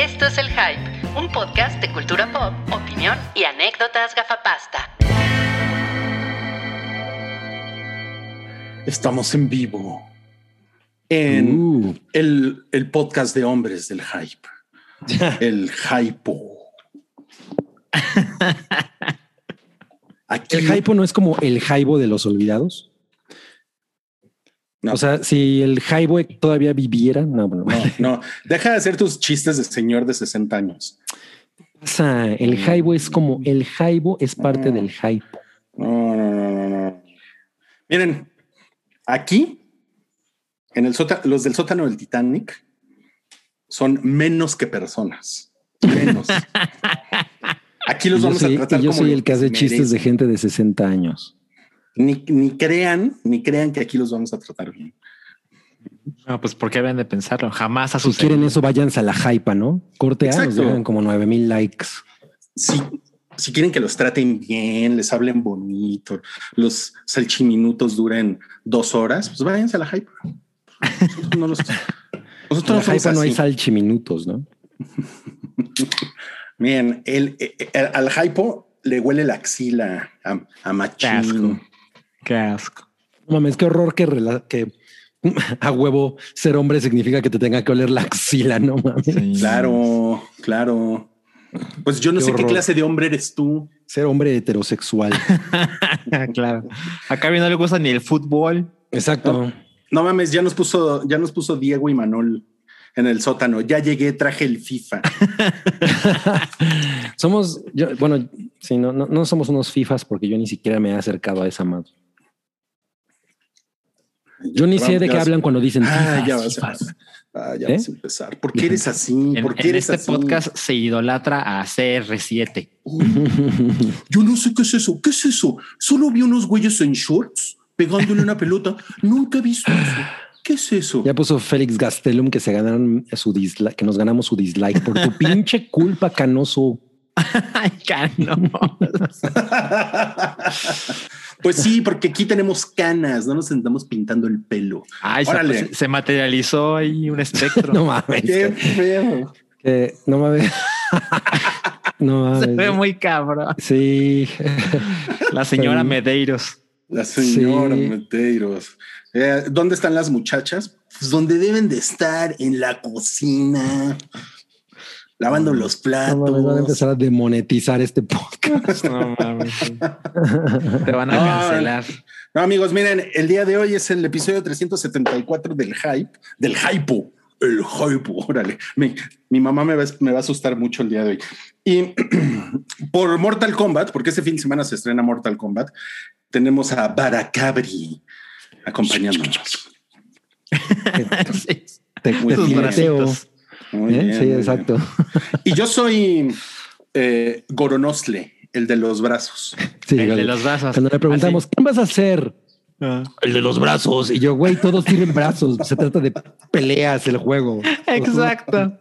Esto es El Hype, un podcast de cultura pop, opinión y anécdotas gafapasta. Estamos en vivo en Uh. el, el podcast de hombres del hype. el hypo. Aquí, El hypo no es como el jaibo de los olvidados. No. O sea, si el jaibo todavía viviera, no, no. no, deja de hacer tus chistes de señor de 60 años. O sea, el jaibo es como el jaibo es parte del hype. No, no, no, no, no. Miren, aquí, en el sótano, los del sótano del Titanic son menos que personas. Menos. Aquí los vamos soy, a tratar y yo como soy el que hace chistes de gente de 60 años. Ni, ni crean, ni crean que aquí los vamos a tratar bien. No, pues ¿por qué deben de pensarlo? Jamás ha Si quieren eso, váyanse a la hypa, ¿no? Corte A, nos Exacto. dejan como 9 mil likes. Si, si quieren que los traten bien, les hablen bonito, los salchiminutos duren dos horas, pues váyanse a la hype. Nosotros no, los- En nosotros la no somos hypa no hay salchiminutos, ¿no? Miren, el, el- el- al hypo le huele la axila a, a asco. Qué asco. No mames, qué horror que, rela- que a huevo ser hombre significa que te tenga que oler la axila, no mames. Sí. Claro, claro. Pues yo no Qué sé qué clase de hombre eres tú. Ser hombre heterosexual. claro. Acá a mí no le gusta ni el fútbol. Exacto. No mames, ya nos puso, ya nos puso Diego y Manol en el sótano. Ya llegué, traje el FIFA. somos, yo, bueno, sí, no, no, no somos unos FIFAs porque yo ni siquiera me he acercado a esa madre. Yo ni sé de qué hablan cuando dicen Ah, ya vas a FIFAs. empezar. Ah, ya ¿Eh? vas a empezar. ¿Por qué eres así? En, ¿Por qué en eres este así? podcast se idolatra a CR7. Yo no sé qué es eso. ¿Qué es eso? Solo vi unos güeyes en shorts pegándole una pelota. Nunca he visto eso. ¿Qué es eso? Ya puso Félix Gastelum que se ganaron su dislike, que nos ganamos su dislike por tu pinche culpa, canoso. Ay, cano. pues sí, porque aquí tenemos canas, no nos andamos pintando el pelo. Ay, se, Órale. se materializó ahí un espectro. No mames. Qué feo. No mames. no se ve mames. muy cabrón. Sí. La señora. Medeiros. La señora Sí. Medeiros. Eh, ¿Dónde están las muchachas? Pues donde deben de estar, en la cocina, lavando los No platos. mames, van a empezar a demonetizar este podcast. No mames. Te van a No, cancelar. No, amigos, miren, el día de hoy es el episodio 374 del hype, del hypo. El hype, órale. Mi, mi mamá me va, me va a asustar mucho el día de hoy. Y por Mortal Kombat, porque este fin de semana se estrena Mortal Kombat, tenemos a Baracabri acompañándonos. Sí. Te, te bracitos. Muy ¿Eh? bien, sí, muy bien. exacto. Y yo soy eh, Goronosle, el de los brazos. Sí, El de los brazos. Cuando le preguntamos, ¿quién vas a hacer? Ah. El de los brazos. Y yo, güey, todos tienen brazos. Se trata de peleas el juego. Exacto.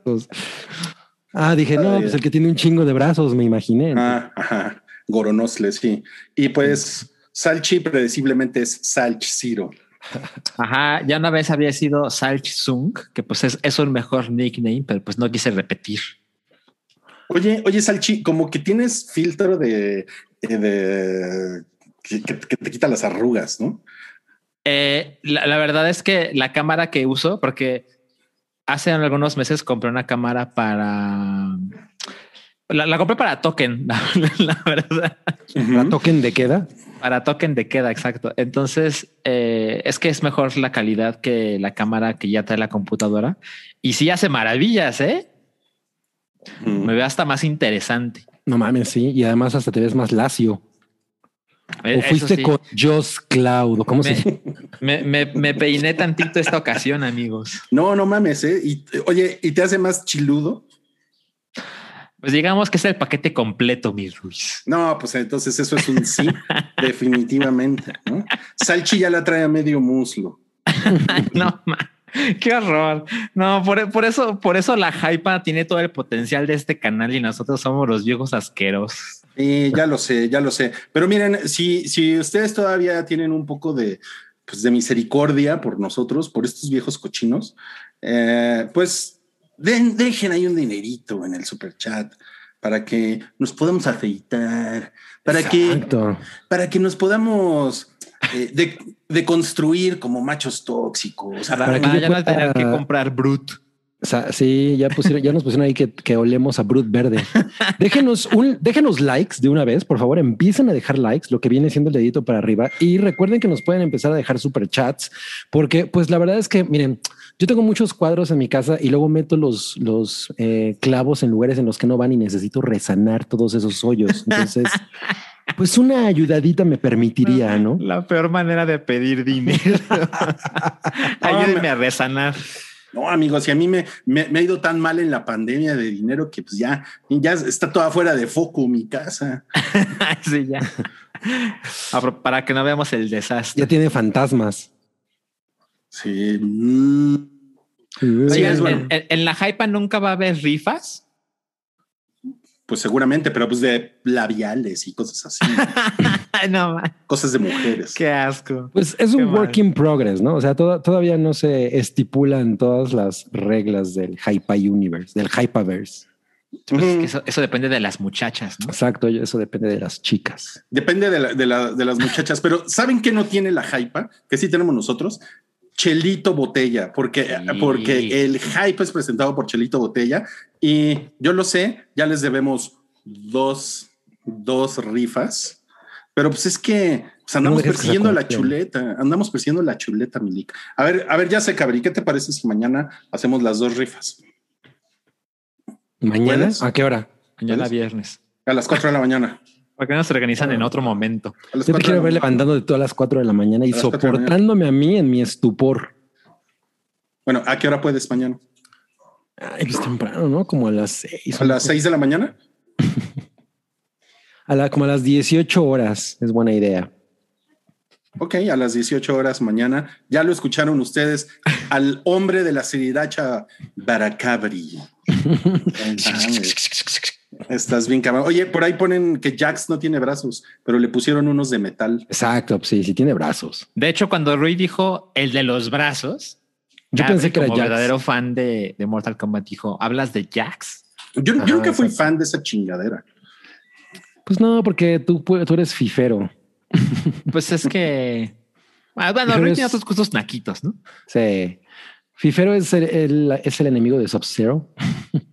Ah, dije, no, pues el que tiene un chingo de brazos, me imaginé. Ah, ajá. Goronosle, sí. Y pues Salchi predeciblemente es Salch Zero. Ajá, ya una vez había sido Salchzung, que pues es, es un mejor nickname, pero pues no quise repetir. Oye, oye, Salchi, como que tienes filtro de, eh, de que te quita las arrugas, ¿no? Eh, la, la verdad es que la cámara que uso, porque hace algunos meses compré una cámara para... La, la compré para token, la, la verdad. ¿La token de queda? Para token de queda, exacto. Entonces, eh, es que es mejor la calidad que la cámara que ya trae la computadora. Y sí hace maravillas, ¿eh? Me veo hasta más interesante. No mames, sí. Y además hasta te ves más lacio. Eh, O fuiste sí. con Joss Cloud. ¿o ¿Cómo se llama? Me, me, me peiné tantito esta ocasión, amigos. No, no mames, ¿eh? Y, oye, ¿y te hace más chiludo? Pues digamos que es el paquete completo, mi Ruiz. No, pues entonces eso es un sí, definitivamente. ¿no? Salchi ya la trae a medio muslo. No, ma. Qué horror. No, por, por eso, por eso la hypa tiene todo el potencial de este canal y nosotros somos los viejos asquerosos. Sí, ya lo sé, ya lo sé. Pero miren, si, si ustedes todavía tienen un poco de, pues, de misericordia por nosotros, por estos viejos cochinos, eh, pues den, dejen ahí un dinerito en el super chat para que nos podamos afeitar, para Exacto. que para que nos podamos eh, de, de construir como machos tóxicos. Para, Para que ya no pueda- tener que comprar Brut. O sea, sí, ya pusieron, ya nos pusieron ahí que, que olemos a Brut Verde. Déjenos un, déjenos likes de una vez, por favor, empiecen a dejar likes, lo que viene siendo el dedito para arriba. Y recuerden que nos pueden empezar a dejar super chats, porque pues la verdad es que, miren, yo tengo muchos cuadros en mi casa y luego meto los, los eh, clavos en lugares en los que no van y necesito resanar todos esos hoyos. Entonces, pues una ayudadita me permitiría, ¿no? La peor manera de pedir dinero. Ayúdenme a resanar. No, amigos, y a mí me, me, me ha ido tan mal en la pandemia de dinero que pues ya, ya está toda fuera de foco mi casa. sí, ya. Ah, Para que no veamos el desastre. Ya tiene fantasmas. Sí. mm. Uy. Sí, Oigan, es bueno. en, la Hypa nunca va a haber rifas. Pues seguramente, pero pues de labiales y cosas así, no, man, cosas de mujeres. qué asco. Pues es Qué un mal. work in progress, ¿no? O sea, toda- todavía no se estipulan todas las reglas del Hypa Universe, del Hypaverse. Pues es Ujú. que eso, eso depende de las muchachas, ¿no? Exacto, eso depende de las chicas. Depende de, la- de la- de las muchachas, pero ¿saben qué no tiene la hypa? Que sí tenemos nosotros. Chelito Botella, porque, Sí. porque el hype es presentado por Chelito Botella y yo lo sé, ya les debemos dos, dos rifas, pero pues es que pues andamos No persiguiendo la chuleta, andamos persiguiendo la chuleta, Milik. A ver, a ver, ya sé, Cabri, ¿qué te parece si mañana hacemos las dos rifas? ¿Mañana? ¿Puedes? ¿A qué hora? Mañana ¿Puedes? viernes. A las cuatro de la mañana. ¿Por qué no se organizan en otro momento? Yo te quiero ver de todas las 4 de la mañana y mañana. soportándome a mí en mi estupor. Bueno, ¿a qué hora puedes mañana? Ay, pues temprano, ¿no? Como a las 6. ¿A las seis de la mañana? A la, como a las 18 horas. Es buena idea. Ok, a las 18 horas mañana. Ya lo escucharon ustedes al hombre de la siridacha Baracabri. Estás bien cabrón. Oye, por ahí ponen que Jax no tiene brazos, pero le pusieron unos de metal. Exacto, sí, sí tiene brazos. De hecho, cuando Rui dijo el de los brazos, Yo pensé que era como Jax. verdadero fan de, de Mortal Kombat dijo, ¿hablas de Jax? Yo, nunca fui fan de esa chingadera. Pues no, porque tú, tú eres fifero. Pues es que... Ah, bueno, Rui tiene sus gustos naquitos, ¿no? Sí. Fifero es el, el- es el enemigo de Sub-Zero.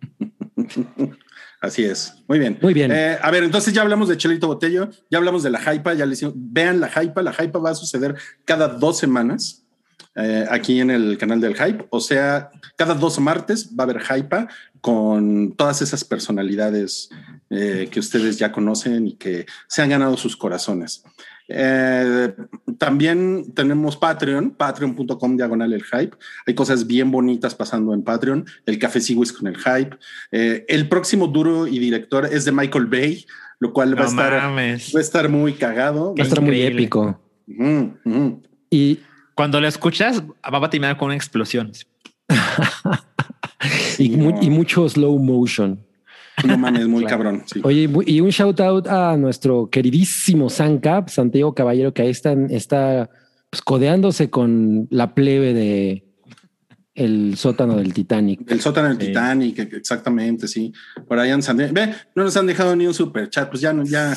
Así es. Muy bien. Muy bien. Eh, a ver, entonces ya hablamos de Chelito Botello, ya hablamos de la hypa, ya le hicimos, vean la hypa, la hypa va a suceder cada dos semanas eh, aquí en el canal del hype, o sea, cada dos martes va a haber hypa con todas esas personalidades eh, que ustedes ya conocen y que se han ganado sus corazones. Eh, también tenemos Patreon, patreon.com diagonal el hype. Hay cosas bien bonitas pasando en Patreon. El café Siwis con el hype. Eh, el próximo duro y director es de Michael Bay, lo cual va, a estar, va a estar muy cagado. Va a estar muy épico. Y, Cuando lo escuchas, va a terminar con una explosión. y mucho slow motion. No mames, muy Claro. cabrón. sí. Oye, y un shout out a nuestro queridísimo Sancap, Santiago Caballero, que ahí está, está pues, codeándose con la plebe de el sótano del Titanic. El sótano del Sí. Titanic, exactamente, sí. Por ahí han Ve, no nos han dejado ni un super chat, pues ya no, ya,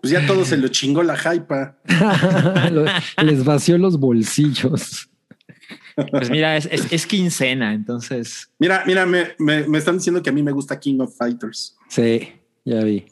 pues ya todo se lo chingó la hypa. Les vació los bolsillos. Pues mira, es, es, es quincena, entonces... Mira, mira, me, me, me están diciendo que a mí me gusta King of Fighters. Sí, ya vi.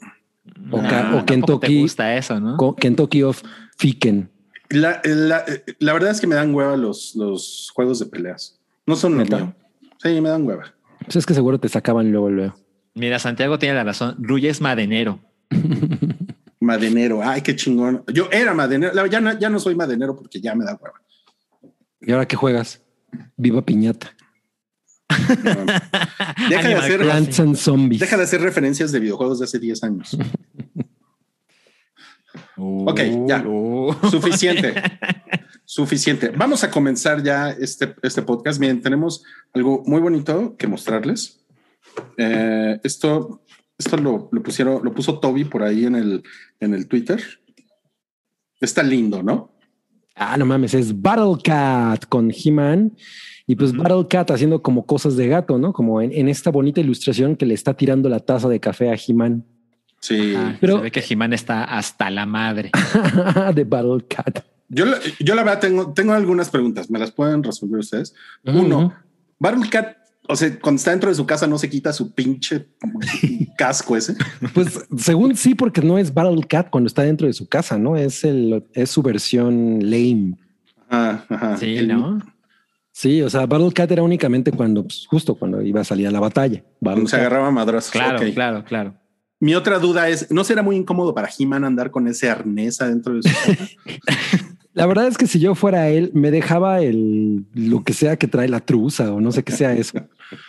O, Ah, ca- o Kentucky, te gusta eso, ¿no? Kentucky of Fiken. La, la, la verdad es que me dan hueva los, los juegos de peleas. No son lo ¿Neta? mío. Sí, me dan hueva. Pues es que seguro te sacaban luego, luego. Mira, Santiago tiene la razón. Rui es madenero. Madenero, ay, qué chingón. Yo era madenero, ya no, ya no soy madenero porque ya me da hueva. ¿Y ahora qué juegas? Viva Piñata. No, no. Deja de hacer- Crossing. Plants and Zombies. Deja de hacer referencias de videojuegos de hace 10 años. Ok, ya. Uh. Suficiente. Suficiente. Vamos a comenzar ya este, este podcast. Miren, tenemos algo muy bonito que mostrarles. Eh, esto esto lo, lo pusieron, lo puso Toby por ahí en el, en el Twitter. Está lindo, ¿no? Ah, no mames, es Battle Cat con He-Man. Y pues. Battle Cat haciendo como cosas de gato, ¿no? Como en, en esta bonita ilustración que le está tirando la taza de café a He-Man Sí. Pero- se ve que Jimán está hasta la madre. de Battle Cat. Yo, la- yo la verdad tengo, tengo algunas preguntas. ¿Me las pueden resolver ustedes? Ujú, Uno, ujú. O sea, cuando está dentro de su casa no se quita su pinche casco ese. Pues según sí, porque no es Battle Cat cuando está dentro de su casa, ¿no? Es el es su versión lame. Ah, ajá. Sí, El- ¿no? Sí, o sea, Battle Cat era únicamente cuando, pues, justo cuando iba a salir a la batalla. Battle Cuando se Cat. agarraba madrazos. Claro, claro, claro. Mi otra duda es, ¿no será muy incómodo para He-Man andar con ese arnés adentro de su casa? La verdad es que si yo fuera él, me dejaba el lo que sea que trae la truza o no sé qué sea eso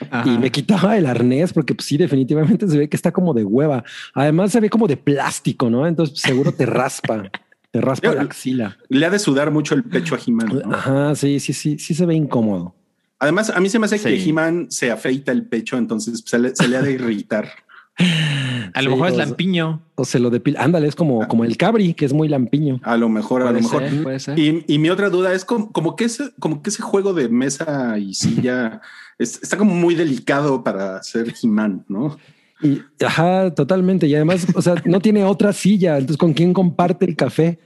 Ajá. y me quitaba el arnés porque pues, sí, definitivamente se ve que está como de hueva. Además se ve como de plástico, ¿no? Entonces seguro te raspa, te raspa la axila. Le ha de sudar mucho el pecho a He-Man. ¿no? Ajá, sí, sí, sí, sí se ve incómodo. Además, a mí se me hace que. He-Man se afeita el pecho, entonces se le, se le ha de irritar. A lo Sí, mejor es lampiño. O se lo depila. Ándale, es como, como el cabri, que es muy lampiño. A lo mejor, a lo mejor. ser, puede ser. Y, y mi otra duda es como, como que ese, como que ese juego de mesa y silla es- está como muy delicado para ser He-Man, ¿no? Y ajá, totalmente. Y además, o sea, no tiene otra silla. Entonces, ¿con quién comparte el café?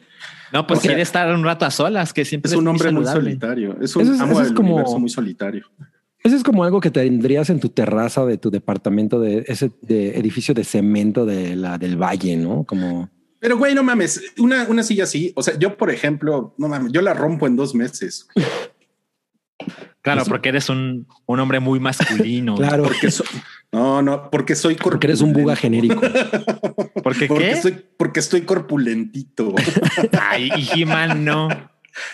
No, pues o sea, quiere estar un rato a solas, que siempre Es un hombre muy solitario. Es un Eso es- amo eso es del como- universo muy solitario. Eso es como algo que tendrías en tu terraza de tu departamento de ese de edificio de cemento de la del valle, ¿no? Como Pero güey, no mames, una, una silla así. O sea, yo, por ejemplo, no mames, yo la rompo en dos meses. Claro, Eso- porque eres un, un hombre muy masculino. claro, Porque so- no, no, porque soy porque eres un buga corpulento. genérico. ¿Porque Porque qué? estoy, porque estoy corpulentito. Ay, y He-Man no.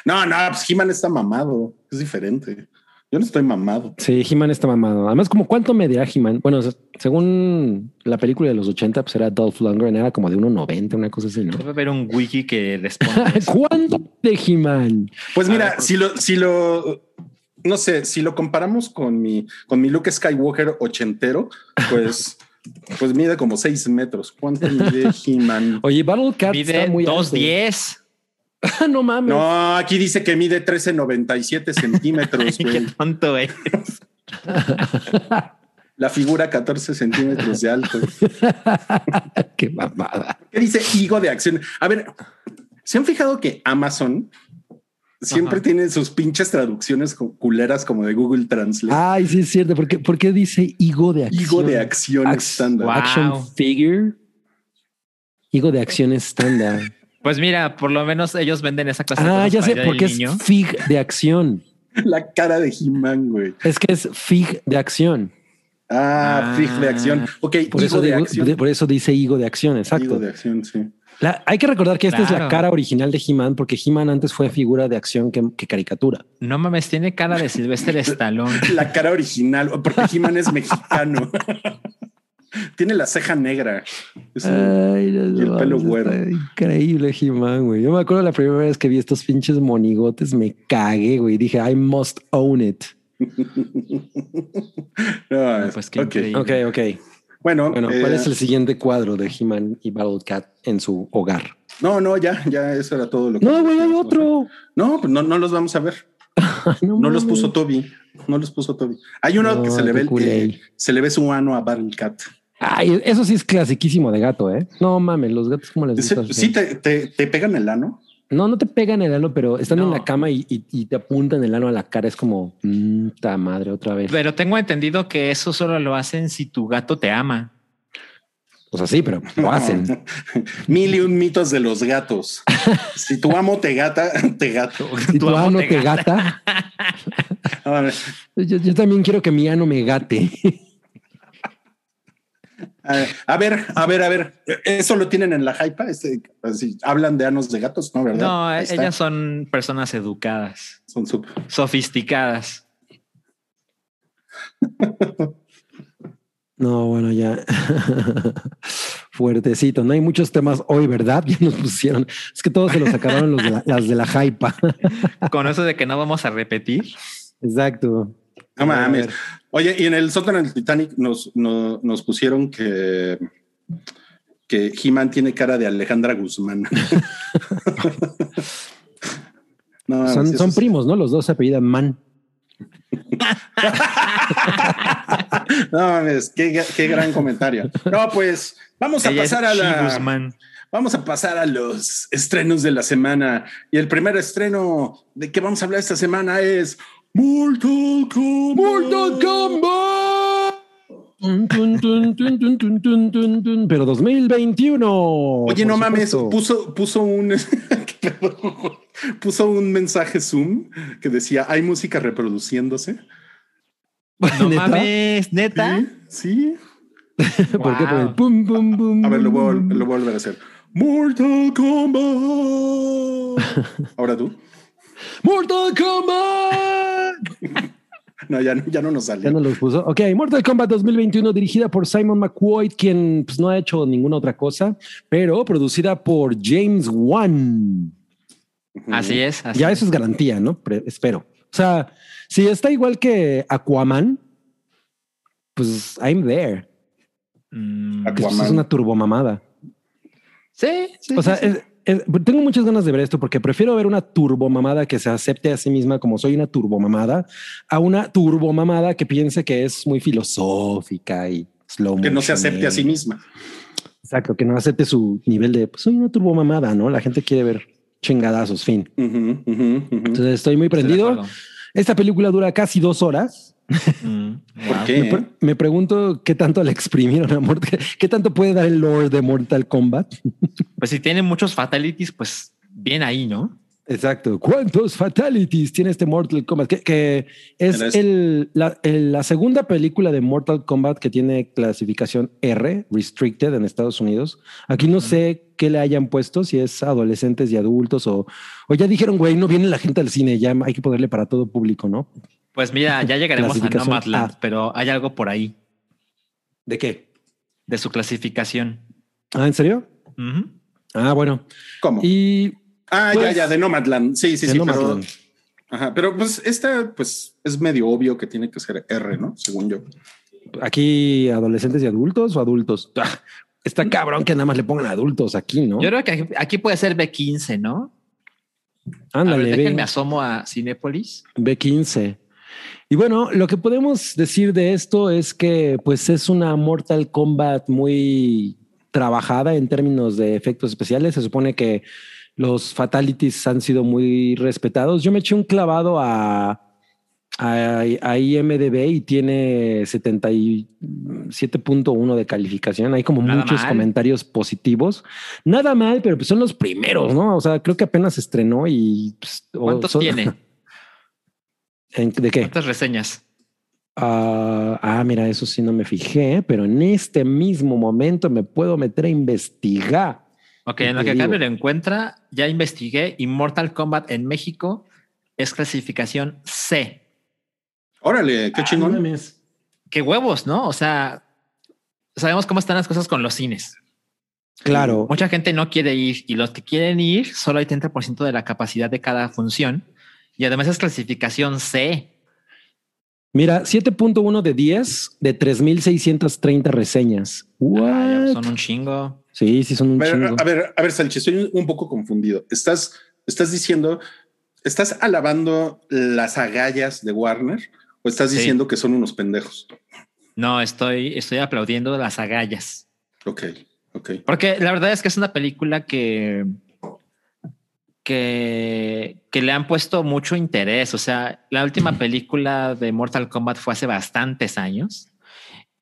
no, no, pues He-Man está mamado. Es diferente. Yo no estoy mamado. Sí, He-Man está mamado. Además, como cuánto medirá He-Man. Bueno, según la película de los 80, pues era Dolph Lundgren, era como de 1.90, una cosa así, ¿no? Debe haber un wiki que responda. ¿Cuánto de He-Man? Pues mira, pues. si lo, si lo, no sé, si lo comparamos con mi, con mi Luke Skywalker ochentero, pues. pues mide como 6 metros. ¿Cuánto mide He-Man? Oye, Battle Cat mide está muy No mames. No, aquí dice que mide 13,97 centímetros, güey. Qué tonto es. La figura 14 centímetros de alto. Qué mamada. ¿Qué dice higo de acción? A ver, ¿se han fijado que Amazon siempre tiene sus pinches traducciones culeras como de Google Translate? Ay, sí, es cierto. ¿Por qué, por qué dice higo de acción? Higo de acción estándar. Wow. Action figure. Higo de acción estándar. Pues mira, por lo menos ellos venden esa clase de Ah, ya sé, porque es niño. fig de acción. La cara de He-Man, güey. Es que es fig de acción. Ah, Ah. fig de acción. Ok, Por higo eso, de digo- acción. de- por eso dice higo de acción. Exacto. Higo de acción, sí. La- hay que recordar que esta es la cara original de He-Man, porque He-Man antes fue figura de acción que, que caricatura. No mames, tiene cara de Silvestre Stallone. La cara original, porque He-Man es mexicano. Tiene la ceja negra. Es Ay, no, y el no pelo güero. Increíble He-Man, güey. Yo me acuerdo la primera vez que vi estos pinches monigotes, me cagué, güey. Dije, I must own it. No, Pues qué ok. increíble. Ok, ok. Bueno, Bueno, eh, ¿cuál es el siguiente cuadro de He-Man y Battle Cat en su hogar? no, no, ya, ya, eso era todo lo que. No, güey, hay otro. No, pues no, no los vamos a ver. No los puso Toby. No los puso Toby. Hay uno No, que se le ve el- eh, se le ve su ano a Battle Cat. Ay, eso sí es clasiquísimo de gato, ¿eh? No mames, los gatos como les gusta. sí, te, te, te pegan el ano. No, no te pegan el ano, pero están en la cama y, y- y te apuntan el ano a la cara. Es como, "Mm, ta madre, otra vez. Pero tengo entendido que eso solo lo hacen si tu gato te ama. O sea, sí, pero lo hacen. Mil y un mitos de los gatos. si tu amo te gata, te gato. Si tu, Tu amo te te gata, yo también quiero que mi ano me gate. A ver, a ver, a ver. Eso lo tienen en la hypa. Este, así, hablan de anos de gatos, ¿no? ¿Verdad? No, Ahí está. ellas son personas educadas, son súper. sofisticadas. No, bueno, ya. Fuertecito. No hay muchos temas hoy, ¿verdad? Ya nos pusieron. Es que todos se los sacaron los de la- las de la hypa. Con eso de que no vamos a repetir. Exacto. No mames. Oye, y en el sótano del Titanic nos, no- nos pusieron que, que He-Man tiene cara de Alejandra Guzmán. No, son, primos, ¿no? Los dos se apellidan Man. No mames, qué, qué gran comentario. No, pues vamos a Ella pasar a la. Guzmán. Vamos a pasar a los estrenos de la semana. Y el primer estreno de que vamos a hablar esta semana es Mortal Kombat. Pero 2021. Oye, no mames, puso, puso un puso un mensaje Zoom que decía hay música reproduciéndose. No mames, neta. Sí. ¿Por qué? A, ver, lo voy, lo voy a volver a hacer. Mortal Kombat. Ahora tú. ¡Mortal Kombat! No, ya, no- ya no nos sale. Ya no los puso. Ok, Mortal Kombat 2021, dirigida por Simon McQuoid, quien pues, no ha hecho ninguna otra cosa, pero producida por James Wan. Así es. Así Ya es. eso es garantía, ¿no? Pre- espero. O sea, si está igual que Aquaman, pues I'm there. Mm, esto Aquaman. es una turbomamada. sí, sí, O sea, sí, sí. es- es- tengo muchas ganas de ver esto porque prefiero ver una turbomamada que se acepte a sí misma como soy una turbomamada a una turbomamada que piense que es muy filosófica y slow Que no se acepte a sí misma. Exacto, que no acepte su nivel de pues, soy una turbomamada, ¿no? La gente quiere ver chingadazos, fin. Entonces estoy muy prendido. Esta película dura casi dos horas. Mm, ¿Por wow. qué? Me, pre- me pregunto qué tanto le exprimieron a Mortal, qué tanto puede dar el lore de Mortal Kombat. Pues si tiene muchos fatalities, pues bien ahí, ¿no? Exacto. ¿Cuántos fatalities tiene este Mortal Kombat? Que, que es Eres- el, la, el- la segunda película de Mortal Kombat que tiene clasificación R, restricted en Estados Unidos. Aquí no sé qué le hayan puesto, si es adolescentes y adultos o, o ya dijeron, güey, no viene la gente al cine, ya hay que ponerle para todo público, ¿no? Pues mira, ya llegaremos a Nomadland, A. pero hay algo por ahí ¿De qué? de su clasificación. Ah, ¿en serio? Ah, bueno. ¿Cómo? Y ah, pues- ya, ya, de Nomadland. Sí, sí, de sí. Nomadland. Pero, ajá, pero pues esta, pues es medio obvio que tiene que ser R, ¿no? Según yo. aquí adolescentes y adultos o adultos. Ah, Está cabrón que nada más le pongan adultos aquí, ¿no? Yo creo que aquí- puede ser B15, ¿no? A Ándale, ver, ve. déjenme asomo a Cinépolis. B15. Y bueno, lo que podemos decir de esto es que pues es una Mortal Kombat muy trabajada en términos de efectos especiales. Se supone que los fatalities han sido muy respetados. Yo me eché un clavado a, a, a IMDB y tiene 77.1 de calificación. Hay como Nada muchos mal. comentarios positivos. Nada mal, pero pues son los primeros, ¿no? O sea, creo que apenas estrenó y... pues, ¿Cuántos son- tiene? ¿En- ¿De qué? ¿Cuántas reseñas? Ah, ah, mira, eso sí no me fijé, pero en este mismo momento me puedo meter a investigar. Ok, en lo que digo. Carmen lo encuentra, ya investigué y Mortal Kombat en México es clasificación C. Órale, qué Ah, chingón. no mames. Qué huevos, ¿no? O sea, sabemos cómo están las cosas con los cines. Claro, Mucha gente no quiere ir y los que quieren ir solo hay 30% de la capacidad de cada función y además es clasificación C. mira, 7.1 de 10 de 3.630 reseñas. Ah, ya son un chingo. Sí, sí, son un A ver, chingo. a ver, a ver, Salchi, estoy un- un poco confundido. Estás, estás diciendo, estás alabando las agallas de Warner o estás Sí. diciendo que son unos pendejos. No, estoy, estoy aplaudiendo las agallas. Ok, ok. Porque la verdad es que es una película que, que, que le han puesto mucho interés. O sea, la última película de Mortal Kombat fue hace bastantes años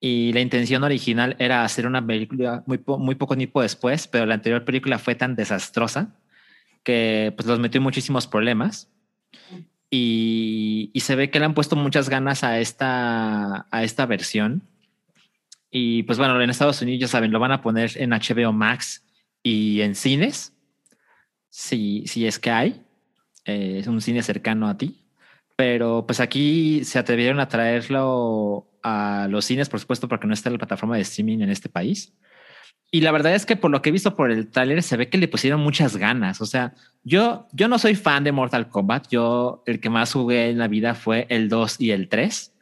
y la intención original era hacer una película muy, muy poco tiempo después, pero la anterior película fue tan desastrosa que pues los metió en muchísimos problemas. Y, y se ve que le han puesto muchas ganas a esta, a esta versión. Y pues bueno, en Estados Unidos ya saben, lo van a poner en HBO Max y en cines, si, si es que hay, eh, es un cine cercano a ti. Pero pues aquí se atrevieron a traerlo a los cines, por supuesto, porque no está la plataforma de streaming en este país. Y la verdad es que por lo que he visto por el tráiler se ve que le pusieron muchas ganas. O sea, yo, yo no soy fan de Mortal Kombat. Yo el que más jugué en la vida fue el 2 y el 3.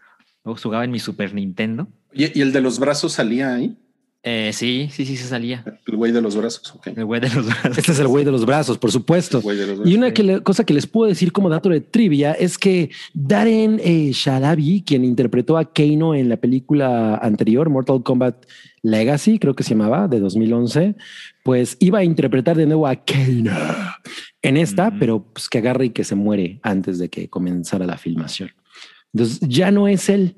Luego jugaba en mi Super Nintendo. ¿Y, y el de los brazos salía ahí? Eh, sí, sí, sí, se salía. El güey de los brazos. ok. El güey de los brazos. Este es el güey de los brazos, por supuesto. Los Y brazos. una que le- cosa que les puedo decir como dato de trivia es que Darren eh, Shalabi, quien interpretó a Kano en la película anterior, Mortal Kombat Legacy, creo que se llamaba, de 2011, pues iba a interpretar de nuevo a Kano en esta, Ujú. pero pues que agarre y que se muere antes de que comenzara la filmación. Entonces ya no es él.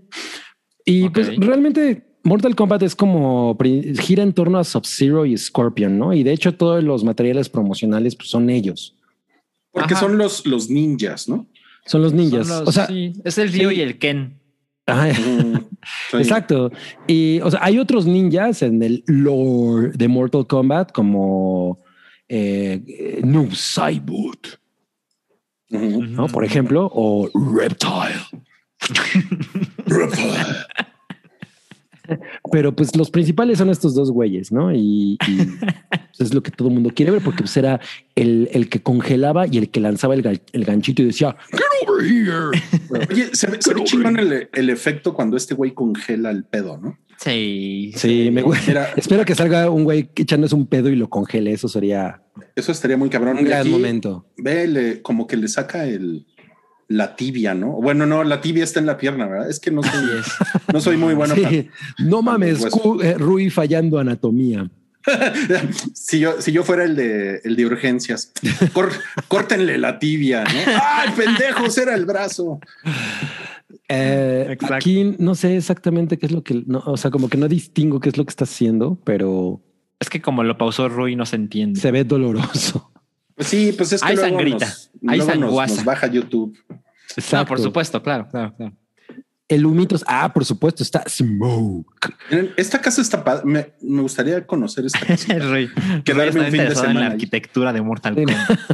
Y Ok. pues realmente Mortal Kombat es como gira en torno a Sub-Zero y Scorpion, ¿no? Y de hecho todos los materiales promocionales pues, son ellos. Porque Ajá. son los, los ninjas, ¿no? Son los ninjas. Son los- o sea, sí, es el Ryu sí. y el Ken. ajá, Mm, sí. exacto. Y o sea, hay otros ninjas en el lore de Mortal Kombat como eh, Noob Saibot. ¿no? Por ejemplo, o Reptile. Pero pues los principales son estos dos güeyes, ¿no? Y, y, pues, es lo que todo el mundo quiere ver porque pues era el, el que congelaba y el que lanzaba el, ga- el ganchito y decía, Get over here. Oye, se, ve- se ve chingón el, el efecto cuando este güey congela el pedo, ¿no? Sí. Sí, me gusta. Era- Espero que salga un güey echándose un pedo y lo congele. Eso sería Eso estaría muy cabrón. un Y gran aquí, momento. Ve, le- como que le saca el la tibia, ¿no? Bueno, no, la tibia está en la pierna, ¿verdad? Es que no soy, no soy muy bueno. Sí. No mames. Cu- eh, Rui fallando anatomía. para- si yo, si yo fuera el de el de urgencias, cor- córtenle la tibia, ¿no? ¡Ay, pendejos! Era el brazo. Eh, aquí no sé exactamente qué es lo que, no, o sea, como que no distingo qué es lo que está haciendo, pero Es que como lo pausó Rui no se entiende. se ve doloroso. Sí, pues es que Hay luego sangrita, nos, hay luego nos- sanguaza. nos baja YouTube. No, Exacto. por supuesto, claro, claro, claro. El humitos. Ah, por supuesto, está Smoke. Esta casa está padre. Me, me gustaría conocer esta casa. Quedarme un fin de interesado en semana la ahí. arquitectura de Mortal Sí. Kombat.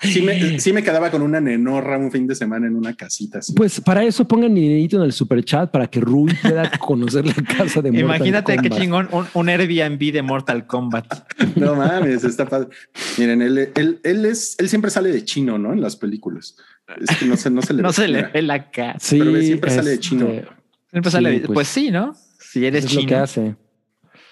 Sí me, sí me quedaba con una nenorra un fin de semana en una casita. así. Pues para eso pongan dinerito en el super chat para que Rui pueda conocer la casa de Mortal Imagínate qué Kombat. chingón un, un Airbnb de Mortal Kombat. No mames, está padre. Miren, él, él, él es, él siempre sale de chino, ¿no? En las películas. Es que no se, no se le No ve. se le ve la cara. Sí, pero siempre sale de este, chino. Siempre sale- Sí, pues, pues, sí, ¿no? Si eres Es lo que chino. hace.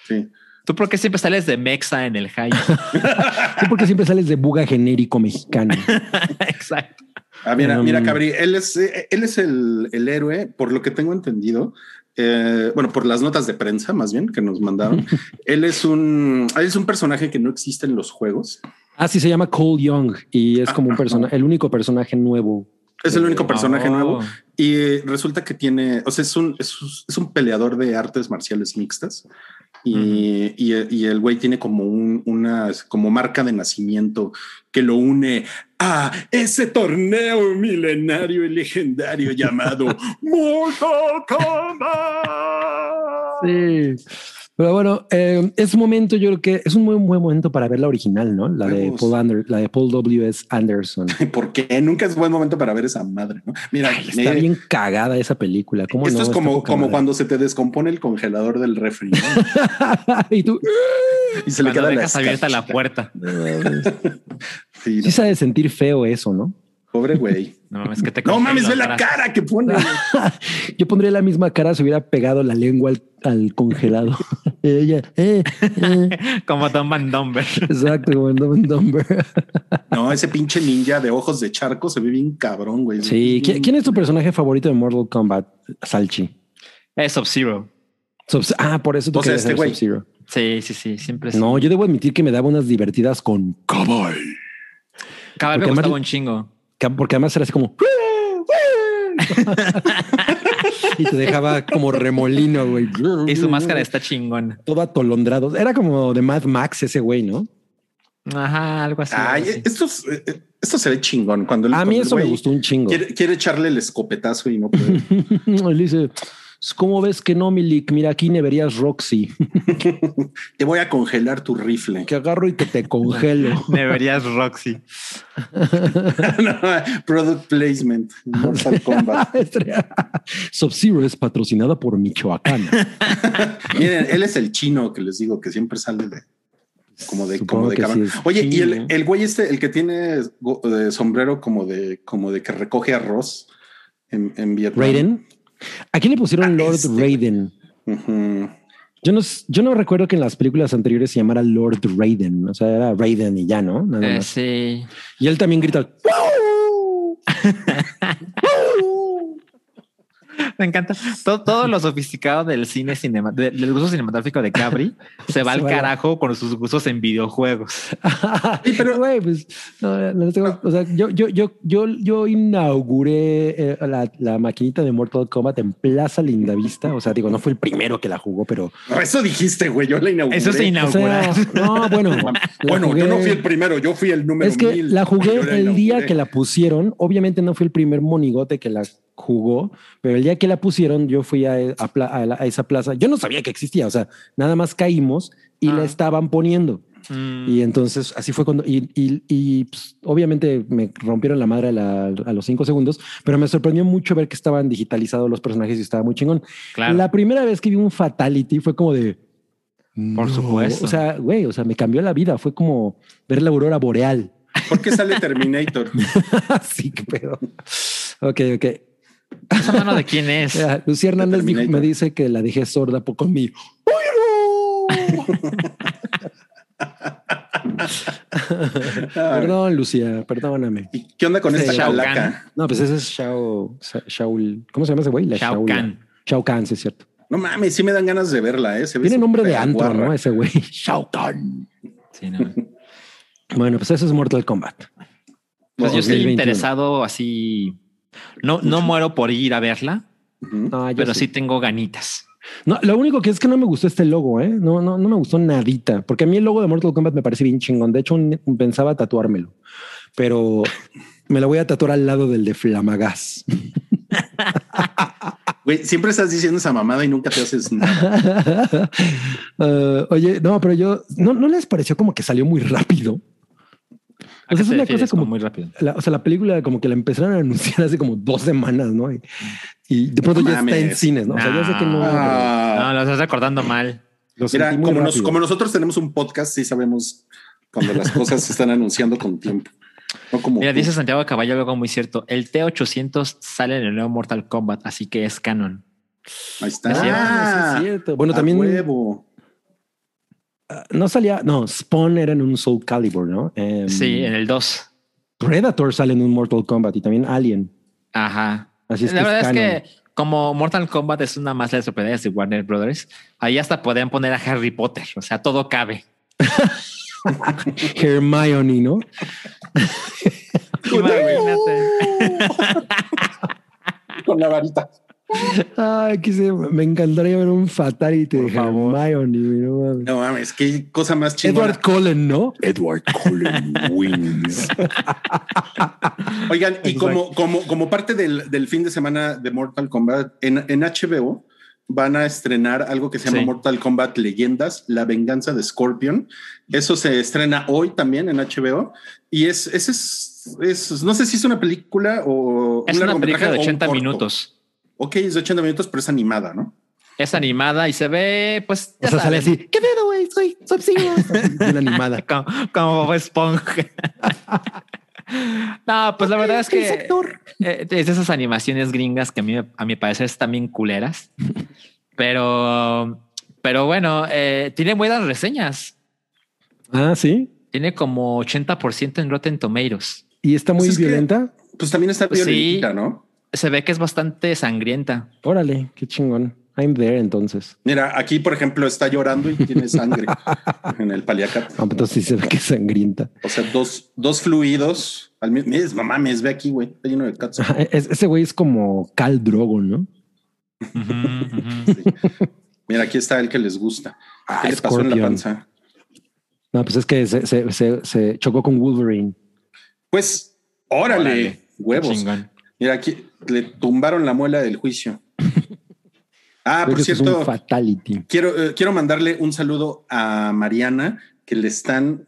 Sí. ¿Tú por qué siempre sales de Mexa en el high? ¿Tú por qué siempre sales de buga genérico mexicano? Exacto. Ah, mira, Um, mira, Cabri, él es, eh, él es el, el héroe, por lo que tengo entendido. Eh, bueno, por las notas de prensa, más bien que nos mandaron. él es un, él es un personaje que no existe en los juegos. Ah, sí, se llama Cole Young y es como un personaje, el único personaje nuevo. Es el único personaje Oh. nuevo y eh, resulta que tiene, o sea, es un, es, un- es un peleador de artes marciales mixtas y, y, y el güey tiene como un, una como marca de nacimiento que lo une a ese torneo milenario y legendario llamado Mortal Kombat. Sí. Pero bueno, eh, es momento, yo creo que es un muy buen momento para ver la original, ¿no? La de. Paul Ander, la de Paul W. S. Anderson. Porque nunca es buen momento para ver esa madre, ¿no? Mira, Está me- bien cagada esa película. ¿Cómo esto no? es como, como madre. cuando se te descompone el congelador del refri ¿no? y tú y se le queda la dejas abierta la puerta. Sí, sí sabe sentir feo eso, ¿no? Pobre güey. No mames, que te No mames, ve la cara que pone. Yo pondría la misma cara si hubiera pegado la lengua al, al congelado. Ella, eh, eh. Como Tom Van Dumber. exacto, como Dumb and Dumber. No, ese pinche ninja de ojos de charco se ve bien cabrón, güey. Sí, ¿quién, quién es tu personaje favorito de Mortal Kombat? Salchi. Es Sub-Zero. Ah, por eso tú O sea, querías este ser güey. Sub-Zero. Sí, sí, sí. Siempre sí. No, yo debo admitir que me daba unas divertidas con Cabal. Porque me gustaba un chingo. Porque además era así como. y te dejaba como remolino, güey. Y su máscara está chingona. todo atolondrado. Era como de Mad Max ese güey, ¿no? Ajá, algo así. Ay, algo así. esto, es- eh, esto se ve chingón. Cuando el, A mí cuando el eso me gustó un chingo. Quiere, quiere echarle el escopetazo y no puede. Él dice, ¿cómo ves que no, Milik? Mira, aquí ne verías Roxy, Te voy a congelar tu rifle. que agarro y que te congelo. Deberías Roxy. No, product placement. Mortal Kombat. Sub-Zero es patrocinada por Michoacán. Miren, él es el chino que les digo que siempre sale de como de Supongo como de sí Oye, y el, el güey este, el que tiene de sombrero como de como de que recoge arroz en, en Vietnam. Raiden. Aquí le pusieron Ah, Lord este. Raiden. Yo no, yo no recuerdo que en las películas anteriores se llamara Lord Raiden. O sea, era Raiden y ya, ¿no? Nada Eh, sí. Y él también grita. Me encanta. Todo, todo lo sofisticado del cine cinema, de- del gusto cinematográfico de Cabri se va Se al carajo con sus gustos en videojuegos. Sí, pero- güey, pues, no, no, no tengo- o sea, yo, yo, yo, yo, yo inauguré eh, la, la maquinita de Mortal Kombat en Plaza Lindavista. O sea, digo, no fue el primero que la jugó, pero eso dijiste, güey. Yo la inauguré. Eso se o sea, no, bueno, Bueno, yo no fui el primero, yo fui el número Es que mil. la jugué el día que la pusieron. Obviamente no fui el primer monigote que la jugó, pero el día que la pusieron, yo fui a, a pla- a la- a esa plaza. Yo no sabía que existía, o sea, nada más caímos y la Ah. estaban poniendo. Mm, Y entonces así fue cuando, y, y- y, pues, obviamente me rompieron la madre a, la- a los cinco segundos, pero me sorprendió mucho ver que estaban digitalizados los personajes y estaba muy chingón. claro. La primera vez que vi un fatality fue como de... Por "No". supuesto. O sea, güey, o sea, me cambió la vida. Fue como ver la aurora boreal. ¿Por qué sale Terminator? sí, qué pedo. Ok, ok. ¿Esa mano de quién es? Lucía Hernández dijo- me dice que la dejé sorda por con mi. Perdón, Lucía, perdóname. ¿Y qué onda con Sí, esta Shao? No, pues ese es Shao, Shao, ¿cómo se llama ese güey? La Shao Shaula. Kahn. Shao Kahn, sí es cierto. No mames, sí me dan ganas de verla, ¿eh? Se ve Tiene nombre de antro, guarra. ¿no? Ese güey. Shao Kahn. Sí, no. Bueno, pues eso es Mortal Kombat. Pues yo estoy 2021. interesado así. No, no muero por ir a verla, Ujú. No, yo pero sí. sí tengo ganitas. No, lo único que es que no me gustó este logo, ¿eh? No, no, no me gustó nadita, porque a mí el logo de Mortal Kombat me parece bien chingón. De hecho, un- pensaba tatuármelo, pero me lo voy a tatuar al lado del de Flamagas. Güey, siempre estás diciendo esa mamada y nunca te haces nada. Uh, oye, no, pero yo no, no les pareció como que salió muy rápido. ¿A O sea, es una cosa como- con muy rápido. La- o sea, la película como que la empezaron a anunciar hace como dos semanas, ¿no? Y, y de pronto No ya está en cines, ¿no? O sea, ya sé que no. Ah, No, lo estás recordando mal. lo mira, como, nos- como nosotros tenemos un podcast, sí sabemos cuando las cosas se están anunciando con tiempo. No como Mira, tú. dice Santiago Caballo algo muy cierto. El T800 sale en el nuevo Mortal Kombat, así que es canon. Ahí está. Ah, sí es cierto. Bueno, también huevo. No salía, no, Spawn era en un Soul Calibur, ¿no? Em, Sí, en el 2. Predator sale en un Mortal Kombat y también Alien. Ajá. Así es la que verdad es que como Mortal Kombat es una más de las propiedades de Warner Brothers, ahí hasta podrían poner a Harry Potter. O sea, todo cabe. Hermione, ¿no? Imagínate. Con la varita. Ay, quise, me encantaría ver un fatality de Por favor. Hermione. no mames. No mames, qué cosa más chingona. Edward Cullen, ¿no? Edward Cullen wins. Oigan, y como, como, como parte del, del fin de semana de Mortal Kombat, en, en HBO van a estrenar algo que se llama Sí. Mortal Kombat Leyendas, La Venganza de Scorpion. Eso se estrena hoy también en HBO. Y es, ese es, es- no sé si es una película o Es un una película de o un 80 corto. minutos. Ok, es de 80 minutos, pero es animada, ¿no? Es animada y se ve, pues, O ya sea, sale así. ¿Qué pedo, güey? Soy. Bien animada. como, como Esponja. no, pues la verdad es que sector. eh, es de esas animaciones gringas que a mí, a mi parecer están bien culeras. Pero, pero bueno, eh, tiene buenas reseñas. Ah, sí. Tiene como 80% en Rotten Tomatoes. Y está muy Pues es que- violenta. Pues también está Pues sí. violentita, ¿no? Se ve que es bastante sangrienta. Órale, qué chingón. I'm there entonces. Mira, aquí, por ejemplo, está llorando y tiene sangre en el paliacate. Ah, entonces sí se ve que es sangrienta. O sea, dos, dos fluidos. Al mismo, mamá, me ve aquí, güey. Está lleno de cats. Ese güey es como Cal Drogo, ¿no? Mira, aquí está el que les gusta. Ah, ¿Qué le pasó en la panza? No, pues es que se, se- se- se chocó con Wolverine. Pues, órale, Órale, huevos. Chingón. Mira, aquí le tumbaron la muela del juicio. Ah, Creo por cierto, un fatality. quiero, eh, quiero mandarle un saludo a Mariana, que le están,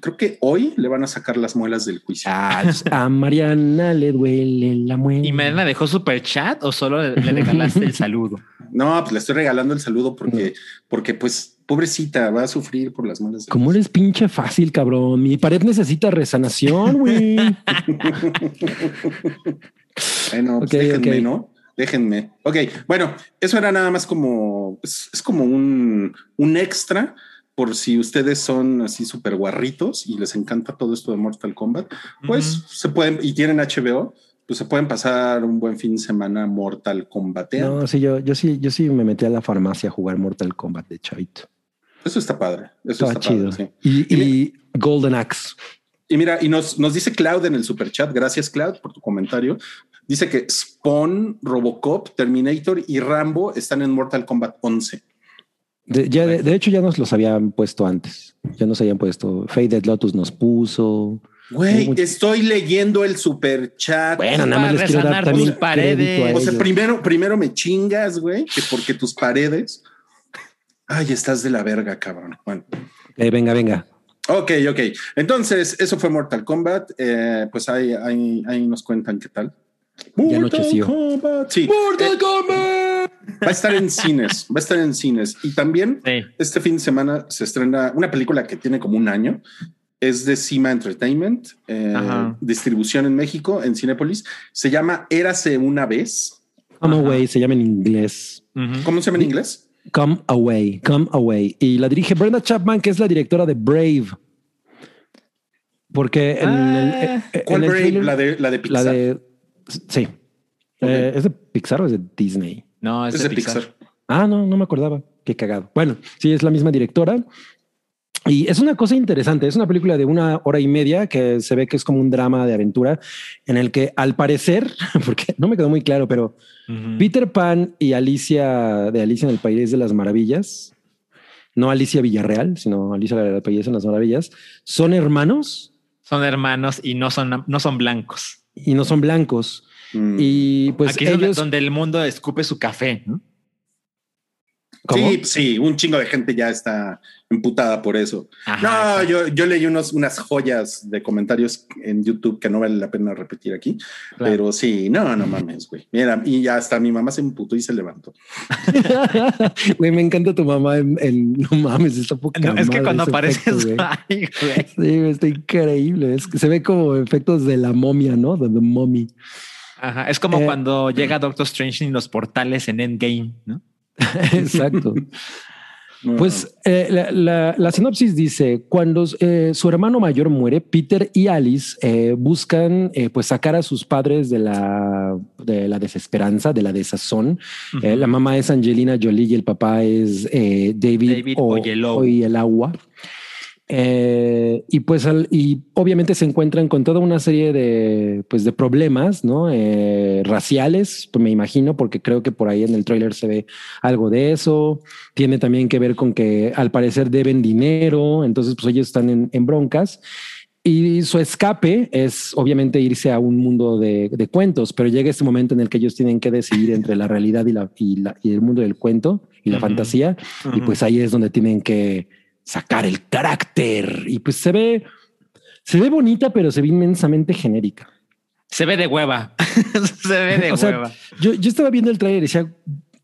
creo que hoy le van a sacar las muelas del juicio. Ah, pues, a Mariana le duele la muela. ¿Y Melena dejó super chat o solo le, le regalaste el saludo? No, pues le estoy regalando el saludo porque, porque pues, pobrecita, va a sufrir por las del ¿Cómo eres pinche fácil, cabrón? Mi pared necesita resanación, güey. Bueno, pues déjenme. ¿no? déjenme. Ok, bueno, eso era nada más como, es, es como un, un extra por si ustedes son así súper guarritos y les encanta todo esto de Mortal Kombat, pues se pueden, y tienen HBO, pues se pueden pasar un buen fin de semana Mortal Kombat. No, sí, yo, yo sí, yo sí me metí a la farmacia a jugar Mortal Kombat de chavito. Eso está padre. Eso está chido. padre, sí. Y, Y y Golden Axe. Y mira, y nos, nos dice Cloud en el super chat, gracias Cloud por tu comentario. Dice que Spawn, Robocop, Terminator y Rambo están en Mortal Kombat 11. De, ya de, de hecho, ya nos los habían puesto antes. Ya nos habían puesto. Faded Lotus nos puso. Güey, Mucho. estoy leyendo el super chat. Bueno, nada más les quiero dar también paredes. o sea, primero, primero me chingas, güey, que porque tus paredes. Ay, estás de la verga, cabrón. Bueno, Eh, venga, venga. ok, ok. Entonces, eso fue Mortal Kombat. Eh, pues ahí, ahí, ahí nos cuentan qué tal. Ya anocheció. Kombat. Sí. Mortal Kombat. Va a estar en cines, va a estar en cines. Y también Sí. este fin de semana se estrena una película que tiene como un año. Es de Cima Entertainment, eh, distribución en México, en Cinépolis. Se llama Érase una vez. Ajá. Away se llama en inglés. Ujú. ¿Cómo se llama en inglés? Come Away, Come Away. Y la dirige Brenda Chapman, que es la directora de Brave. Porque en Ah, el, en ¿Cuál el Brave? trailer- La de, la de la Pixar. de. Sí. Eh, ¿Es de Pixar o es de Disney? No, es, es de de Pixar. Pixar. Ah, no, no me acordaba. Qué cagado. Bueno, sí, es la misma directora. Y es una cosa interesante. Es una película de una hora y media que se ve que es como un drama de aventura en el que al parecer, porque no me quedó muy claro, pero. Peter Pan y Alicia de Alicia en el País de las Maravillas, no Alicia Villarreal, sino Alicia del País de las Maravillas, son hermanos Son hermanos y no son, no son blancos. y no son blancos. Mm. Y pues Aquí es ellos, donde el mundo escupe su café. ¿no? ¿Cómo? Sí, sí, un chingo de gente ya está emputada por eso. Ajá, no, yo, yo leí unos, unas joyas de comentarios en YouTube que no vale la pena repetir aquí, Claro. pero sí, no, no mames, güey. Mira, y ya hasta mi mamá se emputó y se levantó. Güey, me encanta tu mamá en, en- no mames, está poca No, es que cuando apareces, efecto, güey. ay, güey. Sí, güey, está increíble. Es que se ve como efectos de la momia, ¿no? De The Mommy. Ajá, es como Eh, cuando llega Doctor Strange en los portales en Endgame, ¿no? Exacto. No, Pues eh, la, la- la sinopsis dice, cuando eh, su hermano mayor muere, Peter y Alice eh, buscan pues sacar a sus padres de la, de la desesperanza, de la desazón. La mamá es Angelina Jolie y el papá es David, David o, Oyelowo. Oyelowo. Eh, y pues al- y obviamente se encuentran con toda una serie de pues de problemas no Eh, raciales pues me imagino porque creo que por ahí en el tráiler se ve algo de eso tiene también que ver con que al parecer deben dinero entonces pues ellos están en, en broncas y su escape es obviamente irse a un mundo de, de cuentos, pero llega este momento en el que ellos tienen que decidir entre la realidad y, la, y, la- y el mundo del cuento y la Ujú. fantasía. Y pues ahí es donde tienen que sacar el carácter. Y pues se ve, se ve bonita, pero se ve inmensamente genérica. Se ve de hueva. se ve de O sea, hueva. Yo, yo estaba viendo el trailer y decía,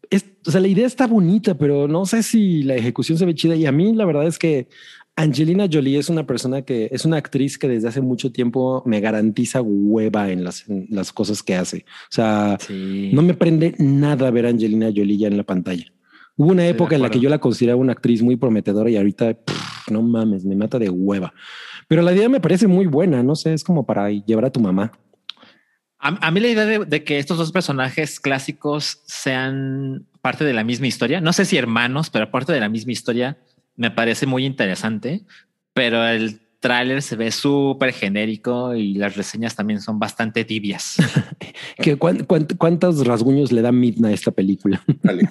es- o sea, la idea está bonita, pero no sé si la ejecución se ve chida. Y a mí la verdad es que Angelina Jolie es una persona que es una actriz que desde hace mucho tiempo me garantiza hueva en las, en las cosas que hace. O sea, Sí. no me prende nada ver a Angelina Jolie ya en la pantalla. Hubo una época en la que yo la consideraba una actriz muy prometedora y ahorita pff, no mames, me mata de hueva. Pero la idea me parece muy buena. No sé, es como para llevar a tu mamá. A, a mí la idea de, de que estos dos personajes clásicos sean parte de la misma historia, no sé si hermanos, pero parte de la misma historia, me parece muy interesante. Pero el tráiler se ve súper genérico y las reseñas también son bastante tibias. ¿Qué, cuán- cuán- ¿Cuántos rasguños le da Midna a esta película? Dale.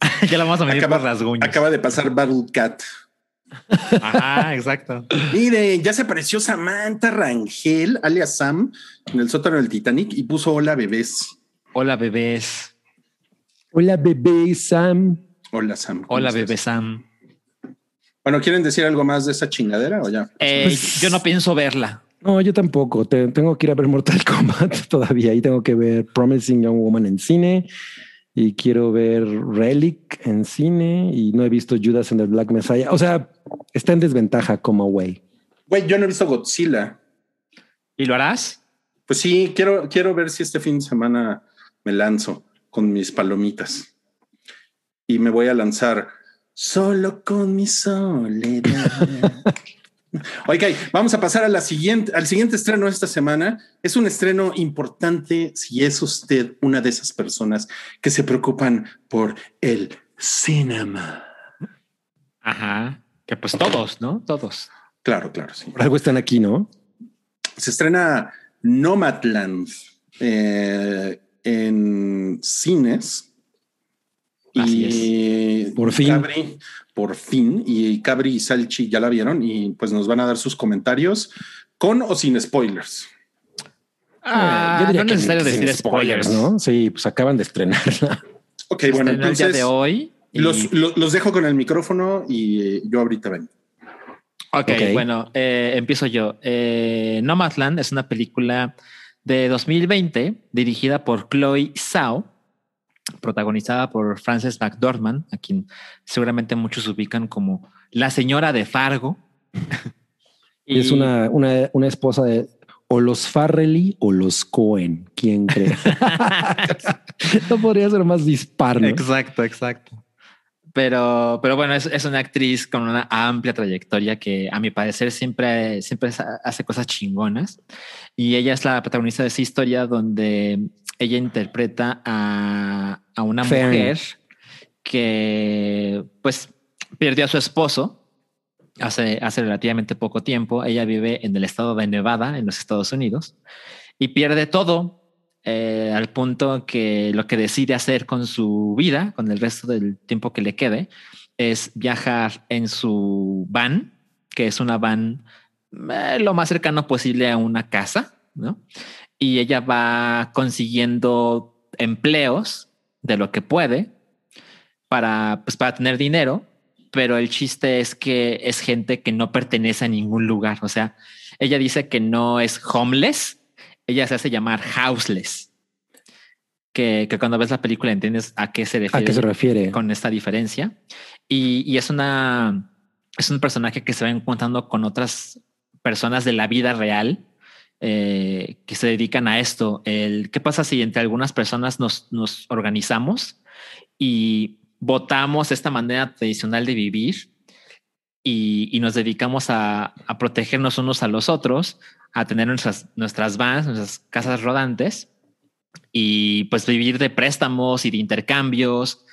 ya la vamos a medir Acaba- por rasguños. Acaba de pasar Battle Cat. Ajá, exacto. Mire, ya se apareció Samantha Rangel, alias Sam, en el sótano del Titanic y puso hola bebés. Hola bebés. Hola, bebé Sam. Hola Sam. ¿cómo Hola estás? bebé Sam. Bueno, ¿quieren decir algo más de esa chingadera o ya? Eh, Pues- yo no pienso verla. No, yo tampoco. Te- tengo que ir a ver Mortal Kombat todavía y tengo que ver Promising Young Woman en cine y quiero ver Relic en cine y no he visto Judas and the Black Messiah. O sea, está en desventaja como güey. Güey, yo no he visto Godzilla. ¿Y lo harás? Pues sí, quiero, quiero ver si este fin de semana me lanzo. con mis palomitas. Y me voy a lanzar solo con mi soledad. Ok, vamos a pasar a la siguiente, al siguiente estreno de esta semana. Es un estreno importante si es usted una de esas personas que se preocupan por el cinema. Ajá. Que pues todos, ¿no? Todos. Claro, claro, sí. Por algo están aquí, ¿no? Se estrena Nomadland eh, en cines. Así y Por fin. Cabri, por fin. Y Cabri y Salchi ya la vieron y pues nos van a dar sus comentarios con o sin spoilers. Ah, Yo diría no que es necesario decir spoilers, ¿no? Sí, pues acaban de estrenarla. Ok, bueno, el día entonces de hoy. y- los, lo- los dejo con el micrófono y eh, yo ahorita vengo. Ok, Ok. bueno, eh, empiezo yo. Eh, Nomadland es una película de 2020 dirigida por Chloe Zhao, protagonizada por Frances McDormand, a quien seguramente muchos ubican como la señora de Fargo. Y es una, una, una esposa de o los Farrelly o los Cohen. ¿Quién cree? no podría ser más dispar, ¿no? Exacto, exacto. Pero, pero bueno, es, es una actriz con una amplia trayectoria que a mi parecer siempre, siempre hace cosas chingonas. Y ella es la protagonista de esa historia donde ella interpreta a, a una mujer que pues perdió a su esposo hace, hace relativamente poco tiempo. Ella vive en el estado de Nevada, en los Estados Unidos, y pierde todo eh, al punto que lo que decide hacer con su vida, con el resto del tiempo que le quede, es viajar en su van, que es una van eh, lo más cercano posible a una casa, ¿no? Y ella va consiguiendo empleos de lo que puede para, pues, para tener dinero, pero el chiste es que es gente que no pertenece a ningún lugar. O sea, ella dice que no es homeless, ella se hace llamar houseless. Que, que cuando ves la película entiendes a qué se refiere, ¿A qué se refiere? con esta diferencia. Y, y es una es un personaje que se va encontrando con otras personas de la vida real eh, que se dedican a esto. El qué pasa si entre algunas personas nos, nos organizamos y votamos esta manera tradicional de vivir y, y nos dedicamos a, a, protegernos unos a los otros, a tener nuestras, nuestras vans, nuestras casas rodantes y pues vivir de préstamos y de intercambios.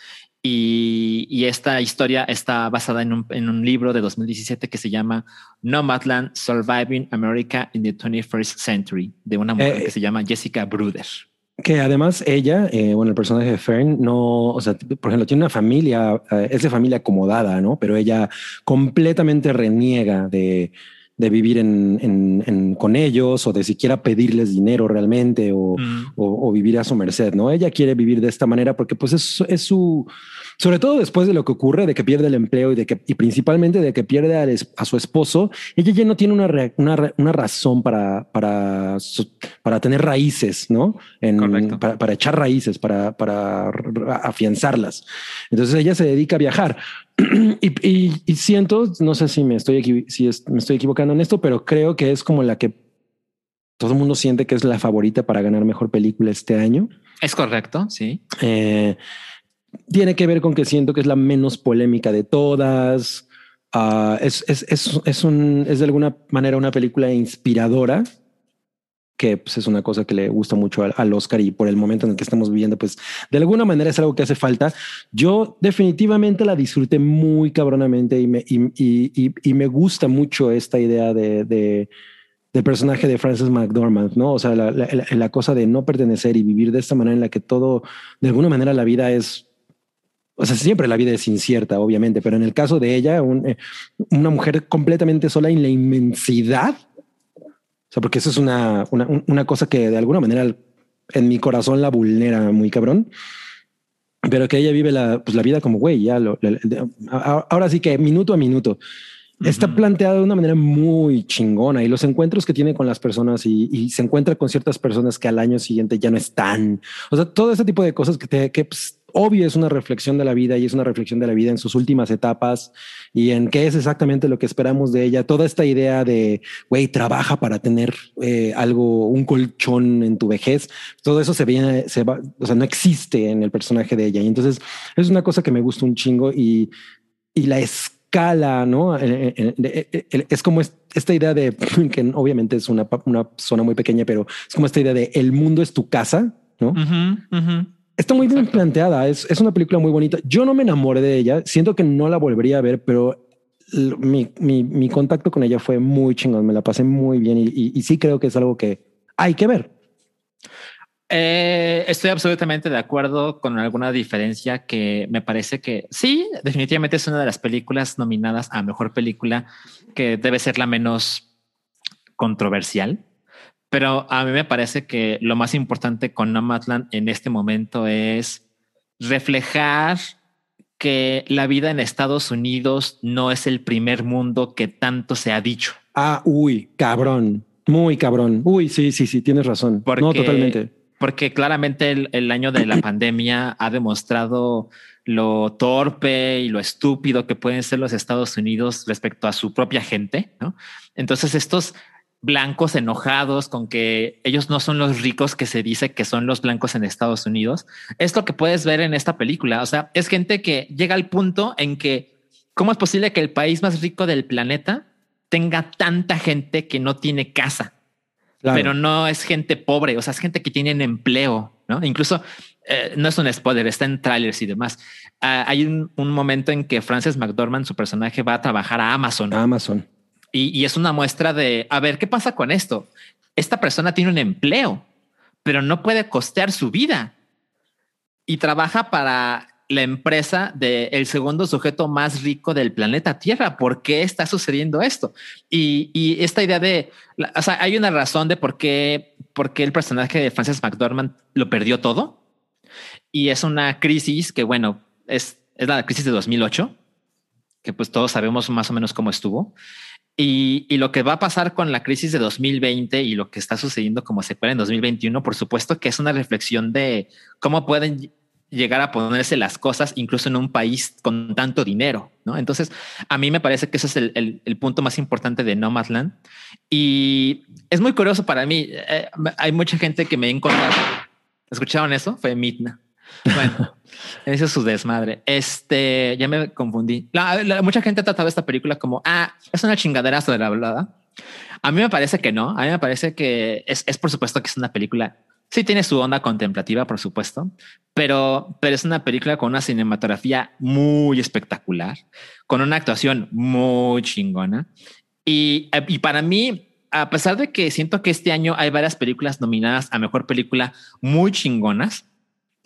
Y, y esta historia está basada en un, en un, libro de 2017 que se llama Nomadland Surviving America in the 21st Century, de una mujer eh, que se llama Jessica Bruder. Que además ella, eh, bueno, el personaje de Fern no, o sea, por ejemplo, tiene una familia, eh, es de familia acomodada, ¿no? Pero ella completamente reniega de, de vivir en, en, en, con ellos o de siquiera pedirles dinero realmente o, mm. o, o, vivir a su merced, ¿no? Ella quiere vivir de esta manera porque pues es, es su, sobre todo después de lo que ocurre, de que pierde el empleo y de que, y principalmente de que pierde a, a su esposo, ella ya no tiene una, re, una, una, razón para, para, para tener raíces, ¿no? En, para, para, echar raíces, para, para afianzarlas. Entonces ella se dedica a viajar. y, y, y, siento, no sé si me estoy, si es, me estoy equivocando en esto, pero creo que es como la que todo el mundo siente que es la favorita para ganar mejor película este año. Es correcto, sí. Eh, tiene que ver con que siento que es la menos polémica de todas. Uh, es, es, es, es, un, es de alguna manera una película inspiradora que pues, es una cosa que le gusta mucho al, al, Oscar y por el momento en el que estamos viviendo, pues de alguna manera es algo que hace falta. Yo definitivamente la disfruté muy cabronamente y me, y, y, y me gusta mucho esta idea de, de, del personaje de Frances McDormand, ¿no? O sea, la, la, cosa de no pertenecer y vivir de esta manera en la que todo, de alguna manera la vida es, o sea, siempre la vida es incierta, obviamente, pero en el caso de ella, un, eh, una mujer completamente sola en la inmensidad o sea, porque eso es una, una, una, cosa que de alguna manera en mi corazón la vulnera muy cabrón. Pero que ella vive la, pues la vida como güey, ya lo, ahora sí que minuto a minuto. Uh -huh. Está planteada de una manera muy chingona y los encuentros que tiene con las personas y, y, se encuentra con ciertas personas que al año siguiente ya no están. O sea, todo ese tipo de cosas que, te, que pues, obvio es una reflexión de la vida y es una reflexión de la vida en sus últimas etapas y en qué es exactamente lo que esperamos de ella. Toda esta idea de, güey, trabaja para tener eh, algo, un colchón en tu vejez, todo eso se viene, se va, o sea, no existe en el personaje de ella. Y entonces es una cosa que me gusta un chingo y, y la escala, ¿no? Eh, eh, es como esta idea de que obviamente es una, una zona muy pequeña, pero es como esta idea de el mundo es tu casa, ¿no? Está muy bien planteada. Es, es, una película muy bonita. Yo no me enamoré de ella. Siento que no la volvería a ver, pero mi, mi, mi contacto con ella fue muy chingón. Me la pasé muy bien y, y, sí creo que es algo que hay que ver. Eh, estoy absolutamente de acuerdo con alguna diferencia que me parece que sí, definitivamente es una de las películas nominadas a mejor película que debe ser la menos controversial. Pero a mí me parece que lo más importante con Nomadland en este momento es reflejar que la vida en Estados Unidos no es el primer mundo que tanto se ha dicho. Ah, uy, cabrón, muy cabrón. Uy, sí, sí, sí, tienes razón. no, totalmente. Porque claramente el, el año de la pandemia ha demostrado lo torpe y lo estúpido que pueden ser los Estados Unidos respecto a su propia gente, ¿no? Entonces estos blancos enojados con que ellos no son los ricos que se dice que son los blancos en Estados Unidos. Es lo que puedes ver en esta película. O sea, es gente que llega al punto en que, ¿cómo es posible que el país más rico del planeta tenga tanta gente que no tiene casa? Pero no es gente pobre, o sea, es gente que tiene empleo, ¿no? Incluso eh, no es un spoiler, está en trailers y demás. Ah, hay un, un, momento en que Frances McDormand, su personaje, va a trabajar a Amazon. A Amazon y, es una muestra de, a ver, ¿qué pasa con esto? Esta persona tiene un empleo, pero no puede costear su vida y trabaja para la empresa del el segundo sujeto más rico del planeta Tierra. ¿Por qué está sucediendo esto? Y, esta idea de, o sea, hay una razón de por qué, por qué el personaje de Frances McDormand lo perdió todo. Y es una crisis que, bueno, es, es la crisis de 2008, que pues todos sabemos más o menos cómo estuvo. Y, lo que va a pasar con la crisis de 2020 y lo que está sucediendo como secuela en 2021, por supuesto que es una reflexión de cómo pueden llegar a ponerse las cosas incluso en un país con tanto dinero, ¿no? Entonces, a mí me parece que ese es el, punto más importante de Nomadland. Y es muy curioso para mí. Eh, hay mucha gente que me ha encontrado. ¿Escucharon eso? Fue Mitna. Bueno, ese es su desmadre. Este, ya me confundí. mucha gente ha tratado esta película como, ah, es una chingadera sobre la hablada. A mí me parece que no. A mí me parece que es, es por supuesto que es una película. Sí tiene su onda contemplativa, por supuesto, pero, pero es una película con una cinematografía muy espectacular, con una actuación muy chingona. Y, y para mí, a pesar de que siento que este año hay varias películas nominadas a mejor película muy chingonas,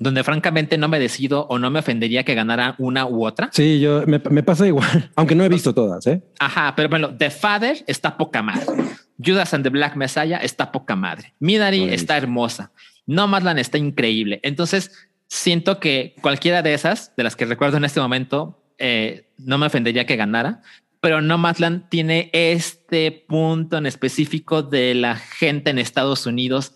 donde francamente no me decido o no me ofendería que ganara una u otra. Sí, yo me, pasa igual, aunque no he visto todas. ¿eh? Ajá, pero bueno, The Father está poca madre. Judas and the Black Messiah está poca madre. Midari está hermosa. Nomadland está increíble. Entonces siento que cualquiera de esas, de las que recuerdo en este momento, eh, no me ofendería que ganara. Pero Nomadland tiene este punto en específico de la gente en Estados Unidos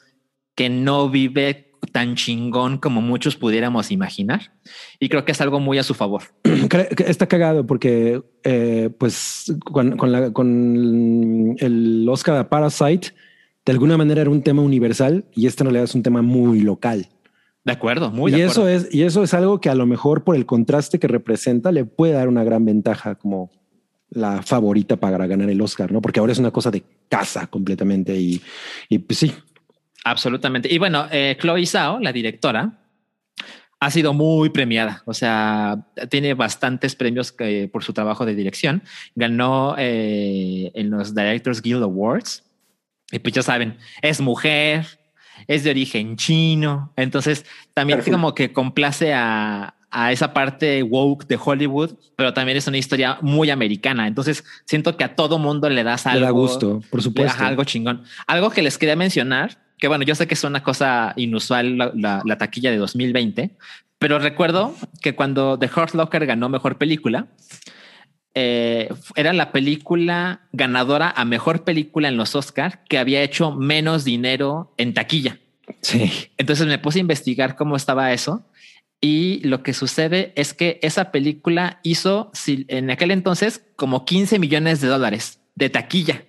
que no vive tan chingón como muchos pudiéramos imaginar. Y creo que es algo muy a su favor. Está cagado porque, eh, pues, con, la, con el Oscar Parasite, de alguna manera era un tema universal y este en realidad es un tema muy local. De acuerdo, muy y de eso es y eso es algo que a lo mejor por el contraste que representa le puede dar una gran ventaja como la favorita para ganar el Oscar, ¿no? Porque ahora es una cosa de casa completamente y, y pues sí, Absolutamente. Y bueno, eh, Chloe Zhao, la directora, ha sido muy premiada. O sea, tiene bastantes premios que, por su trabajo de dirección. Ganó eh, en los Directors Guild Awards. Y pues ya saben, es mujer, es de origen chino. Entonces también como que complace a, a esa parte woke de Hollywood, pero también es una historia muy americana. Entonces siento que a todo mundo le das algo. Le da gusto, por supuesto. algo chingón. Algo que les quería mencionar que bueno, yo sé que es una cosa inusual la, taquilla de 2020, pero recuerdo que cuando The Hurt Locker ganó mejor película, eh, era la película ganadora a mejor película en los Oscars que había hecho menos dinero en taquilla. Sí. Entonces me puse a investigar cómo estaba eso Y lo que sucede es que esa película hizo en aquel entonces como 15 millones de dólares de taquilla.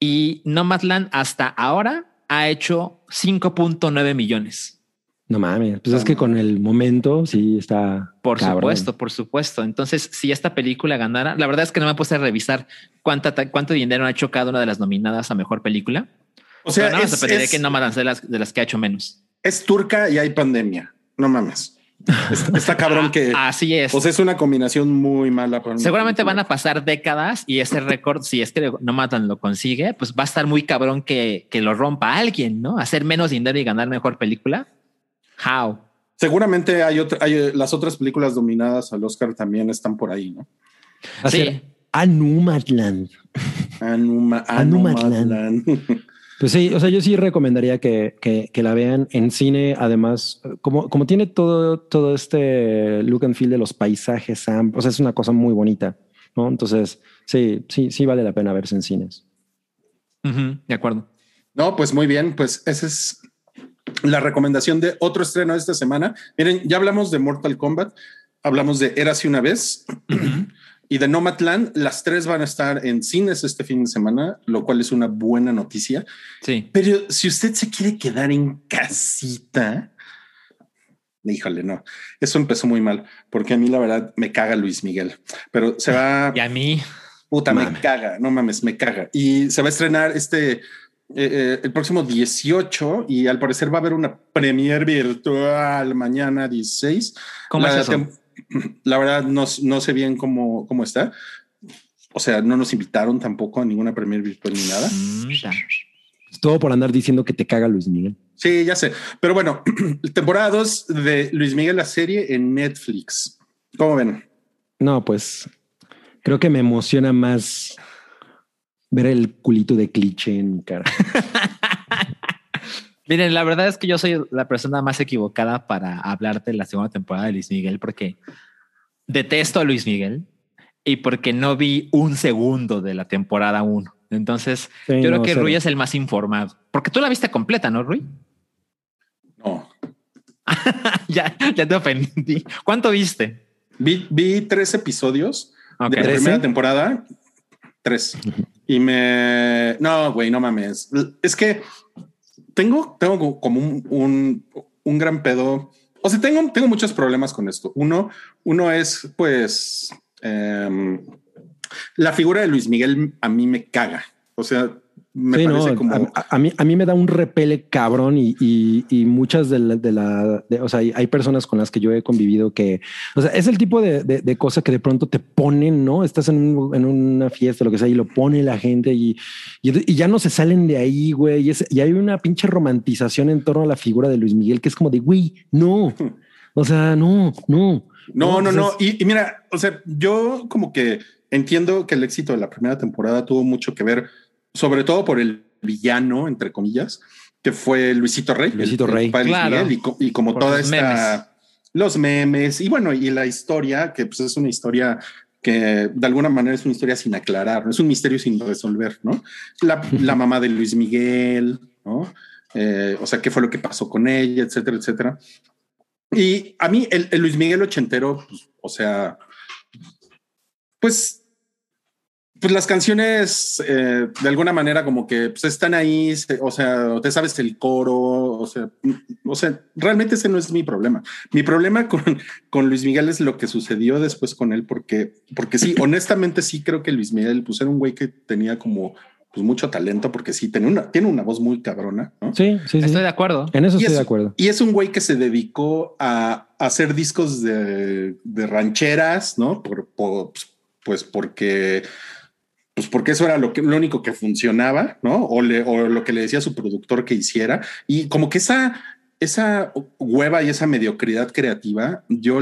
Y Nomadland hasta ahora ha hecho 5.9 millones. No mames, pues es que con el momento sí está. Por supuesto, por supuesto. Entonces, si esta película ganara, la verdad es que no me puse a revisar cuánta, cuánto dinero ha hecho cada una de las nominadas a mejor película. O sea, no es, es, que no de las, de las que ha hecho menos. Es turca y hay pandemia. No mames. Está, cabrón que así es. Pues es una combinación muy mala. Seguramente van a pasar décadas y ese récord, si es que no matan lo consigue, pues va a estar muy cabrón que, que lo rompa alguien, no hacer menos dinero y ganar mejor película. How? Seguramente hay, otra, hay las otras películas dominadas al Oscar también están por ahí, ¿no? Sí. Anumatland. Anuma, Anumatland. Pues sí, o sea, yo sí recomendaría que, que, la vean en cine. Además, como, como tiene todo, todo este look and feel de los paisajes, o sea, es una cosa muy bonita, ¿no? Entonces, sí, sí, sí vale la pena verse en cines. de acuerdo. No, pues muy bien, pues ese es la recomendación de otro estreno de esta semana. Miren, ya hablamos de Mortal Kombat, hablamos de Érase una vez y de Nomadland. Las tres van a estar en cines este fin de semana, lo cual es una buena noticia. Sí. Pero si usted se quiere quedar en casita, híjole, no, eso empezó muy mal, porque a mí la verdad me caga Luis Miguel, pero se va. Y a mí. Puta, me caga, no mames, me caga. Y se va a estrenar este eh, eh, el próximo 18 y al parecer va a haber una premier virtual mañana 16. ¿Cómo la, es eso? La verdad no, no sé bien cómo, cómo está. O sea, no nos invitaron tampoco a ninguna premier virtual ni nada. Todo por andar diciendo que te caga Luis Miguel. Sí, ya sé. Pero bueno, temporada 2 de Luis Miguel, la serie en Netflix. ¿Cómo ven? No, pues creo que me emociona más ver el culito de cliché en mi cara. Miren, la verdad es que yo soy la persona más equivocada para hablarte de la segunda temporada de Luis Miguel porque detesto a Luis Miguel y porque no vi un segundo de la temporada 1. Entonces, yo creo que Rui es el más informado. Porque tú la viste completa, ¿no, Rui? No. ya, ya te ofendí. ¿Cuánto viste? Vi, vi tres episodios de la primera temporada. Tres. Y me... No, güey, no mames. Es que tengo, tengo como un, un, gran pedo. O sea, tengo, tengo muchos problemas con esto. Uno, uno es, pues, em, la figura de Luis Miguel a mí me caga. O sea, me parece como... A, mí, a mí me da un repele cabrón y, y, muchas de la... De la o sea, hay, personas con las que yo he convivido que... O sea, es el tipo de, de, cosa que de pronto te ponen, ¿no? Estás en, en, una fiesta, lo que sea, y lo pone la gente y, y, ya no se salen de ahí, güey. Y, y hay una pinche romantización en torno a la figura de Luis Miguel que es como de, güey, no. O sea, no, no. No, no, no. Y, y mira, o sea, yo como que entiendo que el éxito de la primera temporada tuvo mucho que ver sobre todo por el villano, entre comillas, que fue Luisito Rey. Luisito Rey. y, como toda esta... Los memes y bueno, y la historia, que pues es una historia que de alguna manera es una historia sin aclarar, ¿no? es un misterio sin resolver, ¿no? La, la mamá de Luis Miguel, ¿no? Eh, o sea, qué fue lo que pasó con ella, etcétera, etcétera. Y a mí el, el Luis Miguel ochentero, pues, o sea, pues pues las canciones eh, de alguna manera como que pues, están ahí, o sea, te sabes el coro, o sea, o sea, realmente ese no es mi problema. Mi problema con, con Luis Miguel es lo que sucedió después con él, porque, porque sí, honestamente sí creo que Luis Miguel pues era un güey que tenía como pues mucho talento, porque sí, tiene una, tiene una voz muy cabrona. ¿no? Sí, sí, estoy de acuerdo. En eso estoy de acuerdo. Y es un güey que se dedicó a, hacer discos de, de rancheras, ¿no? Por, por, pues porque pues porque eso era lo, que, lo único que funcionaba, ¿no? O, lo que le decía su productor que hiciera. Y como que esa, esa hueva y esa mediocridad creativa, yo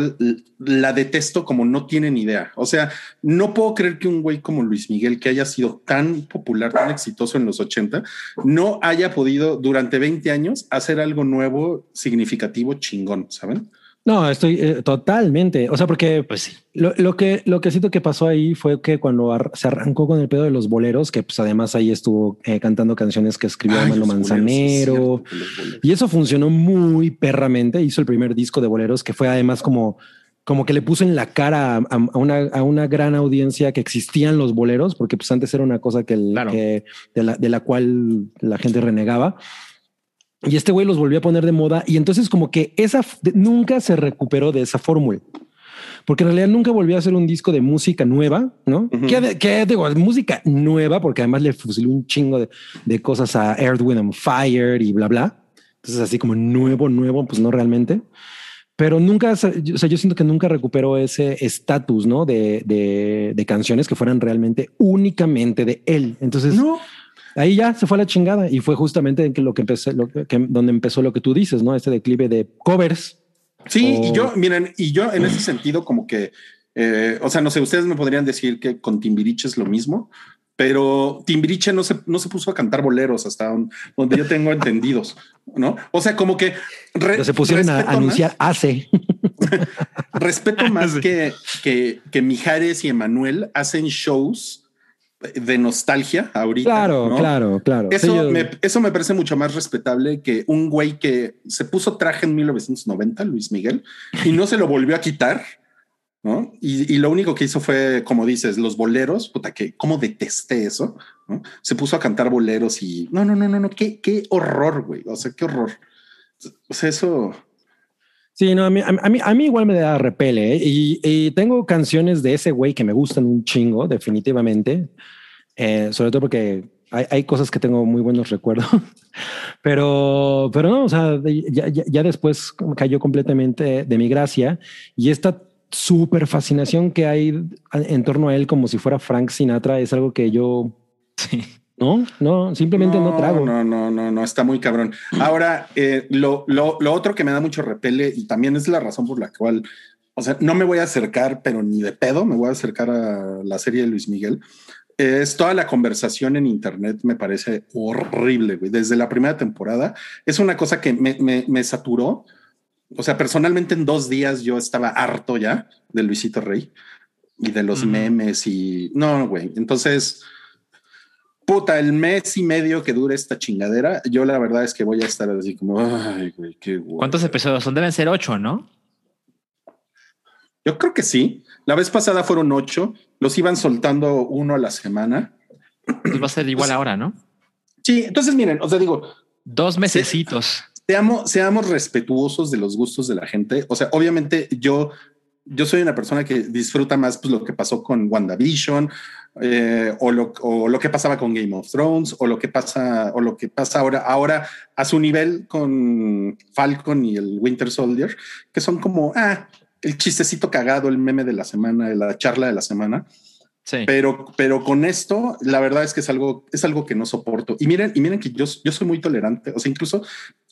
la detesto como no tienen idea. O sea, no puedo creer que un güey como Luis Miguel, que haya sido tan popular, tan exitoso en los 80, no haya podido durante 20 años hacer algo nuevo, significativo, chingón, ¿saben? No, estoy eh, totalmente. O sea, porque Pues sí. lo, lo que lo que siento que pasó ahí fue que cuando ar- se arrancó con el pedo de los boleros, que pues además ahí estuvo eh, cantando canciones que escribió Ay, Manzanero. cierto. Y eso funcionó muy perramente. Hizo el primer disco de boleros que fue además como, como que le puso en la cara a, a una, a una gran audiencia que existían los boleros, porque pues antes era una cosa que, el- Claro. que- de, la, de la cual la gente renegaba. Y este güey los volvió a poner de moda. Y entonces como que esa nunca se recuperó de esa fórmula. Porque en realidad nunca volvió a hacer un disco de música nueva, ¿no? Que, de- que digo, música nueva, porque además le fusiló un chingo de, de cosas a Earth, Wind and Fire y bla, bla. Entonces, así como nuevo, nuevo, pues no realmente. Pero nunca, o sea, yo siento que nunca recuperó ese estatus, ¿no? De, de, de canciones que fueran realmente únicamente de él. Entonces, No, ahí ya se fue a la chingada y fue justamente en que lo que empecé, lo que, donde empezó lo que tú dices, ¿no? Este declive de covers. Sí, O- y yo, miren, y yo en ese sentido, como que, eh, o sea, no sé, ustedes me podrían decir que con Timbiriche es lo mismo, pero Timbiriche no se, no se puso a cantar boleros hasta un- donde yo tengo entendidos, ¿no? O sea, como que re- se pusieron a más- anunciar hace. respeto más que, que, que Mijares y Emanuel hacen shows de nostalgia ahorita. Claro, ¿no? claro, claro. Eso, me, eso me parece mucho más respetable que un güey que se puso traje en 1990, Luis Miguel, y no se lo volvió a quitar, ¿no? Y, y lo único que hizo fue, como dices, los boleros, puta, que cómo detesté eso, ¿no? Se puso a cantar boleros y no, no, no, no, no, qué, qué horror, güey, o sea, qué horror. O sea, eso... Sí, no, a mí, a mí, a mí igual me da repele ¿eh? y, y tengo canciones de ese güey que me gustan un chingo, definitivamente. Eh, sobre todo porque hay, hay cosas que tengo muy buenos recuerdos, pero, pero no, o sea, ya, ya, ya después cayó completamente de mi gracia y esta súper fascinación que hay en torno a él como si fuera Frank Sinatra es algo que yo Sí. No, no, simplemente no, trago. No, no, no, no, está muy cabrón. Ahora, eh, lo, lo, lo otro que me da mucho repele y también es la razón por la cual, o sea, no me voy a acercar, pero ni de pedo me voy a acercar a la serie de Luis Miguel. Es toda la conversación en Internet me parece horrible, güey. Desde la primera temporada es una cosa que me, me, me saturó. O sea, personalmente en dos días yo estaba harto ya de Luisito Rey y de los memes y no, güey. Entonces, puta, el mes y medio que dure esta chingadera, yo la verdad es que voy a estar así como, ay, güey, qué guay. ¿Cuántos episodios son? Deben ser ocho, ¿no? Yo creo que sí. La vez pasada fueron ocho, los iban soltando uno a la semana. Pues va a ser igual ahora, ¿no? Sí, entonces miren, o sea, digo, Dos mesecitos. seamos, seamos respetuosos de los gustos de la gente. O sea, obviamente yo, yo soy una persona que disfruta más pues, lo que pasó con WandaVision eh, o, lo, o lo que pasaba con Game of Thrones o lo que pasa o lo que pasa ahora, ahora a su nivel con Falcon y el Winter Soldier, que son como ah, el chistecito cagado, el meme de la semana, la charla de la semana. Sí. Pero, pero con esto, la verdad es que es algo, es algo que no soporto. Y miren, y miren que yo, yo soy muy tolerante. O sea, incluso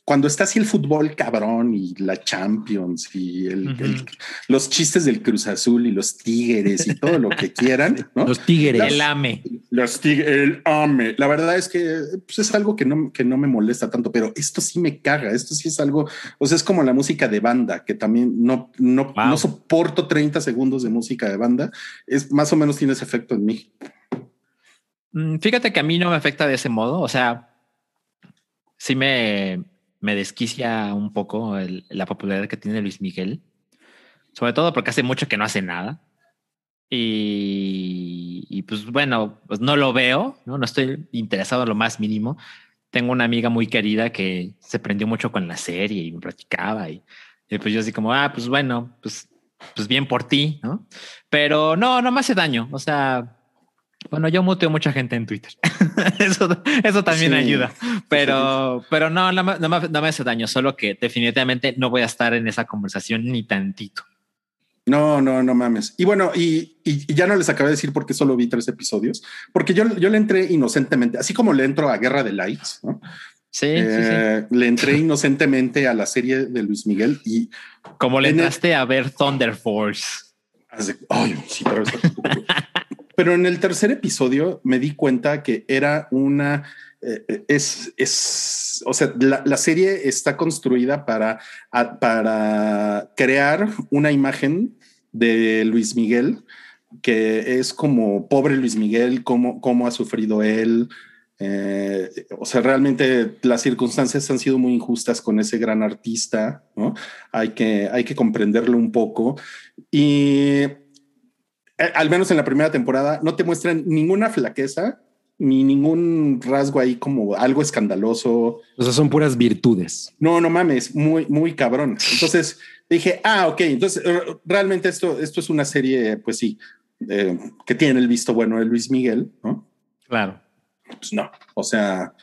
cuando está así el fútbol cabrón y la Champions y el, Ujú. el- los chistes del Cruz Azul y los Tigres y todo lo que quieran, ¿no? Los tigres. El AME. Los tigres, el ame. La verdad es que pues, es algo que no, que no me molesta tanto, pero esto sí me caga. Esto sí es algo, o sea, es como la música de banda, que también no, no, Wow. no soporto 30 segundos de música de banda. Es más o menos tiene ese efecto en mí. Mm, Fíjate que a mí no me afecta de ese modo. O sea, sí me, me desquicia un poco el- la popularidad que tiene Luis Miguel. Sobre todo porque hace mucho que no hace nada. Y, y pues bueno, pues no lo veo, ¿no? No estoy interesado lo más mínimo. Tengo una amiga muy querida que se prendió mucho con la serie y me platicaba y, y pues yo así como, ah, pues bueno, pues, pues bien por ti, ¿no? Pero no, no me hace daño. O sea, bueno, yo muteo mucha gente en Twitter. eso, eso también Sí. ayuda. Pero, pero no, no, me- no me, no me hace daño, solo que definitivamente no voy a estar en esa conversación ni tantito. No, no, no mames. Y bueno, y, y- y ya no les acabé de decir por qué solo vi tres episodios, porque yo, yo le entré inocentemente, así como le entro a Guerra de Lights, ¿no? Sí, sí, Eh, le entré inocentemente a la serie de Luis Miguel y sí. Como le en el- entraste a ver Thunder Force. Ay, sí, pero, pero en el tercer episodio me di cuenta que era una, eh, es, es, o sea, la, la serie está construida para, a- para crear una imagen de Luis Miguel que es como pobre Luis Miguel, cómo, cómo ha sufrido él. Eh, o sea, realmente las circunstancias han sido muy injustas con ese gran artista, ¿no? Hay que, hay que comprenderlo un poco. Y eh, al menos en la primera temporada no te muestran ninguna flaqueza ni ningún rasgo ahí como algo escandaloso. O sea, son puras virtudes. No, no mames, muy, muy cabrón. Entonces dije, ah, ok, entonces eh, realmente esto, esto es una serie, pues sí, eh, que tiene el visto bueno de Luis Miguel, ¿no? Claro. Pues no, o sea,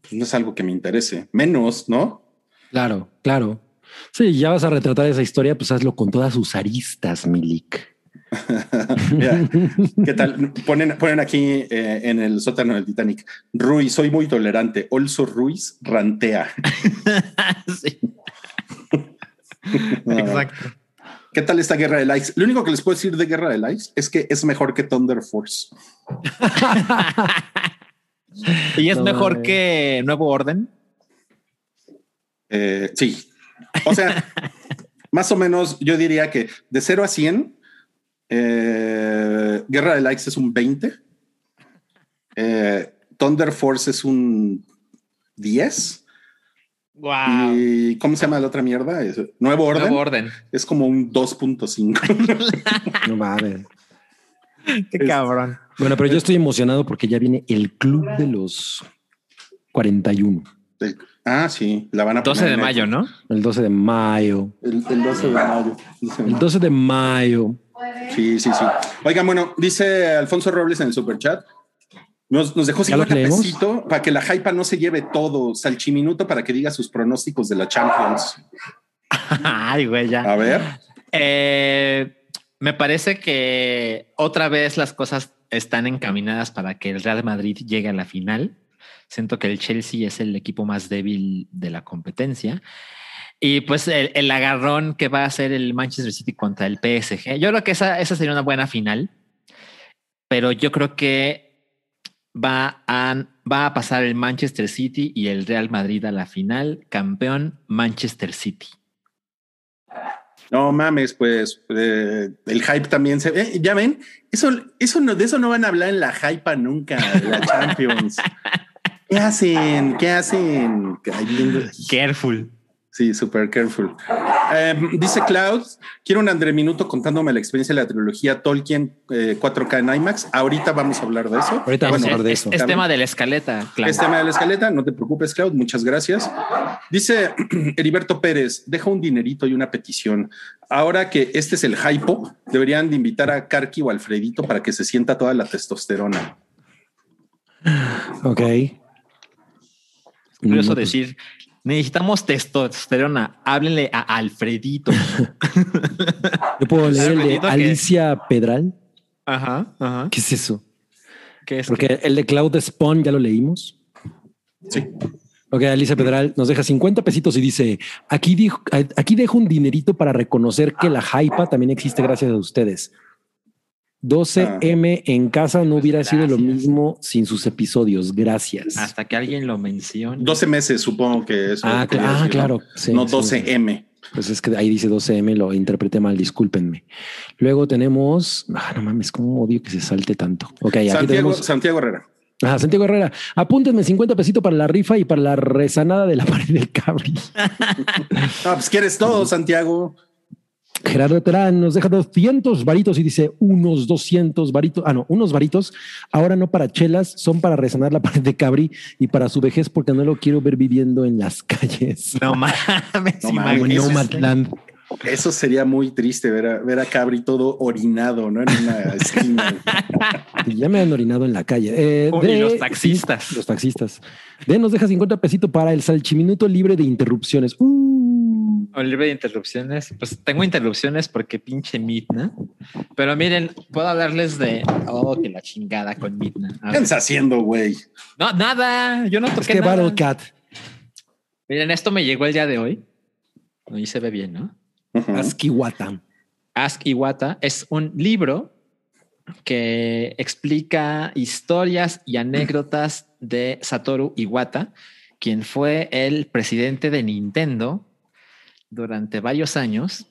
pues no es algo que me interese, menos, ¿no? Claro, claro. Sí, ya vas a retratar esa historia, pues hazlo con todas sus aristas, Milik. Mira, ¿Qué tal? Ponen, ponen aquí eh, en el sótano del Titanic. Ruiz, soy muy tolerante. Also Ruiz rantea. sí, exacto. ¿Qué tal esta guerra de likes? Lo único que les puedo decir de guerra de likes es que es mejor que Thunder Force. Y es No mejor que Nuevo Orden. Eh, sí. O sea, más o menos yo diría que de 0 a 100, eh, Guerra de Likes es un 20. eh, Thunder Force es un 10. Wow. ¿Y cómo se llama la otra mierda? Es- Nuevo Orden. Nuevo Orden. Es como un 2.5. No mames. Qué Es- cabrón. Bueno, pero yo estoy emocionado porque ya viene el club de los 41, ah, sí, la van a 12 poner de mayo, ¿no? el 12 de mayo. El, el 12 de mayo. El 12 de mayo. Sí, sí, sí. Oigan, bueno, dice Alfonso Robles en el superchat. Nos, nos dejó ¿Ya lo 50 leemos? pesito para que la hypa no se lleve todo. Salchiminuto para que diga sus pronósticos de la Champions. Ay, güey, ya. A ver. Eh, me parece que otra vez las cosas están encaminadas para que el Real Madrid llegue a la final. Siento que el Chelsea es el equipo más débil de la competencia. Y pues el, el agarrón que va a hacer el Manchester City contra el PSG. Yo creo que esa, esa sería una buena final. Pero yo creo que va a, va a pasar el Manchester City y el Real Madrid a la final. Campeón Manchester City. No mames, pues eh, el hype también se ve. ya ven, eso, eso no, de eso no van a hablar en la hypa nunca, de la Champions. ¿Qué hacen? ¿Qué hacen? Careful. Sí, super careful. Eh, dice Cloud, quiero un André Minuto contándome la experiencia de la trilogía Tolkien eh, 4K en IMAX. Ahorita vamos a hablar de eso. Ahorita vamos a hablar de es- eso. Es, tema de la escaleta, claro. Es tema de la escaleta, no te preocupes, Cloud, muchas gracias. Dice Heriberto Pérez, deja un dinerito y una petición. Ahora que este es el hypo, deberían de invitar a Karki o Alfredito para que se sienta toda la testosterona. Ok. Curioso pues, decir, necesitamos testosterona. Háblenle a Alfredito. Yo puedo leer el de que- Alicia Pedral. Ajá, ajá. ¿Qué es eso? ¿Qué es? Porque el de Cloud Spawn ya lo leímos. Sí. Ok, Alicia Pedral nos deja 50 pesitos y dice, aquí, dijo, aquí dejo un dinerito para reconocer que la hypa también existe gracias a ustedes. 12M en casa no hubiera sido lo mismo sin sus episodios. Gracias. Hasta que alguien lo mencione. 12 meses, supongo que eso. Ah, cla- ah, decir, ¿no? claro. Sí, no sí, 12M. Pues es que ahí dice 12M, lo interpreté mal, discúlpenme. Luego tenemos, ah, no mames, cómo odio que se salte tanto. Ok, aquí Santiago, tenemos Santiago Herrera. Ajá, Santiago Herrera, apúntenme 50 pesitos para la rifa y para la rezanada de la pared del cabri. Ah, pues quieres todo, Santiago. Gerardo Terán nos deja 200 varitos y dice unos 200 varitos. Ah, no, unos varitos. Ahora no para chelas, son para resanar la pared de Cabri y para su vejez porque no lo quiero ver viviendo en las calles. No mames. No mames, eso es-. Eso sería muy triste ver a, ver a Cabri todo orinado, ¿no? En una esquina. Ya me han orinado en la calle. Eh, Uy, de- los taxistas. Los taxistas. De nos deja 50 pesitos para el salchiminuto libre de interrupciones. Uh. O libre de interrupciones. Pues tengo interrupciones porque pinche Midna. Pero miren, puedo hablarles de oh, que la chingada con Midna. ¿Qué estás haciendo, güey? No, nada. Yo no toqué Es que nada. Battle Cat. Miren, esto me llegó el día de hoy. Ahí se ve bien, ¿no? Ujú. Askiwata. Ask Iwata es un libro que explica historias y anécdotas de Satoru Iwata, quien fue el presidente de Nintendo durante varios años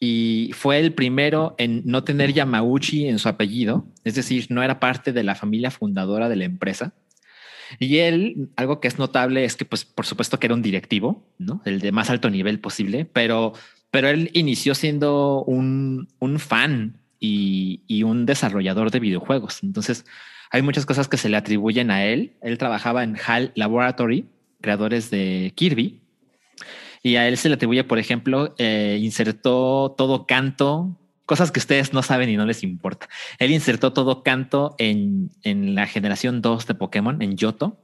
y fue el primero en no tener Yamauchi en su apellido, es decir, no era parte de la familia fundadora de la empresa. Y él, algo que es notable es que, pues, por supuesto que era un directivo, ¿no? El de más alto nivel posible, pero, pero él inició siendo un, un fan y, y un desarrollador de videojuegos. Entonces, hay muchas cosas que se le atribuyen a él. Él trabajaba en HAL Laboratory, creadores de Kirby, y a él se le atribuye, por ejemplo, eh, insertó todo canto, cosas que ustedes no saben y no les importa. Él insertó todo canto en, en la generación 2 de Pokémon, en Yoto.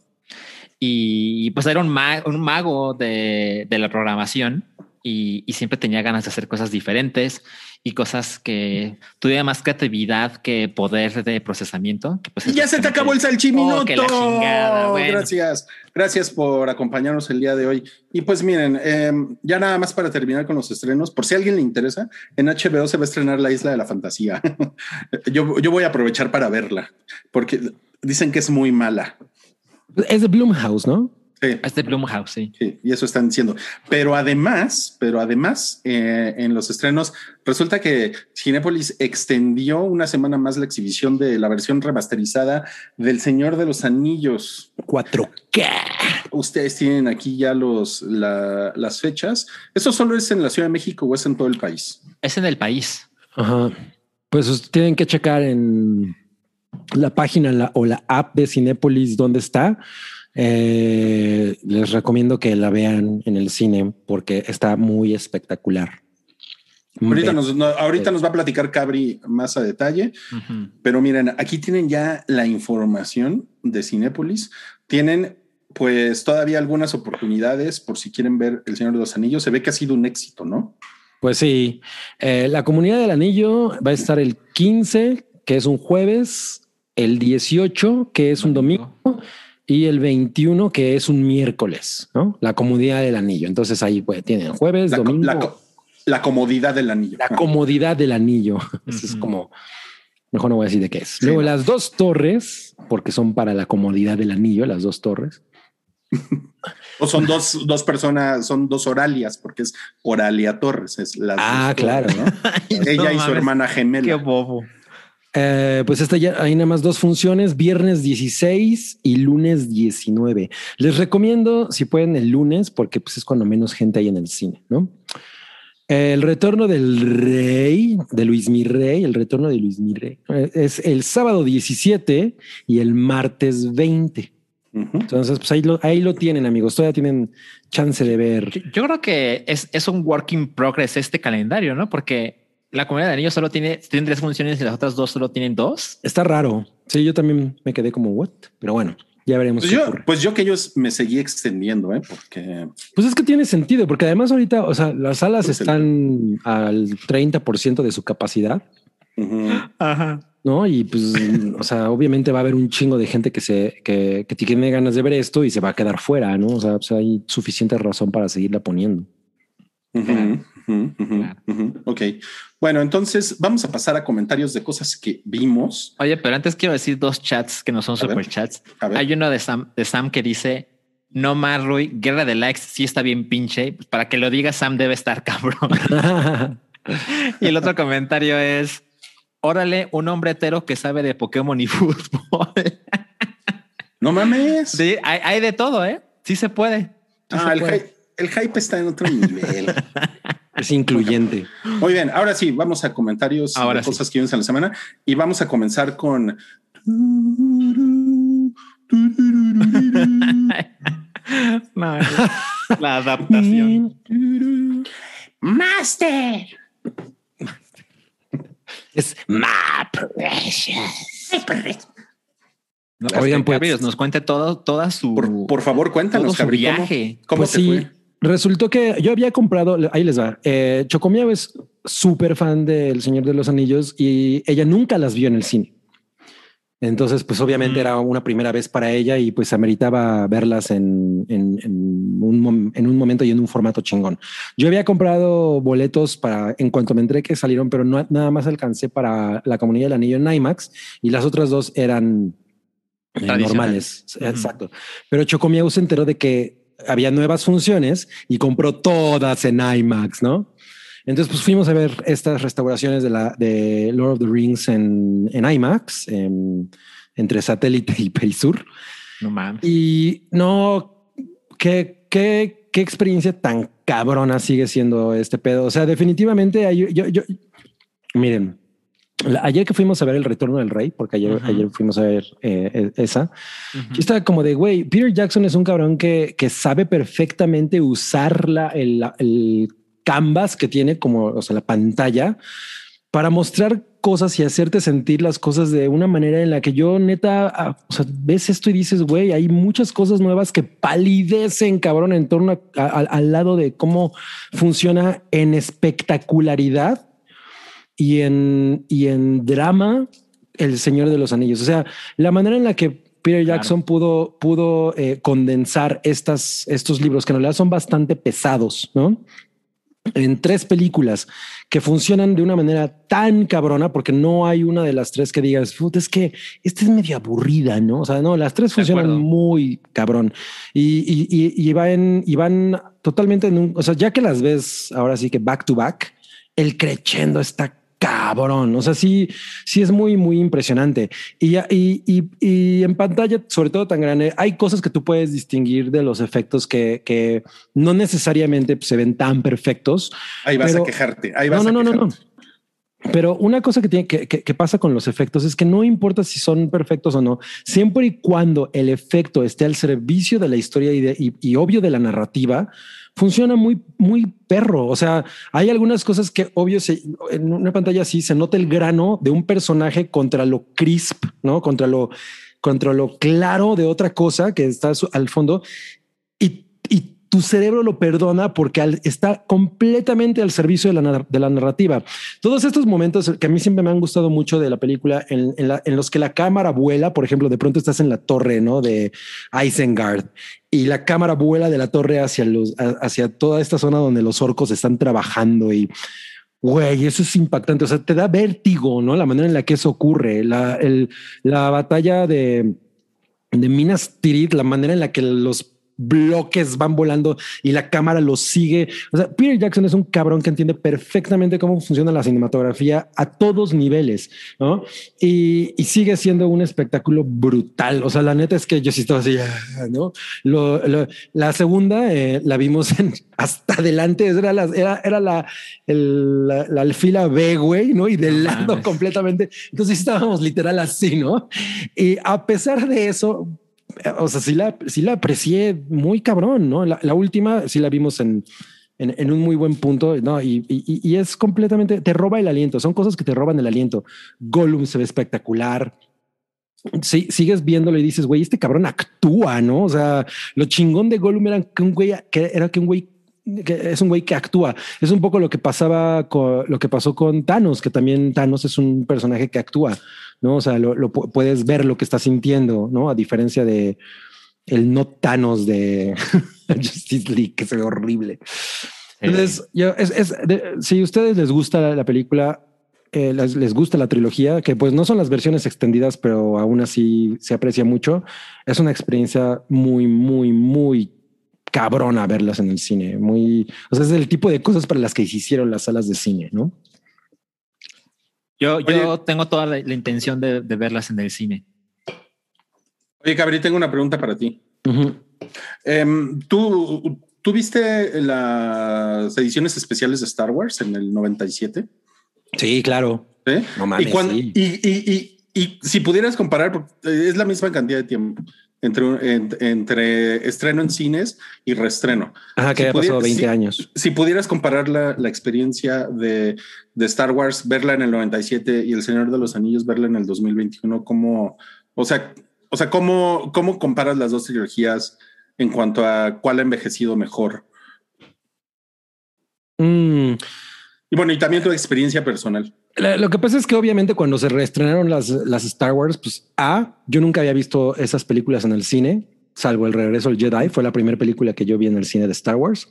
Y pues era un, un mago de, de la programación y, y, siempre tenía ganas de hacer cosas diferentes y cosas que tuviera más creatividad que poder de procesamiento. Que pues ya se te acabó el salchiminuto. Oh, chingada, bueno. Gracias. Gracias por acompañarnos el día de hoy. Y pues miren, eh, ya nada más para terminar con los estrenos, por si a alguien le interesa, en HBO se va a estrenar La Isla de la Fantasía. yo, yo voy a aprovechar para verla, porque dicen que es muy mala. Es de Bloomhouse, ¿no? Sí. Es de Blumhouse, sí. sí. Y eso están diciendo. Pero además, pero además, eh, en los estrenos, resulta que Cinepolis extendió una semana más la exhibición de la versión remasterizada del Señor de los Anillos. 4K. Ustedes tienen aquí ya los, la, las fechas. ¿Eso solo es en la Ciudad de México o es en todo el país? Es en el país. Ajá. Pues tienen que checar en la página la, o la app de Cinepolis dónde está eh, les recomiendo que la vean en el cine porque está muy espectacular. Ahorita, nos, no, ahorita nos va a platicar Cabri más a detalle, uh -huh. pero miren, aquí tienen ya la información de Cinépolis. Tienen pues todavía algunas oportunidades por si quieren ver El Señor de los Anillos. Se ve que ha sido un éxito, ¿no? Pues sí, eh, la comunidad del anillo va a estar el 15, que es un jueves, el 18, que es un domingo y el 21, que es un miércoles, ¿no? La comodidad del anillo. Entonces ahí pues, tienen jueves, la, domingo. La, la, comodidad del anillo. La comodidad del anillo. Uh -huh. Es como, mejor no voy a decir de qué es. Sí, Luego no. las dos torres, porque son para la comodidad del anillo, las dos torres. o son dos, dos personas, son dos Oralias, porque es Oralia Torres. Es la ah, claro. ¿no? Ella y su hermana gemela. Qué bobo. Eh, pues esta ya hay nada más dos funciones, viernes 16 y lunes 19. Les recomiendo si pueden el lunes, porque pues es cuando menos gente hay en el cine, ¿no? El retorno del rey, de Luis Mirrey, el retorno de Luis Mirrey, es el sábado 17 y el martes 20. Uh -huh. Entonces, pues ahí lo, ahí lo tienen, amigos. Todavía tienen chance de ver. Yo, yo creo que es, es un work in progress este calendario, ¿no? Porque la comunidad de anillos solo tiene, tiene tres funciones y las otras dos solo tienen dos. Está raro. Sí, yo también me quedé como what, pero bueno, ya veremos. Pues, yo, pues yo que ellos me seguí extendiendo, ¿eh? porque pues es que tiene sentido, porque además ahorita, o sea, las salas pues están el... al 30% de su capacidad. Uh -huh. Ajá. No, y pues, o sea, obviamente va a haber un chingo de gente que se que, que tiene ganas de ver esto y se va a quedar fuera, no? O sea, pues hay suficiente razón para seguirla poniendo. Uh -huh. Uh -huh, uh -huh, uh -huh. Ok. Bueno, entonces vamos a pasar a comentarios de cosas que vimos. Oye, pero antes quiero decir dos chats que no son super chats. Hay uno de Sam, de Sam que dice: No más, Rui, guerra de likes sí está bien pinche. Pues para que lo diga, Sam debe estar cabrón. y el otro comentario es: Órale, un hombre hetero que sabe de Pokémon y fútbol. no mames. Sí, hay, hay, de todo, ¿eh? Sí se puede. Sí ah, se el, puede. Hype, el hype está en otro nivel. Es incluyente. Muy bien, ahora sí, vamos a comentarios ahora de sí. cosas que vimos en la semana y vamos a comenzar con. no, la adaptación. Master. Es my precious. No, Oigan, pues nos cuente todo, toda su. Por, por favor, cuéntanos, todo su Cabri, viaje. ¿Cómo, cómo pues te sí, fue? Resultó que yo había comprado, ahí les va. Eh, es súper fan del Señor de los Anillos y ella nunca las vio en el cine. Entonces, pues obviamente Mm. era una primera vez para ella y pues ameritaba verlas en, en, en un, en un momento y en un formato chingón. Yo había comprado boletos para en cuanto me entré que salieron, pero no, nada más alcancé para la comunidad del anillo en IMAX y las otras dos eran eh, normales. Exacto. Pero Chocomiao se enteró de que había nuevas funciones y compró todas en IMAX, ¿no? Entonces, pues fuimos a ver estas restauraciones de la de Lord of the Rings en, en IMAX, en- entre satélite y Perisur. No mames. Y no, qué, qué, qué experiencia tan cabrona sigue siendo este pedo. O sea, definitivamente hay- yo, yo, miren, ayer que fuimos a ver el retorno del rey, porque ayer, ayer fuimos a ver eh, esa, Ujú. yo estaba como de, güey, Peter Jackson es un cabrón que, que sabe perfectamente usar la, el, el canvas que tiene como, o sea, la pantalla para mostrar cosas y hacerte sentir las cosas de una manera en la que yo neta, ah, o sea, ves esto y dices, güey, hay muchas cosas nuevas que palidecen, cabrón, en torno a- a- al lado de cómo funciona en espectacularidad y en, y en drama El Señor de los Anillos. O sea, la manera en la que Peter Claro. Jackson pudo, pudo eh, condensar estas, estos libros que en realidad son bastante pesados, ¿no? En tres películas que funcionan de una manera tan cabrona, porque no hay una de las tres que digas, "Puta, es que esta es medio aburrida, ¿no? O sea, no, las tres funcionan muy cabrón y, y, y, y van, y van totalmente en un, o sea, ya que las ves ahora sí que back to back, el crescendo está cabrón. O sea, sí, sí es muy, muy impresionante. Y, y, y, y en pantalla, sobre todo tan grande, hay cosas que tú puedes distinguir de los efectos que, que no necesariamente se ven tan perfectos. Ahí vas Pero- a quejarte. Ahí vas No, no, a no, no, quejarte. no. Pero una cosa que, tiene, que, que- que pasa con los efectos es que no importa si son perfectos o no, siempre y cuando el efecto esté al servicio de la historia y, de- y- y obvio de la narrativa, funciona muy, muy perro. O sea, hay algunas cosas que obvio en una pantalla así se nota el grano de un personaje contra lo crisp, no contra lo, contra lo claro de otra cosa que está al fondo y tu cerebro lo perdona porque está completamente al servicio de la, narrativa. Todos estos momentos que a mí siempre me han gustado mucho de la película, en, la- los que la cámara vuela, por ejemplo, de pronto estás en la torre ¿no? de Isengard y la cámara vuela de la torre hacia, los, hacia toda esta zona donde los orcos están trabajando y Güey, eso es impactante. O sea, te da vértigo, ¿no? La manera en la que eso ocurre. La, la batalla de, de Minas Tirith, la manera en la que los bloques van volando y la cámara los sigue. O sea, Peter Jackson es un cabrón que entiende perfectamente cómo funciona la cinematografía a todos niveles, ¿no? Y, y sigue siendo un espectáculo brutal. O sea, la neta es que yo sí estaba así, ah, ¿no? Lo- lo- la segunda eh, la vimos en, hasta adelante, era la, era, era la, el- la, la alfila B, güey, ¿no? Y del No lado completamente. Entonces estábamos literal así, ¿no? Y a pesar de eso, o sea, sí la, sí la aprecié muy cabrón, ¿no? La, la última sí la vimos en, en, en un muy buen punto, ¿no? Y, y, y es completamente, te roba el aliento, son cosas que te roban el aliento. Gollum se ve espectacular. Sí, sigues viéndolo y dices, güey, este cabrón actúa, ¿no? O sea, lo chingón de Gollum era que un güey, que era que un güey que es un güey que actúa. Es un poco lo que pasaba con lo que pasó con Thanos, que también Thanos es un personaje que actúa, ¿no? O sea, lo, lo pu- puedes ver lo que está sintiendo, ¿no? A diferencia de el no Thanos de Justice League, que se ve horrible. Entonces, yo, es, es- de- si a ustedes les gusta la, la película, eh, les, les gusta la trilogía, que pues no son las versiones extendidas, pero aún así se aprecia mucho, es una experiencia muy, muy, muy cabrona verlas en el cine. Muy, o sea, es el tipo de cosas para las que se hicieron las salas de cine, ¿no? Yo, yo Oye. tengo toda la, la intención de, de verlas en el cine. Oye, Cabri, tengo una pregunta para ti. Em, ¿tú, ¿Tú viste las ediciones especiales de Star Wars en el 97? Sí, claro. ¿Sí? No mames, y, sí. y, y- y- y si pudieras comparar, es la misma cantidad de tiempo entre, en- entre estreno en cines y reestreno. Ajá, que Si pasado pudiera- 20 sí. años. Si pudieras comparar la, la experiencia de, de Star Wars, verla en el 97 y El Señor de los Anillos, verla en el 2021, ¿cómo, o sea, o sea, cómo, cómo comparas las dos trilogías en cuanto a cuál ha envejecido mejor? Mm, Y bueno, y también tu experiencia personal. Lo que pasa es que obviamente cuando se reestrenaron las, las Star Wars, pues A, yo nunca había visto esas películas en el cine, salvo El Regreso del Jedi, fue la primera película que yo vi en el cine de Star Wars.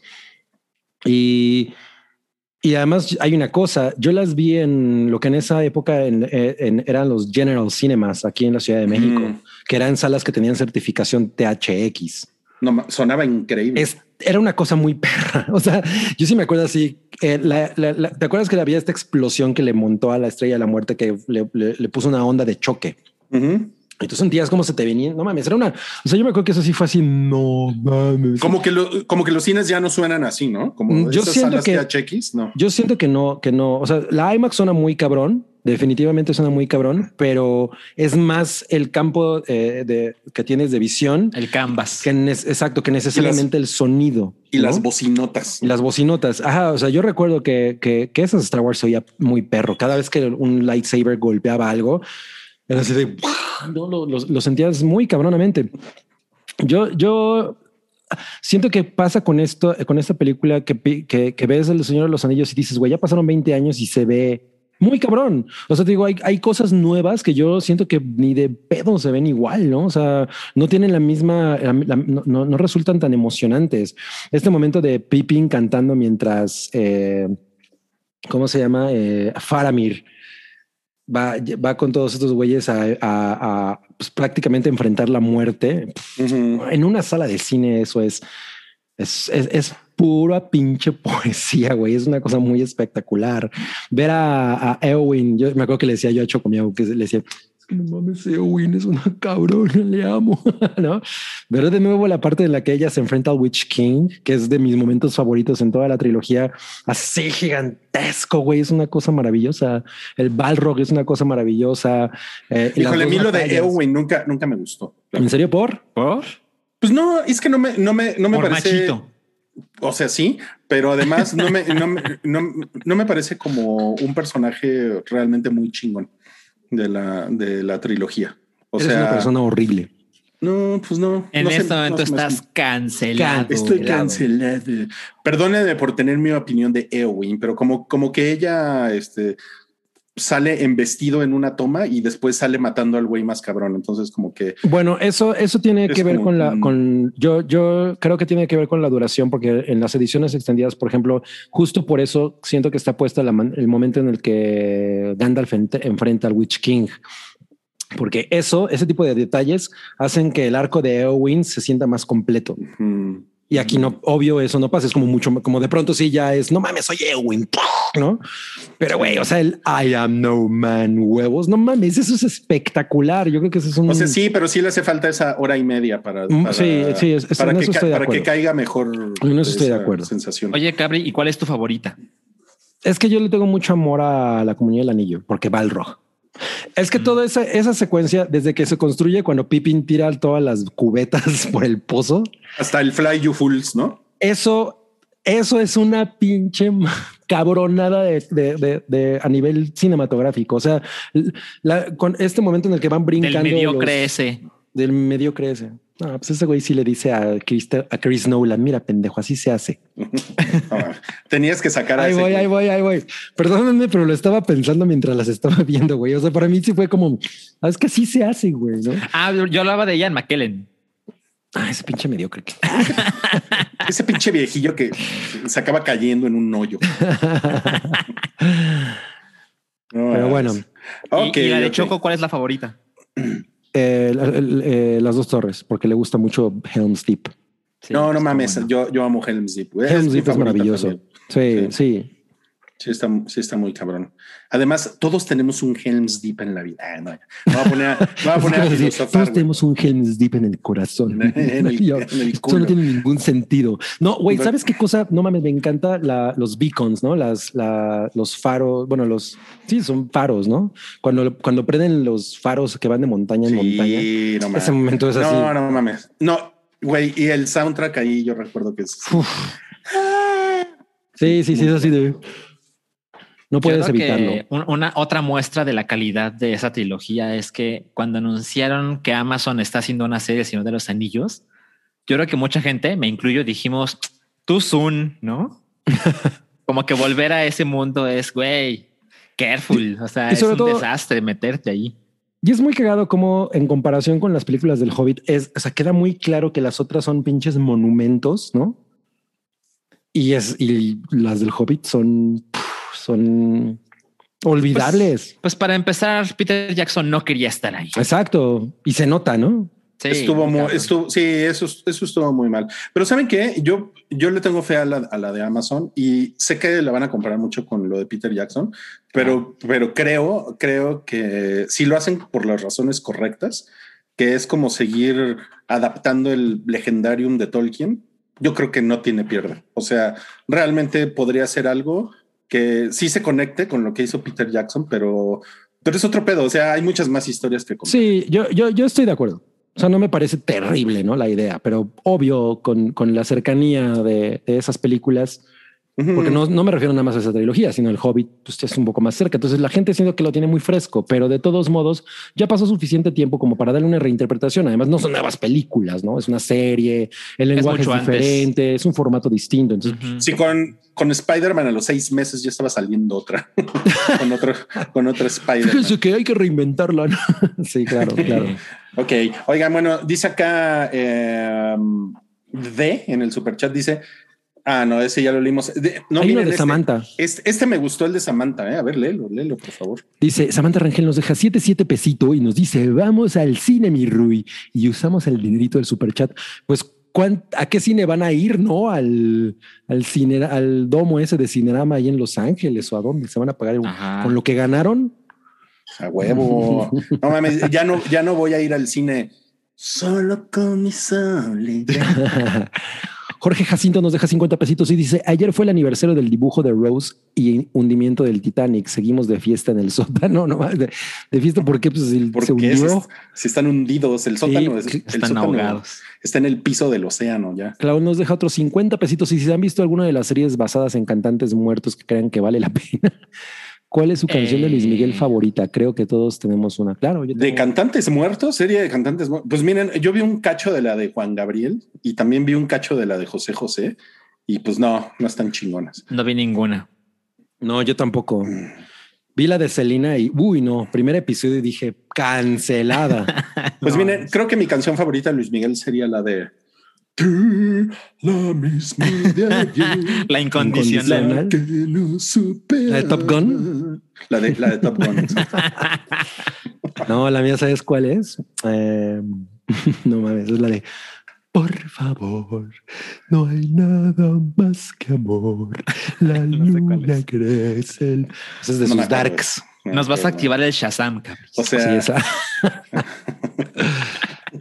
Y, y además hay una cosa, yo las vi en lo que en esa época en- en- eran los General Cinemas aquí en la Ciudad de México, Mm. que eran salas que tenían certificación THX. No, sonaba increíble. Es, era una cosa muy perra. O sea, yo sí me acuerdo así. eh, la- la- la- ¿Te acuerdas que había esta explosión que le montó a la estrella de la muerte que le, le- le puso una onda de choque? Y tú sentías cómo se te venía. No mames, era una. O sea, yo me acuerdo que eso sí fue así. No mames. Como que, lo- como que los cines ya no suenan así, ¿no? Como Mm, yo esas siento salas que- THX, no. Yo siento que no, que no. O sea, la IMAX suena muy cabrón. Definitivamente suena muy cabrón, pero es más el campo eh, de, que tienes de visión El canvas. que exacto, que necesariamente el sonido Y ¿no? las bocinotas. Y las bocinotas. Ajá. O sea, yo recuerdo que, que, que esas Star Wars se oía muy perro. Cada vez que un lightsaber golpeaba algo, era así de no, lo, lo- lo sentías muy cabronamente. Yo, yo siento que pasa con esto, con esta película que, que, que ves El Señor de los Anillos y dices, güey, ya pasaron 20 años y se ve muy cabrón. O sea, te digo, hay, hay cosas nuevas que yo siento que ni de pedo se ven igual, ¿no? O sea, no tienen la misma, la- la- no- no resultan tan emocionantes. Este momento de Pippin cantando mientras, eh, ¿cómo se llama? Eh, Faramir va, va con todos estos güeyes a, a- a, pues, prácticamente enfrentar la muerte. En una sala de cine eso es, es, es, es pura pinche poesía, güey. Es una cosa muy espectacular. Ver a, a Eowyn, yo me acuerdo que le decía yo a Chocomiao que le decía, "Es que no mames, Eowyn es una cabrona, le amo, ¿no? Ver de nuevo la parte en la que ella se enfrenta al Witch King, que es de mis momentos favoritos en toda la trilogía, así gigantesco, güey, es una cosa maravillosa. El Balrog es una cosa maravillosa. Eh, Híjole, a mí lo de. Eowyn nunca, nunca me gustó. ¿En serio por? ¿Por? Pues no, es que no me, no me, no me Por parece. machito. O sea, sí, pero además no me, no, me, no, no me parece como un personaje realmente muy chingón de la, de la trilogía. O Eres sea, una persona horrible. no, pues no. En no sé, este no momento me hace- estás cancelado. Estoy Helado. cancelado. Perdóneme por tener mi opinión de Eowyn, pero como, como que ella este, sale en vestido en una toma y después sale matando al güey más cabrón. Entonces, como que Bueno, eso, eso tiene Es que ver como, con la, con yo, yo creo que tiene que ver con la duración, porque en las ediciones extendidas, por ejemplo, justo por eso siento que está puesta la man- el momento en el que Gandalf ent- enfrenta al Witch King. Porque eso, ese tipo de detalles hacen que el arco de Eowyn se sienta más completo. Y aquí no, obvio, eso no pasa. Es como mucho, como de pronto sí ya es, no mames, soy Eowyn, ¿no? Pero güey, o sea, el I am no man huevos, no mames, eso es espectacular. Yo creo que eso es un... O sea, sí, pero sí le hace falta esa hora y media para, Mm, para- sí, sí, es- es- para, en que, eso ca- estoy de para que caiga mejor. En eso estoy de acuerdo. Sensación. Oye, Cabri, ¿y cuál es tu favorita? Es que yo le tengo mucho amor a la comunidad del anillo, porque Balrog. Es que toda esa, esa secuencia, desde que se construye cuando Pippin tira todas las cubetas por el pozo, Hasta el Fly You Fools, ¿no? eso, eso es una pinche cabronada de, de- de- de- a nivel cinematográfico. O sea, la- con este momento en el que van brincando Del mediocre los- ese. del mediocre ese. No, pues ese güey sí le dice a Chris, a Chris Nolan, mira pendejo, así se hace. Tenías que sacar a Ahí ese voy, güey. ahí voy, ahí voy. Perdónenme, pero lo estaba pensando mientras las estaba viendo, güey. O sea, para mí sí fue como, ah, es que así se hace, güey, ¿no? Ah, yo, hablaba de Ian McKellen. Ah, ese pinche mediocre. Ese pinche viejillo que se acaba cayendo en un hoyo. No, Pero bueno, Y- Ok, y, la de ok. Choco, ¿cuál es la favorita? eh, el- el- eh, las dos torres, porque le gusta mucho Helm's Deep. Sí, no, no mames. bueno. Yo, yo amo Helm's Deep. Helm's Deep es maravilloso. Sí. sí. Sí está, sí está muy cabrón. Además, todos tenemos un Helm's Deep en la vida. Ah, no, voy a poner a, me voy a, poner a Sí, filosofar, Todos güey. tenemos un Helm's Deep en el corazón. En el- Yo, en el esto culo. no tiene ningún sentido. No, güey, ¿sabes qué cosa? No mames, me encanta la, los beacons, ¿no? Las, la, los faros, bueno, los, sí, son faros, ¿no? Cuando, cuando prenden los faros que van de montaña en montaña. Sí, no mames. Ese momento es así. No, no mames. No, güey. Y el soundtrack ahí yo recuerdo que es. Uf. Sí, sí, sí, es así de. No puedes evitarlo. un- Una otra muestra de la calidad de esa trilogía es que cuando anunciaron que Amazon está haciendo una serie Señor de los Anillos, yo creo que mucha gente, me incluyo, dijimos tú Zoom, ¿no? como que volver a ese mundo es, güey, careful. O sea, es un todo- desastre meterte ahí. Y es muy cagado como en comparación con las películas del Hobbit es, o sea, queda muy claro que las otras son pinches monumentos, ¿no? Y es, y las del Hobbit son, puf, son olvidables. Pues para empezar, Peter Jackson no quería estar ahí. Exacto. Y se nota, ¿no? Sí, estuvo muy, estuvo, sí, eso, eso estuvo muy mal. Pero saben qué, yo, yo le tengo fe a la, a la de Amazon y sé que la van a comparar mucho con lo de Peter Jackson, pero, pero creo, creo que si lo hacen por las razones correctas, que es como seguir adaptando el legendarium de Tolkien, yo creo que no tiene pierde. O sea, realmente podría ser algo que sí se conecte con lo que hizo Peter Jackson, pero, pero es otro pedo. O sea, hay muchas más historias que contar. Sí, yo, yo, yo estoy de acuerdo. O sea, no me parece terrible, ¿no? La idea, pero obvio con, con la cercanía de, de esas películas. Porque no, no me refiero nada más a esa trilogía, sino el Hobbit, pues es un poco más cerca. Entonces la gente siento que lo tiene muy fresco, pero de todos modos ya pasó suficiente tiempo como para darle una reinterpretación. Además, no son nuevas películas, no es una serie, el lenguaje es, antes. diferente, es un formato distinto. Entonces, Ujú. Sí, con, con Spider-Man a los seis meses ya estaba saliendo otra, con otro, con otro Spider-Man. fíjense que hay que reinventarla. ¿no? sí, claro, claro. Ok, oigan, bueno, dice acá eh, D en el superchat, dice, ah, no, ese ya lo leímos. De- no, hay uno de este- Samantha. Este, este me gustó el de Samantha, eh. a ver, léelo, léelo, por favor. Dice Samantha Rangel nos deja 7 7 pesito y nos dice vamos al cine mi Rui y usamos el dinerito del superchat. Pues ¿cuán- ¿a qué cine van a ir? No al, al cine, al domo ese de Cinerama ahí en Los Ángeles o a dónde se van a pagar Ajá. con lo que ganaron. A huevo. No mames, ya no, ya no voy a ir al cine solo con mi soledad. Jorge Jacinto nos deja 50 pesitos y dice ayer fue el aniversario del dibujo de Rose y hundimiento del Titanic. Seguimos de fiesta en el sótano, no de, de fiesta porque pues el- Porque se hundió. si, si están hundidos, el sótano, es- el Están sótano ahogados. está en el piso del océano ya. Clau nos deja otros 50 pesitos. Y si han visto alguna de las series basadas en cantantes muertos que crean que vale la pena, ¿cuál es su canción de Luis Miguel Eh. favorita? Creo que todos tenemos una. Claro, yo De cantantes muertos, serie de cantantes muertos. Pues miren, yo vi un cacho de la de Juan Gabriel y también vi un cacho de la de José José y pues no, no están chingonas. No vi ninguna. No, yo tampoco. Vi la de Selena y uy, no, primer episodio y dije cancelada. Pues No, miren, creo que mi canción favorita de Luis Miguel sería la de Tú, la misma de ayer, La incondicional. La que no supera. ¿La de Top Gun? La de, la de Top Gun. No, la mía, ¿sabes cuál es? Eh, no mames, es la de Por favor, no hay nada más que amor. La No luna es. crece. el- Esa es de No sus acuerdo. darks. Nos vas a activar el Shazam, cabrón. O sea, Sí, esa.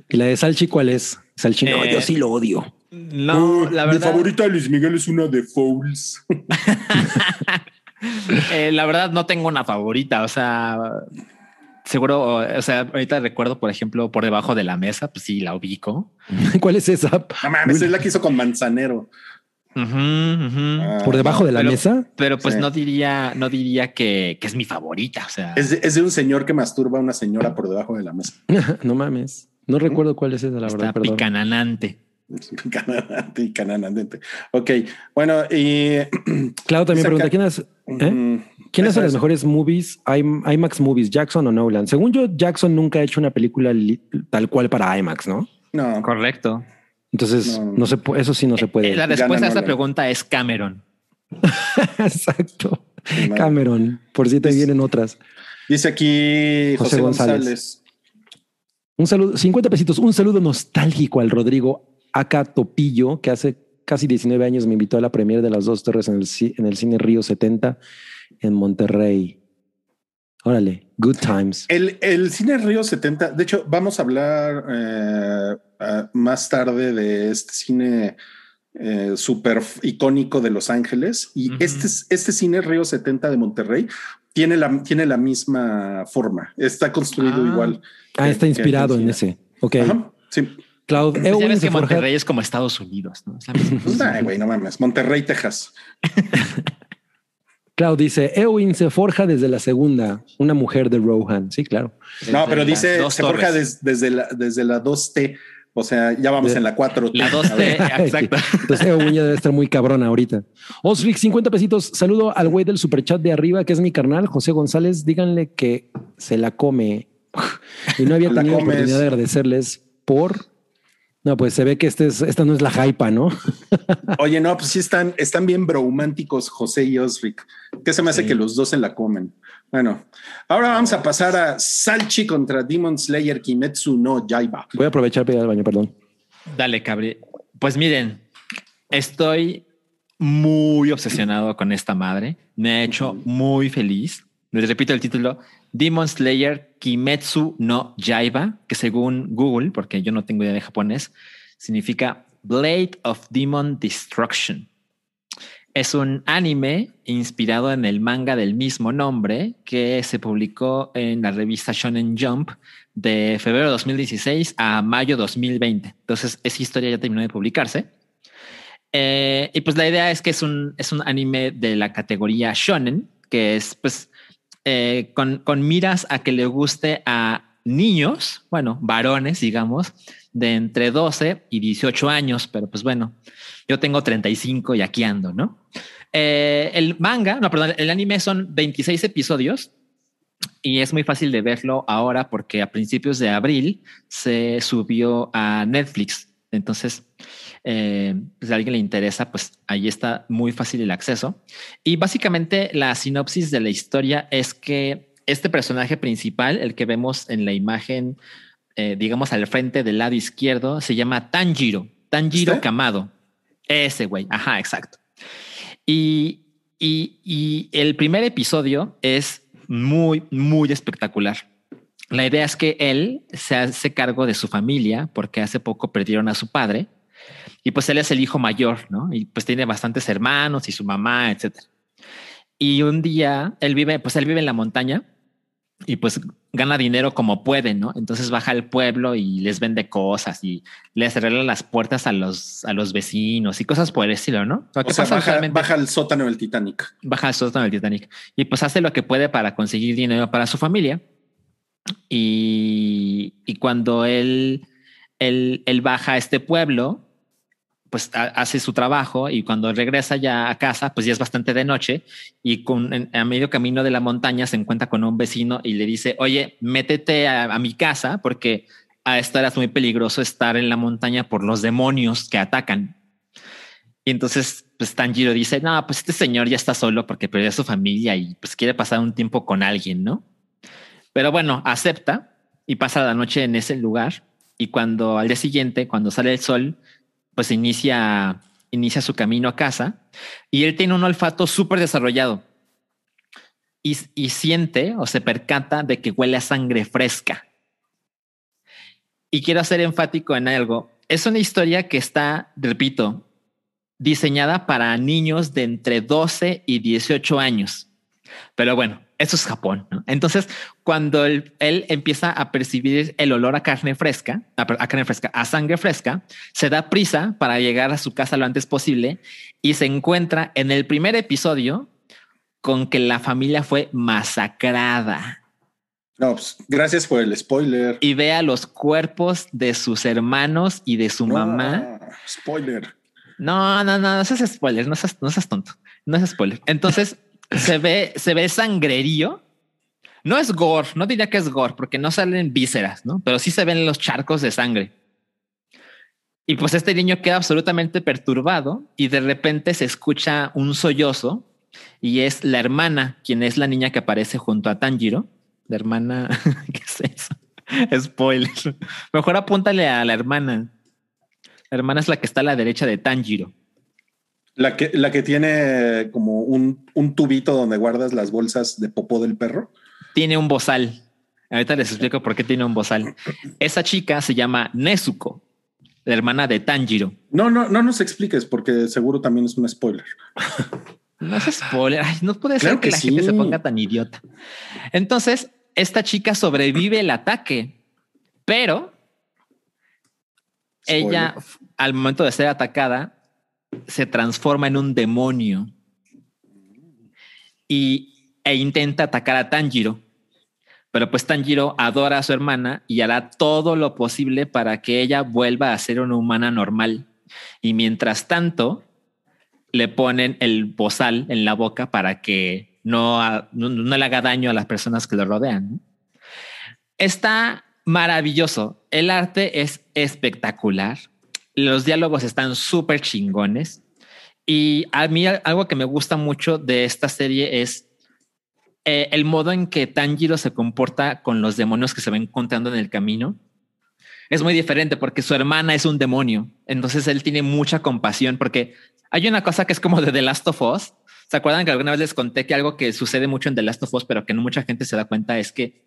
y la de Salchi, ¿cuál es? Salchi, no, Eh, yo sí lo odio. No, uh, la Mi verdad, favorita de Luis Miguel es una de Fouls. eh, la verdad no tengo una favorita. O sea, seguro, o sea, ahorita recuerdo, por ejemplo, por debajo de la mesa, pues sí, la ubico. ¿Cuál es esa? No mames, es la que hizo con Manzanero. Ah, ¿Por debajo de la pero- mesa? Pero pues Sí. no diría, no diría que, que es mi favorita. O sea, Es de, es de un señor que masturba a una señora por debajo de la mesa. no mames. No recuerdo cuál es esa, la está verdad, perdón. picananante. Cananante y cananante. Ok, bueno, y Claro, también pregunta, ¿quién, es, ¿eh? ¿quién hace eso, las mejores movies? IM- IMAX movies, Jackson o Nolan. Según yo, Jackson nunca ha hecho una película tal cual para IMAX, ¿no? No, Correcto. Entonces, No, se eso sí no se puede. Eh, La respuesta a esta pregunta es Cameron. Exacto. Cameron, por si te Dice- vienen otras. dice aquí José José, González. González. Un saludo, 50 pesitos, un saludo nostálgico al Rodrigo Aka Topillo, que hace casi 19 años me invitó a la premiere de Las Dos Torres en el, ci- en el Cine Río 70 en Monterrey. Órale, good times. El, el cine Río 70, de hecho, vamos a hablar eh, más tarde de este cine eh, súper icónico de Los Ángeles. Y este, este cine Río 70 de Monterrey tiene la, tiene la misma forma. Está construido Ah. igual. Ah, que- está inspirado en ese. Ok. Ajá, sí. Cloud Pues ya ves que es como Estados Unidos, ¿no? Es la misma. Ay, güey, no mames. Monterrey, Texas. Cloud dice, Ewing se forja desde la segunda, una mujer de Rohan. Sí, claro. No, pero dice se forja des- desde, la, desde la 2T, O sea, ya vamos en la 4. La 2T, exacto. Entonces, debe estar muy cabrona ahorita. Osric, 50 pesitos. Saludo al güey del superchat de arriba, que es mi carnal, José González. Díganle que se la come. Y no había La tenido comes. oportunidad de agradecerles por. No, pues se ve que este es, esta no es la hypa, ¿no? Oye, no, pues sí están, están bien brománticos José y Osric. ¿Qué se me hace Sí. que los dos se la comen? Bueno, ahora vamos a pasar a Salchi contra Demon Slayer Kimetsu no Yaiba. Voy a aprovechar para ir al baño, perdón. Dale, cabri. Pues miren, estoy muy obsesionado con esta madre. Me ha hecho muy feliz. Les repito el título: Demon Slayer Kimetsu no Yaiba, que según Google, porque yo no tengo idea de japonés, significa Blade of Demon Destruction. Es un anime inspirado en el manga del mismo nombre que se publicó en la revista Shonen Jump de febrero de 2016 a mayo 2020. Entonces, esa historia ya terminó de publicarse. Eh, y pues la idea es que es un, es un anime de la categoría shonen, que es pues eh, con, con miras a que le guste a niños, bueno, varones, digamos, de entre 12 y 18 años, pero pues bueno, yo tengo 35 y aquí ando, ¿no? Eh, el manga, no, perdón, el anime son 26 episodios y es muy fácil de verlo ahora porque a principios de abril se subió a Netflix. Entonces, eh, pues, si a alguien le interesa, pues ahí está muy fácil el acceso. Y básicamente la sinopsis de la historia es que este personaje principal, el que vemos en la imagen, eh, digamos al frente del lado izquierdo, se llama Tanjiro, Tanjiro ¿Este? Kamado. Ese güey, ajá, exacto. Y, y, y el primer episodio es muy, muy espectacular. La idea es que él se hace cargo de su familia porque hace poco perdieron a su padre y pues él es el hijo mayor, ¿no? Y pues tiene bastantes hermanos y su mamá, etcétera. Y un día él vive, pues él vive en la montaña y pues gana dinero como puede, ¿no? Entonces baja al pueblo y les vende cosas y les arregla las puertas a los, a los vecinos y cosas por el estilo, ¿no? O sea, pasa baja, baja al sótano del Titanic. baja al sótano del Titanic y pues hace lo que puede para conseguir dinero para su familia. Y, y cuando él, él, él baja a este pueblo, pues ha- hace su trabajo y cuando regresa ya a casa, pues ya es bastante de noche y con, en- a medio camino de la montaña se encuentra con un vecino y le dice, oye, métete a, a mi casa porque a esta hora es muy peligroso estar en la montaña por los demonios que atacan. Y entonces, pues Tanjiro dice, no, pues este señor ya está solo porque perdió a su familia y pues quiere pasar un tiempo con alguien, ¿no? Pero bueno, acepta y pasa la noche en ese lugar. Y cuando al día siguiente, cuando sale el sol, pues inicia, inicia su camino a casa y él tiene un olfato súper desarrollado y, y siente o se percata de que huele a sangre fresca. Y quiero ser enfático en algo. Es una historia que está, repito, diseñada para niños de entre 12 y 18 años. Pero bueno, eso es Japón. ¿no? Entonces, cuando él, él empieza a percibir el olor a carne fresca, a, a carne fresca, a sangre fresca, se da prisa para llegar a su casa lo antes posible y se encuentra en el primer episodio con que la familia fue masacrada No, pues, gracias por el spoiler. y ve a los cuerpos de sus hermanos y de su No, mamá. Spoiler. No, no, no, no seas spoiler, no seas, no seas tonto, no seas spoiler. Entonces se ve, se ve sangrerío. No es gore, no diría que es gore porque no salen vísceras, ¿no? Pero sí se ven los charcos de sangre. Y pues este niño queda absolutamente perturbado y de repente se escucha un sollozo y es la hermana, quien es la niña que aparece junto a Tanjiro. La hermana, ¿qué es eso? Spoiler. Mejor apúntale a la hermana. La hermana es la que está a la derecha de Tanjiro. La que, la que tiene como un, un tubito donde guardas las bolsas de popó del perro. Tiene un bozal. Ahorita les explico por qué tiene un bozal. Esa chica se llama Nezuko, la hermana de Tanjiro. No, no, no nos expliques porque seguro también es un spoiler. No es spoiler. Ay, no puede Claro ser que, que la gente se ponga tan idiota. Entonces, esta chica sobrevive el ataque, pero ella, Spoiler. al momento de ser atacada, se transforma en un demonio y, e intenta atacar a Tanjiro. Pero pues Tanjiro adora a su hermana y hará todo lo posible para que ella vuelva a ser una humana normal. Y mientras tanto, le ponen el bozal en la boca para que no, no, no le haga daño a las personas que lo rodean. Está maravilloso. El arte es espectacular. Los diálogos están súper chingones. Y a mí algo que me gusta mucho de esta serie es eh, el modo en que Tanjiro se comporta con los demonios que se va encontrando en el camino. Es muy diferente porque su hermana es un demonio. Entonces él tiene mucha compasión porque hay una cosa que es como de The Last of Us. ¿Se acuerdan que alguna vez les conté que algo que sucede mucho en The Last of Us, pero que no mucha gente se da cuenta es que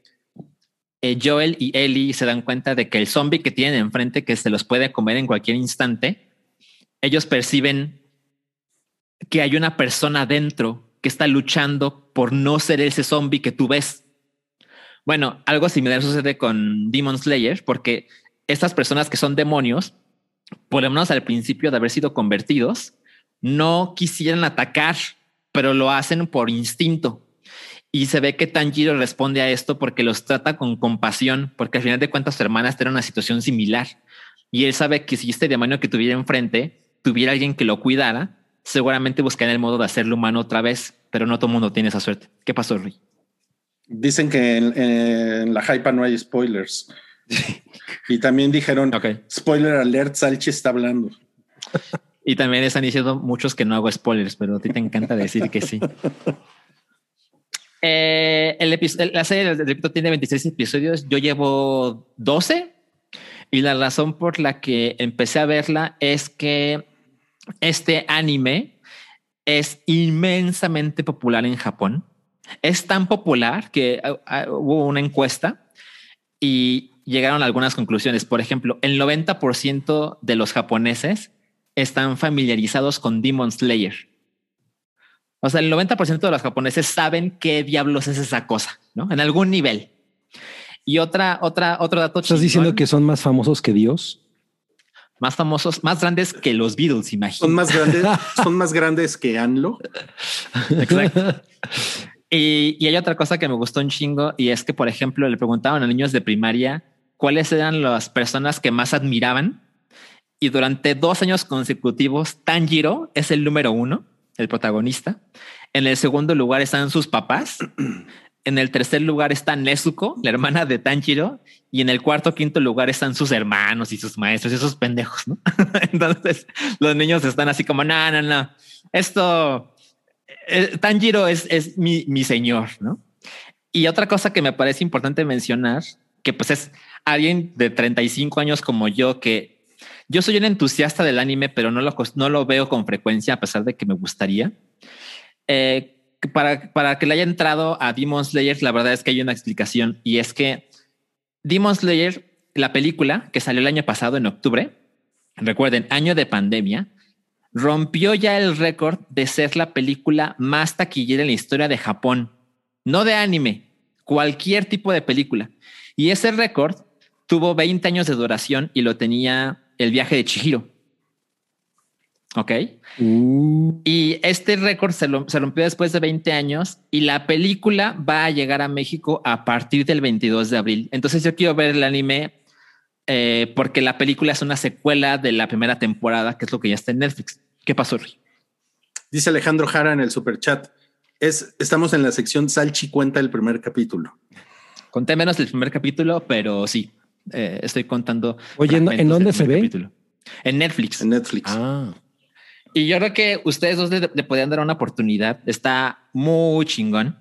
eh, Joel y Ellie se dan cuenta de que el zombie que tienen enfrente, que se los puede comer en cualquier instante, ellos perciben que hay una persona dentro que está luchando por no ser ese zombie que tú ves. Bueno, algo similar sucede con Demon Slayer, porque estas personas que son demonios, por lo menos al principio de haber sido convertidos, no quisieran atacar, pero lo hacen por instinto. Y se ve que Tanjiro responde a esto porque los trata con compasión, porque al final de cuentas su hermana está en una situación similar. Y él sabe que si este demonio que tuviera enfrente tuviera alguien que lo cuidara, seguramente buscaría el modo de hacerlo humano otra vez, pero no todo el mundo tiene esa suerte. ¿Qué pasó, Rui? Dicen que en, en la hypa no hay spoilers. y también dijeron, Ok. spoiler alert, Salchi está hablando. Y también están diciendo muchos que no hago spoilers, pero a ti te encanta decir que sí. Eh, la serie, repito, tiene 26 episodios. Yo llevo 12 y la razón por la que empecé a verla es que este anime es inmensamente popular en Japón. Es tan popular que uh, uh, hubo una encuesta y llegaron algunas conclusiones. Por ejemplo, el 90% de los japoneses están familiarizados con Demon Slayer. O sea, el 90% de los japoneses saben qué diablos es esa cosa, ¿no? En algún nivel. Y otra, otra, otro dato. ¿Estás chingón, diciendo que son más famosos que Dios? más famosos, más grandes que los Beatles, Son imagino. más grandes, son más grandes que Anlo. Exacto. Y, y hay otra cosa que me gustó un chingo y es que, por ejemplo, le preguntaban a niños de primaria cuáles eran las personas que más admiraban. Y durante dos años consecutivos, Tanjiro es el número uno, el protagonista. En el segundo lugar están sus papás. En el tercer lugar está Nezuko, la hermana de Tanjiro. Y en el cuarto, quinto lugar están sus hermanos y sus maestros, esos pendejos, ¿no? Entonces los niños están así como, no, no, no, esto, eh, Tanjiro es, es mi, mi señor, ¿no? Y otra cosa que me parece importante mencionar, que pues es alguien de 35 años como yo, que yo soy un entusiasta del anime, pero no lo, no lo veo con frecuencia, a pesar de que me gustaría. Eh, para, para que le haya entrado a Demon Slayer, la verdad es que hay una explicación y es que Demon Slayer, la película que salió el año pasado en octubre, recuerden, año de pandemia, rompió ya el récord de ser la película más taquillera en la historia de Japón, no de anime, cualquier tipo de película. Y ese récord tuvo 20 años de duración y lo tenía el viaje de Chihiro. Ok. Uh, Y este récord se, lo- se rompió después de 20 años y la película va a llegar a México a partir del 22 de abril. Entonces yo quiero ver el anime eh, porque la película es una secuela de la primera temporada, que es lo que ya está en Netflix. ¿Qué pasó, Rui? Dice Alejandro Jara en el super chat. Es, estamos en la sección Salchi cuenta el primer capítulo. Conté menos del primer capítulo, pero sí, eh, estoy contando. Oye, ¿en- dónde se ve? capítulo. En Netflix. En Netflix. ah, Y yo creo que ustedes dos le, le podrían dar una oportunidad. Está muy chingón.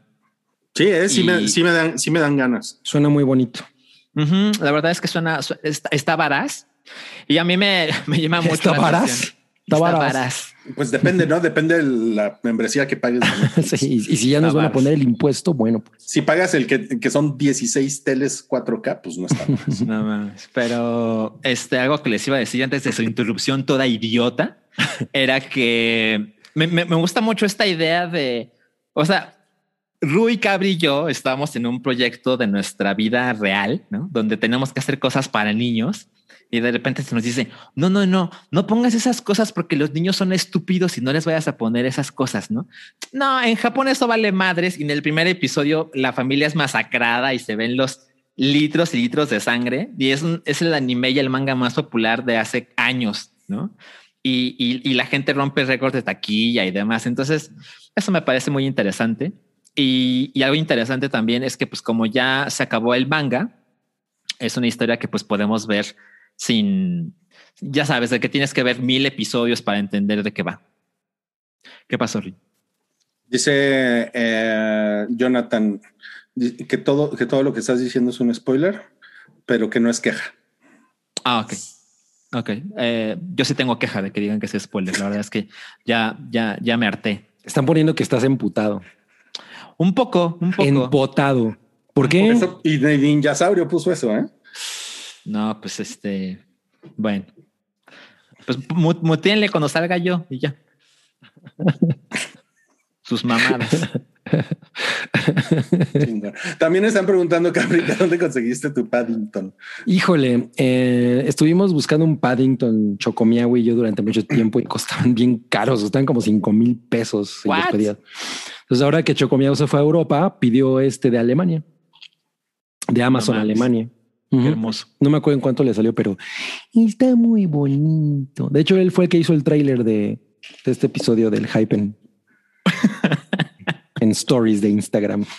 Sí, eh, sí, y- me, sí, me dan, sí me dan ganas. suena muy bonito. La verdad es que suena, su- está, está varaz y a mí me, me llama mucho ¿Está la varaz? atención. Varaz. Pues depende, ¿no? Depende de la membresía que pagues. Sí, y, y si ya nos van a poner el impuesto, bueno, pues Si pagas el que, que son 16 teles 4K, pues no está mal. No mames. Pero este, algo que les iba a decir antes de su interrupción toda idiota era que me, me- me gusta mucho esta idea de, o sea, Rui Cabri y yo estábamos en un proyecto de nuestra vida real, ¿no? Donde tenemos que hacer cosas para niños y de repente se nos dice, no, no, no, no pongas esas cosas porque los niños son estúpidos y no les vayas a poner esas cosas, ¿no? No, en Japón eso vale madres y en el primer episodio la familia es masacrada y se ven los litros y litros de sangre y es, es el anime y el manga más popular de hace años, ¿no? Y, y, la gente rompe récords de taquilla y demás. Entonces, eso me parece muy interesante. Y, y, algo interesante también es que, pues, como ya se acabó el manga, es una historia que pues podemos ver sin, ya sabes, de que tienes que ver mil episodios para entender de qué va. ¿Qué pasó, Ri? Dice eh, Jonathan que todo, que todo lo que estás diciendo es un spoiler, pero que no es queja. Ah, ok. Ok. Eh, yo sí tengo queja de que digan que es spoiler. La verdad es que ya, ya, ya me harté. Están poniendo que estás emputado. Un poco, un poco. Empotado. ¿Por qué? y Ninja Saurio puso eso, ¿eh? No, pues este, bueno, pues mutéenle cuando salga yo y ya. Sus mamadas. También están preguntando, Cabrita, ¿dónde conseguiste tu Paddington? Híjole, eh, estuvimos buscando un Paddington Chocomiago y yo durante mucho tiempo y costaban bien caros, estaban como cinco mil pesos. Entonces ahora que Chocomiago se fue a Europa, pidió este de Alemania, de Amazon Alemania hermoso. No me acuerdo en cuánto le salió, pero está muy bonito. De hecho, él fue el que hizo el tráiler de, este episodio del Hypen en stories de Instagram.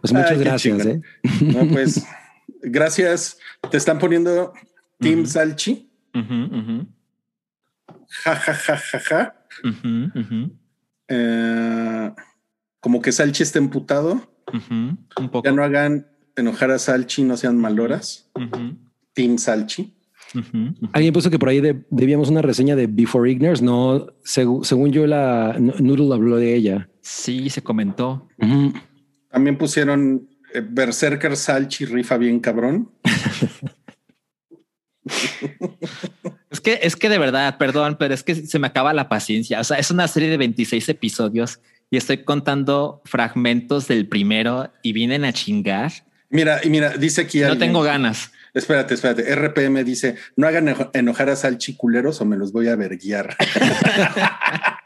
pues muchas gracias. ¿eh? pues gracias. Te están poniendo Team Salchi. Ja, ja, ja, ja, ja. Eh, como que Salchi está emputado. Ya no hagan enojar a Salchi, no sean maloras. Team Salchi. Alguien puso que por ahí debíamos una reseña de Before Ignorance. No, según yo, la Noodle habló de ella. Sí, se comentó. También pusieron eh, Berserker Salchi rifa bien cabrón. es que, es que de verdad, perdón, pero es que se me acaba la paciencia. O sea, es una serie de 26 episodios y estoy contando fragmentos del primero y vienen a chingar. Mira, y mira, dice aquí. No tengo ganas. Espérate, espérate. RPM dice: No hagan enojar a salchiculeros o me los voy a verguiar.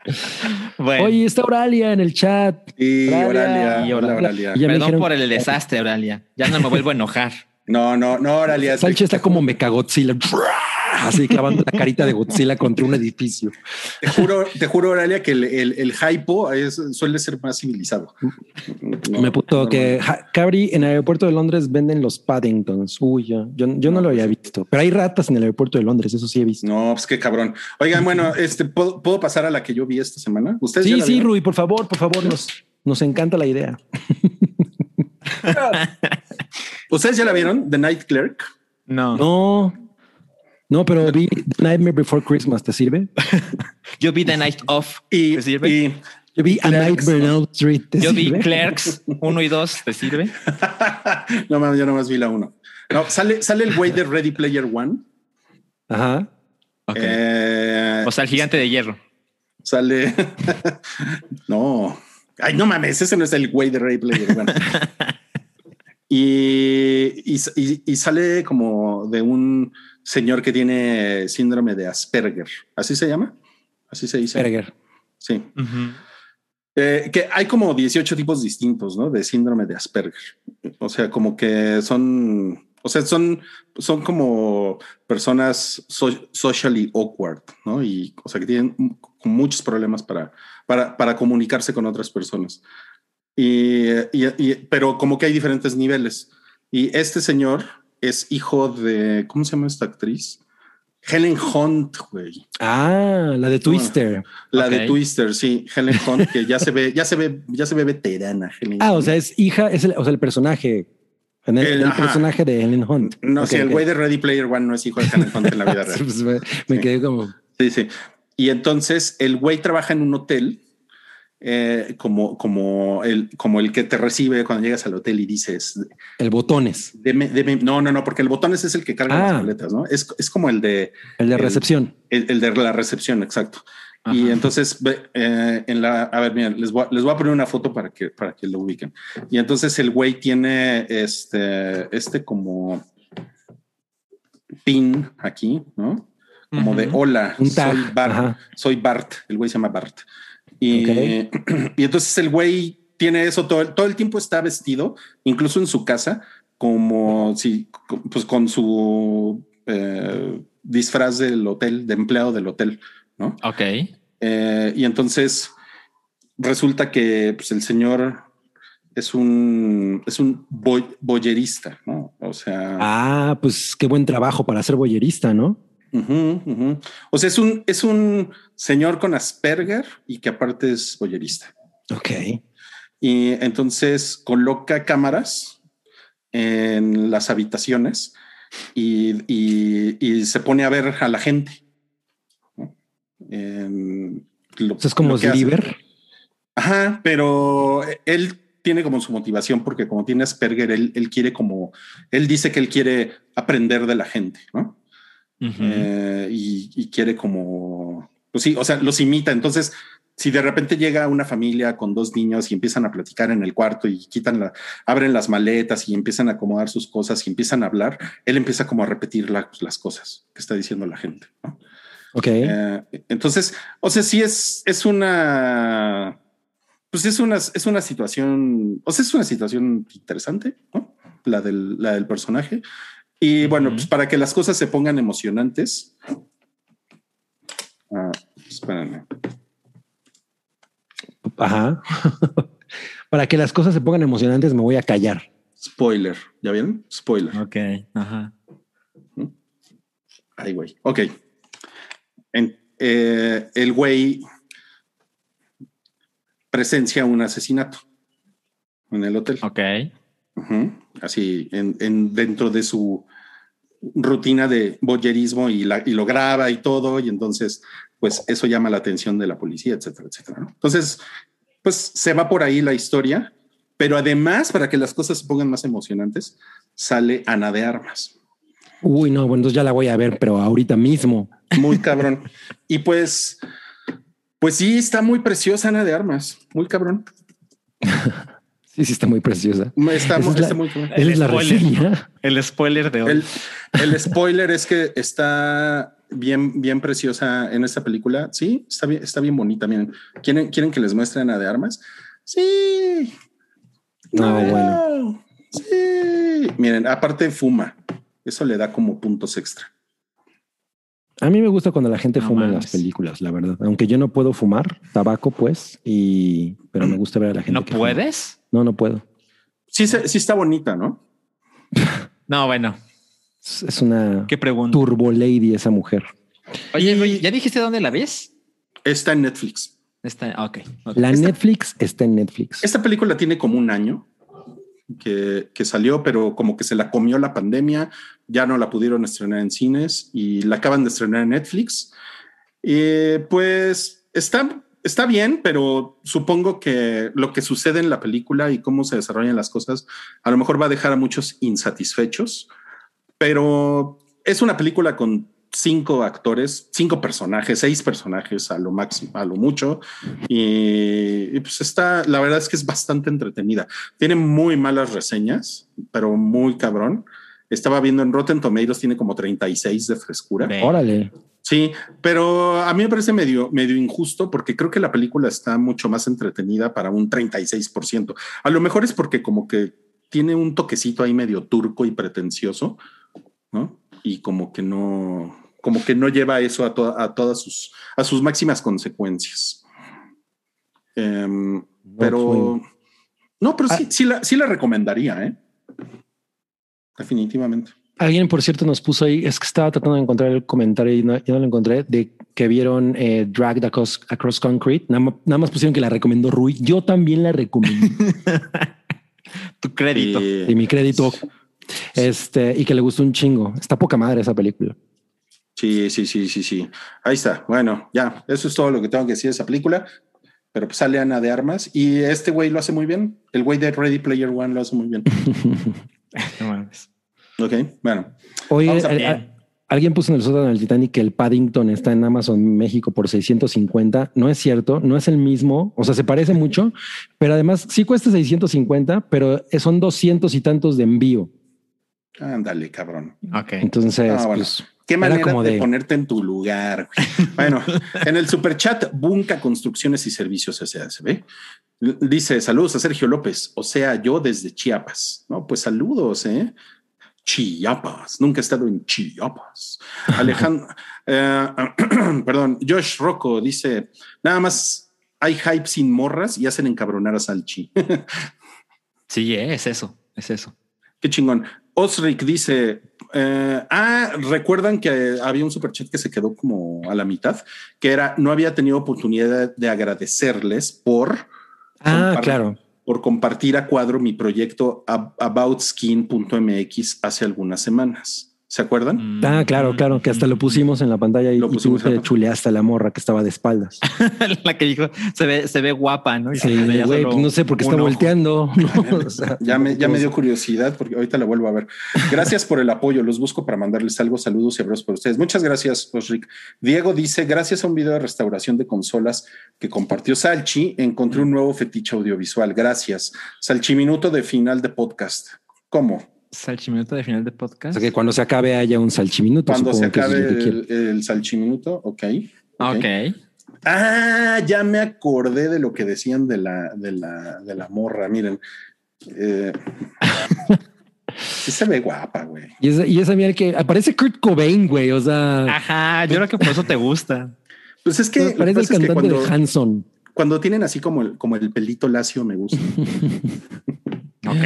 bueno. Oye, está Oralia en el chat. Y Oralia. Oralia. Perdón por el desastre, Oralia. Ya no me vuelvo a enojar. No, no, no, Oralia. Salchi está como Mechagodzilla así clavando la carita de Godzilla contra un edificio. Te juro, te juro, Oralia, que el, el, el hypo suele ser más civilizado. Me puto que Cabri en el aeropuerto de Londres venden los Paddingtons. Uy, yo, yo, no, lo había visto, pero hay ratas en el aeropuerto de Londres. Eso sí he visto. No, pues qué cabrón. Oigan, bueno, este ¿puedo, ¿puedo, pasar a la que yo vi esta semana. Ustedes sí, sí, Rui, por favor, por favor, nos, nos encanta la idea. ¿Ustedes ya la vieron? The Night Clerk. No. No. No, pero vi The Nightmare Before Christmas. ¿Te sirve? Yo vi The Night Of. ¿Te sirve? yo vi A Nightmare on Elm Street. yo vi Clerks 1 y 2. ¿Te sirve? no, mames, yo nomás vi la 1. No, sale, sale el güey de Ready Player One. Ajá. Okay. Eh, o sea, el gigante de hierro. Sale. no. Ay, no mames, ese no es el güey de Ready Player One. Y, y, y sale como de un señor que tiene síndrome de Asperger. ¿Así se llama? Así se dice. Asperger. Sí. Eh, que hay como 18 tipos distintos, ¿no? De síndrome de Asperger. O sea, como que son, o sea, son, son como personas socially awkward, ¿no? Y, o sea, que tienen muchos problemas para, para, para comunicarse con otras personas. Y, pero como que hay diferentes niveles. Y este señor, es hijo de, ¿cómo se llama esta actriz? Helen Hunt, güey. Ah, la de Twister. La de Twister, sí. Helen Hunt, que ya se ve, ya se ve, ya se ve veterana. Helen ah, o sea, es hija, es el, o sea, el personaje. El, personaje de Helen Hunt. No, si el güey de Ready Player One no es hijo de Helen Hunt en la vida real. Pues me, quedé como. Sí, sí. Y entonces el güey trabaja en un hotel eh, como, como, el, como el que te recibe cuando llegas al hotel y dices... El botones. no, no, no, porque el botones es el que carga las ah. maletas, ¿no? Es, es como el de... El de recepción. El, de la recepción, exacto. Y entonces, eh, en la, a ver, miren, les voy, a- les voy a poner una foto para que, para que lo ubiquen. Y entonces el güey tiene este, este como pin aquí, ¿no? Como de hola, Un soy Bart, ajá. soy Bart, el güey se llama Bart. Y, entonces el güey tiene eso todo, el- todo el tiempo está vestido, incluso en su casa, como si, pues con su eh, disfraz del hotel, de empleado del hotel, ¿no? Ok. Eh, y entonces resulta que pues, el señor es un, es un boy- boyerista, ¿no? O sea, Ah, pues qué buen trabajo para ser boyerista, ¿no? O sea, es un, es un señor con Asperger y que aparte es boyerista. Ok. Y entonces coloca cámaras en las habitaciones y, y- y se pone a ver a la gente. ¿no? En lo- Eso es como. Sliver. Ajá, pero él tiene como su motivación porque como tiene Asperger, él, él quiere como, él dice que él quiere aprender de la gente, ¿no? Eh, y, y quiere como, pues sí, o sea, los imita. Entonces, si de repente llega una familia con dos niños y empiezan a platicar en el cuarto y quitan la, abren las maletas y empiezan a acomodar sus cosas y empiezan a hablar, él empieza como a repetir la- las cosas que está diciendo la gente. ¿no? Ok. Eh, entonces, o sea, sí es, es una, pues es una, es una situación, o sea, es una situación interesante, ¿no? La del, la del personaje. Y bueno, pues para que las cosas se pongan emocionantes. Ah, espérame. Ajá. Para que las cosas se pongan emocionantes, me voy a callar. Spoiler. ¿Ya vieron? Spoiler. Ok. Ajá. Ay, güey. Ok. En- eh, el güey presencia un asesinato en el hotel. Ok. Así, en, en- dentro de su rutina de boyerismo y, la- y lo graba y todo, y entonces, pues eso llama la atención de la policía, etcétera, etcétera. ¿no? Entonces, pues se va por ahí la historia, pero además, para que las cosas se pongan más emocionantes, sale Ana de Armas. Uy, no, bueno, entonces ya la voy a ver, pero ahorita mismo. Muy cabrón. y pues, pues sí, está muy preciosa Ana de Armas, muy cabrón. Sí, sí, está muy preciosa. Está, muy- es la- está muy es la spoiler. reseña. El spoiler de hoy. El, el spoiler es que está bien, bien preciosa en esta película. Sí, está bien, está bien bonita. Miren, ¿quieren, quieren que les muestre Ana de Armas? Sí. No, bueno. Sí. Miren, aparte fuma. Eso le da como puntos extra. A mí me gusta cuando la gente No fuma en las películas, la verdad. Aunque yo no puedo fumar tabaco, pues, y pero me gusta ver a la gente. ¿No que fuma. No, no puedo. Sí, sí está bonita, ¿no? No, bueno. Es, una ¿Qué pregunta? turbo lady esa mujer. Oye, Y- ¿ya dijiste dónde la ves? Está en Netflix. Está, ah, ok. ok. La Esta- Netflix está en Netflix. Esta película tiene como un año que, que salió, pero como que se la comió la pandemia, ya no la pudieron estrenar en cines y la acaban de estrenar en Netflix. Y pues está, está bien, pero supongo que lo que sucede en la película y cómo se desarrollan las cosas a lo mejor va a dejar a muchos insatisfechos, pero es una película con cinco actores, cinco personajes, seis personajes a lo máximo, a lo mucho. Y, y, pues está, la verdad es que es bastante entretenida. Tiene muy malas reseñas, pero muy cabrón. Estaba viendo en Rotten Tomatoes, tiene como 36 de frescura. Órale. Sí, pero a mí me parece medio, medio injusto porque creo que la película está mucho más entretenida para un 36%. A lo mejor es porque como que tiene un toquecito ahí medio turco y pretencioso, ¿no? Y como que no, como que no lleva eso a, to- a todas sus, a sus máximas consecuencias. Em, No, pero no, pero sí, Ah. sí, la, sí la recomendaría, ¿eh? Definitivamente. Alguien, por cierto, nos puso ahí, es que estaba tratando de encontrar el comentario y no, lo encontré, de que vieron eh, Dragged Across, Across Concrete. Nada, nada más pusieron que la recomendó Rui. Yo también la recomiendo. Tu crédito. Y- y mi crédito. Este, y que le gustó un chingo. Está poca madre esa película. Sí, sí, sí, sí, sí. Ahí está. Bueno, ya, eso es todo lo que tengo que decir de esa película. Pero pues sale Ana de Armas y este güey lo hace muy bien. El güey de Ready Player One lo hace muy bien. No mames. Ok, bueno. A- eh, Bien. Alguien puso en el sótano del Titanic que el Paddington está en Amazon México por 650. No es cierto, no es el mismo. O sea, se parece mucho, pero además sí cuesta 650, pero son 200 y tantos de envío. Ándale, cabrón. Ok. Entonces, Ah, bueno. pues, Qué Era manera como de... de- ponerte en tu lugar. bueno, en el superchat, Bunca Construcciones y Servicios SASB dice saludos a Sergio López, o sea, yo desde Chiapas. No, pues saludos, eh. Chiapas, nunca he estado en Chiapas. Alejandro, eh, perdón, Josh Rocco dice nada más hay hype sin morras y hacen encabronar a Salchi. Sí, es eso, es eso. Qué chingón. Osric dice, eh, ah, recuerdan que había un superchat que se quedó como a la mitad, que era, no había tenido oportunidad de agradecerles por, ah, claro. Por compartir a cuadro mi proyecto ab- aboutskin.mx hace algunas semanas. ¿Se acuerdan? Ah, claro, claro, que hasta lo pusimos en la pantalla y, Lo y tú pusimos en la te pantalla. chuleaste a la morra que estaba de espaldas. la que dijo se ve, se ve guapa, ¿no? Y se Sí, veía güey, pues no sé por qué está ojo. volteando. ¿no? O sea, Ya me, ya me dio curiosidad porque ahorita la vuelvo a ver. Gracias por el apoyo. Los busco para mandarles algo. Saludos y abrazos para ustedes. Muchas gracias, Osric. Diego dice: Gracias a un video de restauración de consolas que compartió Salchi, encontré un nuevo fetiche audiovisual. Gracias. Salchiminuto de final de podcast. ¿Cómo? Salchiminuto de final de O podcast. sea, que cuando se acabe haya un salchiminuto. Cuando se acabe el, el salchiminuto. Ok. Ok. Ah, ya me acordé de lo que decían de la, de la, de la morra. Miren. Eh, sí se ve guapa, güey. Y esa, y esa mira que aparece Kurt Cobain, güey. O sea, Ajá, yo creo que por eso te gusta. Pues es que, parece el pasa es que cantante cuando, de Hanson. cuando tienen así como el, como el pelito lacio, me gusta. Ok.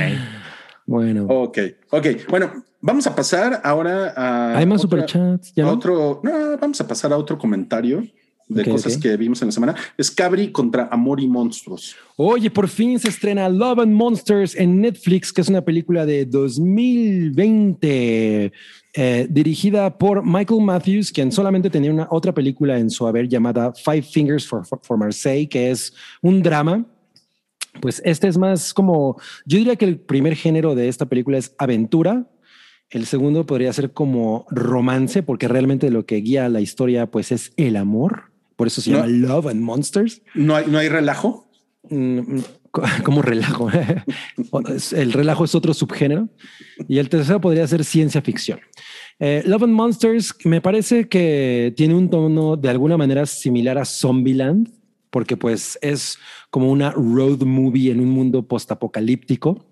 Bueno, ok, ok. Bueno, vamos a pasar ahora a. hay más otra- superchats. ¿Ya no? otro. No, vamos a pasar a otro comentario de cosas que vimos en la semana. Es Cabri contra Amor y Monstruos. Oye, por fin se estrena Love and Monsters en Netflix, que es una película de 2020 eh, dirigida por Michael Matthews, quien solamente tenía una otra película en su haber llamada Five Fingers for, for, for Marseille, que es un drama. Pues este es más como, yo diría que el primer género de esta película es aventura. El segundo podría ser como romance, porque realmente lo que guía la historia pues es el amor. Por eso se No. llama Love and Monsters. No hay, no hay relajo. Mm, co- como relajo. El relajo es otro subgénero. Y el tercero podría ser ciencia ficción. Eh, Love and Monsters me parece que tiene un tono de alguna manera similar a Zombieland, porque pues es como una road movie en un mundo postapocalíptico.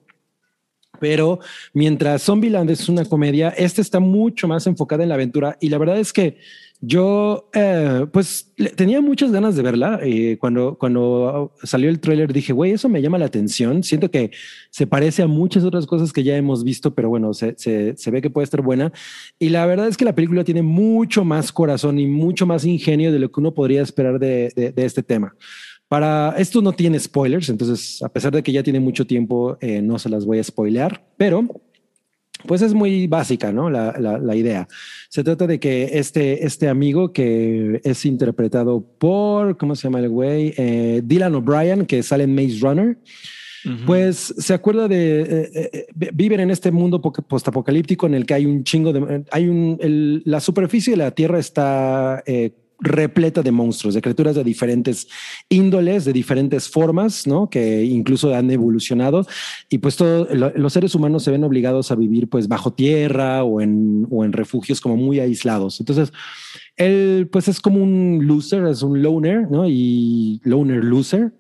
Pero mientras Zombieland es una comedia, esta está mucho más enfocada en la aventura. Y la verdad es que yo, eh, pues, tenía muchas ganas de verla. Eh, cuando, cuando salió el tráiler dije, güey, eso me llama la atención. Siento que se parece a muchas otras cosas que ya hemos visto, pero bueno, se, se, se ve que puede estar buena. Y la verdad es que la película tiene mucho más corazón y mucho más ingenio de lo que uno podría esperar de, de, de este tema. Para esto no tiene spoilers, entonces a pesar de que ya tiene mucho tiempo, eh, no se las voy a spoilear, pero pues es muy básica, ¿no? La, la, la, idea. Se trata de que este, este amigo que es interpretado por, ¿cómo se llama el güey? Eh, Dylan O'Brien, que sale en Maze Runner. Uh -huh. Pues se acuerda de eh, eh, viven en este mundo postapocalíptico en el que hay un chingo de hay un el, la superficie de la Tierra está eh, repleta de monstruos, de criaturas de diferentes índoles, de diferentes formas, ¿no? Que incluso han evolucionado y pues todos los seres humanos se ven obligados a vivir pues bajo tierra o en, o en refugios como muy aislados. Entonces, él pues es como un loser, es un loner, ¿no? Y loner loser.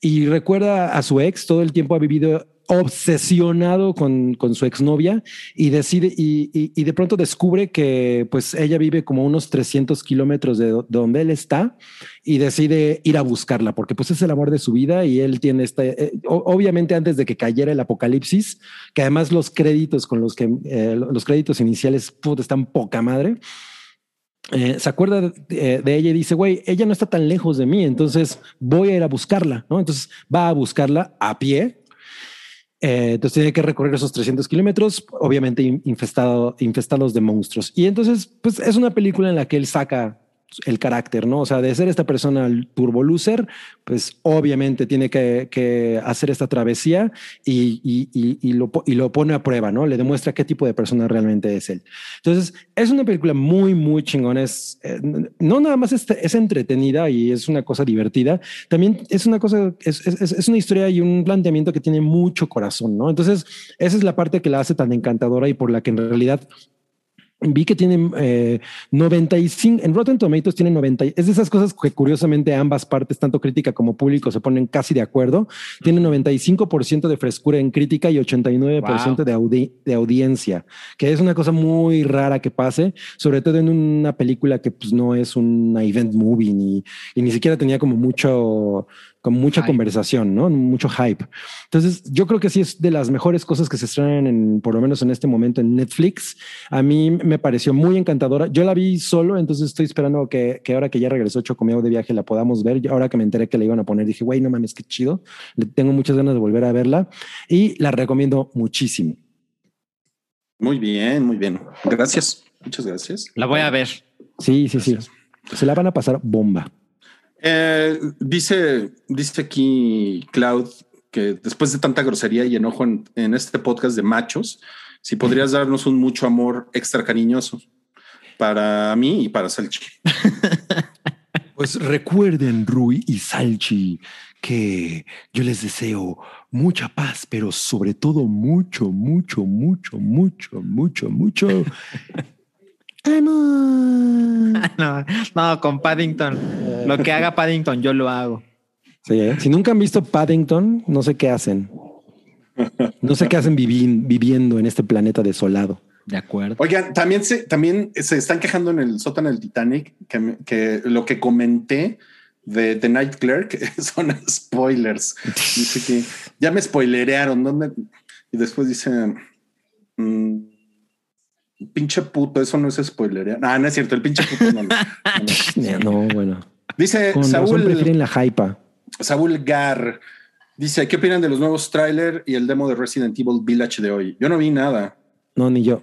Y recuerda a su ex, todo el tiempo ha vivido obsesionado con, con su exnovia y decide y, y, de pronto descubre que pues ella vive como unos 300 kilómetros de, de, donde él está y decide ir a buscarla porque pues es el amor de su vida y él tiene esta, eh, obviamente antes de que cayera el apocalipsis, que además los créditos con los que eh, los créditos iniciales puta, están poca madre. Eh, se acuerda de, de, ella y dice, güey, ella no está tan lejos de mí, entonces voy a ir a buscarla, ¿no? Entonces va a buscarla a pie, eh, entonces tiene que recorrer esos 300 kilómetros, obviamente infestado, infestados de monstruos. Y entonces, pues es una película en la que él saca el carácter, ¿no? O sea, de ser esta persona turbo loser, pues obviamente tiene que, que hacer esta travesía y, y, y, y, lo, y lo pone a prueba, ¿no? Le demuestra qué tipo de persona realmente es él. Entonces, es una película muy, muy chingona. Es, eh, no nada más es, es, entretenida y es una cosa divertida, también es una cosa, es, es, es una historia y un planteamiento que tiene mucho corazón, ¿no? Entonces, esa es la parte que la hace tan encantadora y por la que en realidad vi que tienen eh, 95 en Rotten Tomatoes tienen 90 es de esas cosas que curiosamente ambas partes tanto crítica como público se ponen casi de acuerdo tienen 95% de frescura en crítica y 89% wow. de, audi de audiencia que es una cosa muy rara que pase sobre todo en una película que pues no es una event movie ni y ni siquiera tenía como mucho con mucha hype. conversación, ¿no? Mucho hype. Entonces, yo creo que sí es de las mejores cosas que se estrenan en, por lo menos en este momento en Netflix. A mí me pareció muy encantadora. Yo la vi solo, entonces estoy esperando que, que ahora que ya regresó Chocomiao de viaje la podamos ver. Ahora que me enteré que la iban a poner, dije, güey, no mames, qué chido. Le tengo muchas ganas de volver a verla y la recomiendo muchísimo. Muy bien, muy bien. Gracias. Muchas gracias. La voy a ver. Sí, sí, gracias. sí. Se la van a pasar bomba. Eh, dice, dice aquí Cloud que después de tanta grosería y enojo en, en, este podcast de machos, si podrías darnos un mucho amor extra cariñoso para mí y para Salchi. Pues recuerden, Rui y Salchi, que yo les deseo mucha paz, pero sobre todo mucho, mucho, mucho, mucho, mucho, mucho. No, no, con Paddington. Lo que haga Paddington, yo lo hago. Sí, ¿eh? Si nunca han visto Paddington, no sé qué hacen. No sé qué hacen vivi viviendo en este planeta desolado. De acuerdo. Oigan, también se, también se están quejando en el sótano del Titanic que, que lo que comenté de The Night Clerk son spoilers. Dice que ya me spoilerearon. ¿dónde? Y después dice. Mmm, pinche puto, eso no es spoiler. Ah, no es cierto, el pinche puto no. No, no. no bueno. Dice Con Saúl. prefieren la hypa. Saúl Gar. Dice, ¿qué opinan de los nuevos trailers y el demo de Resident Evil Village de hoy? Yo no vi nada. No, ni yo.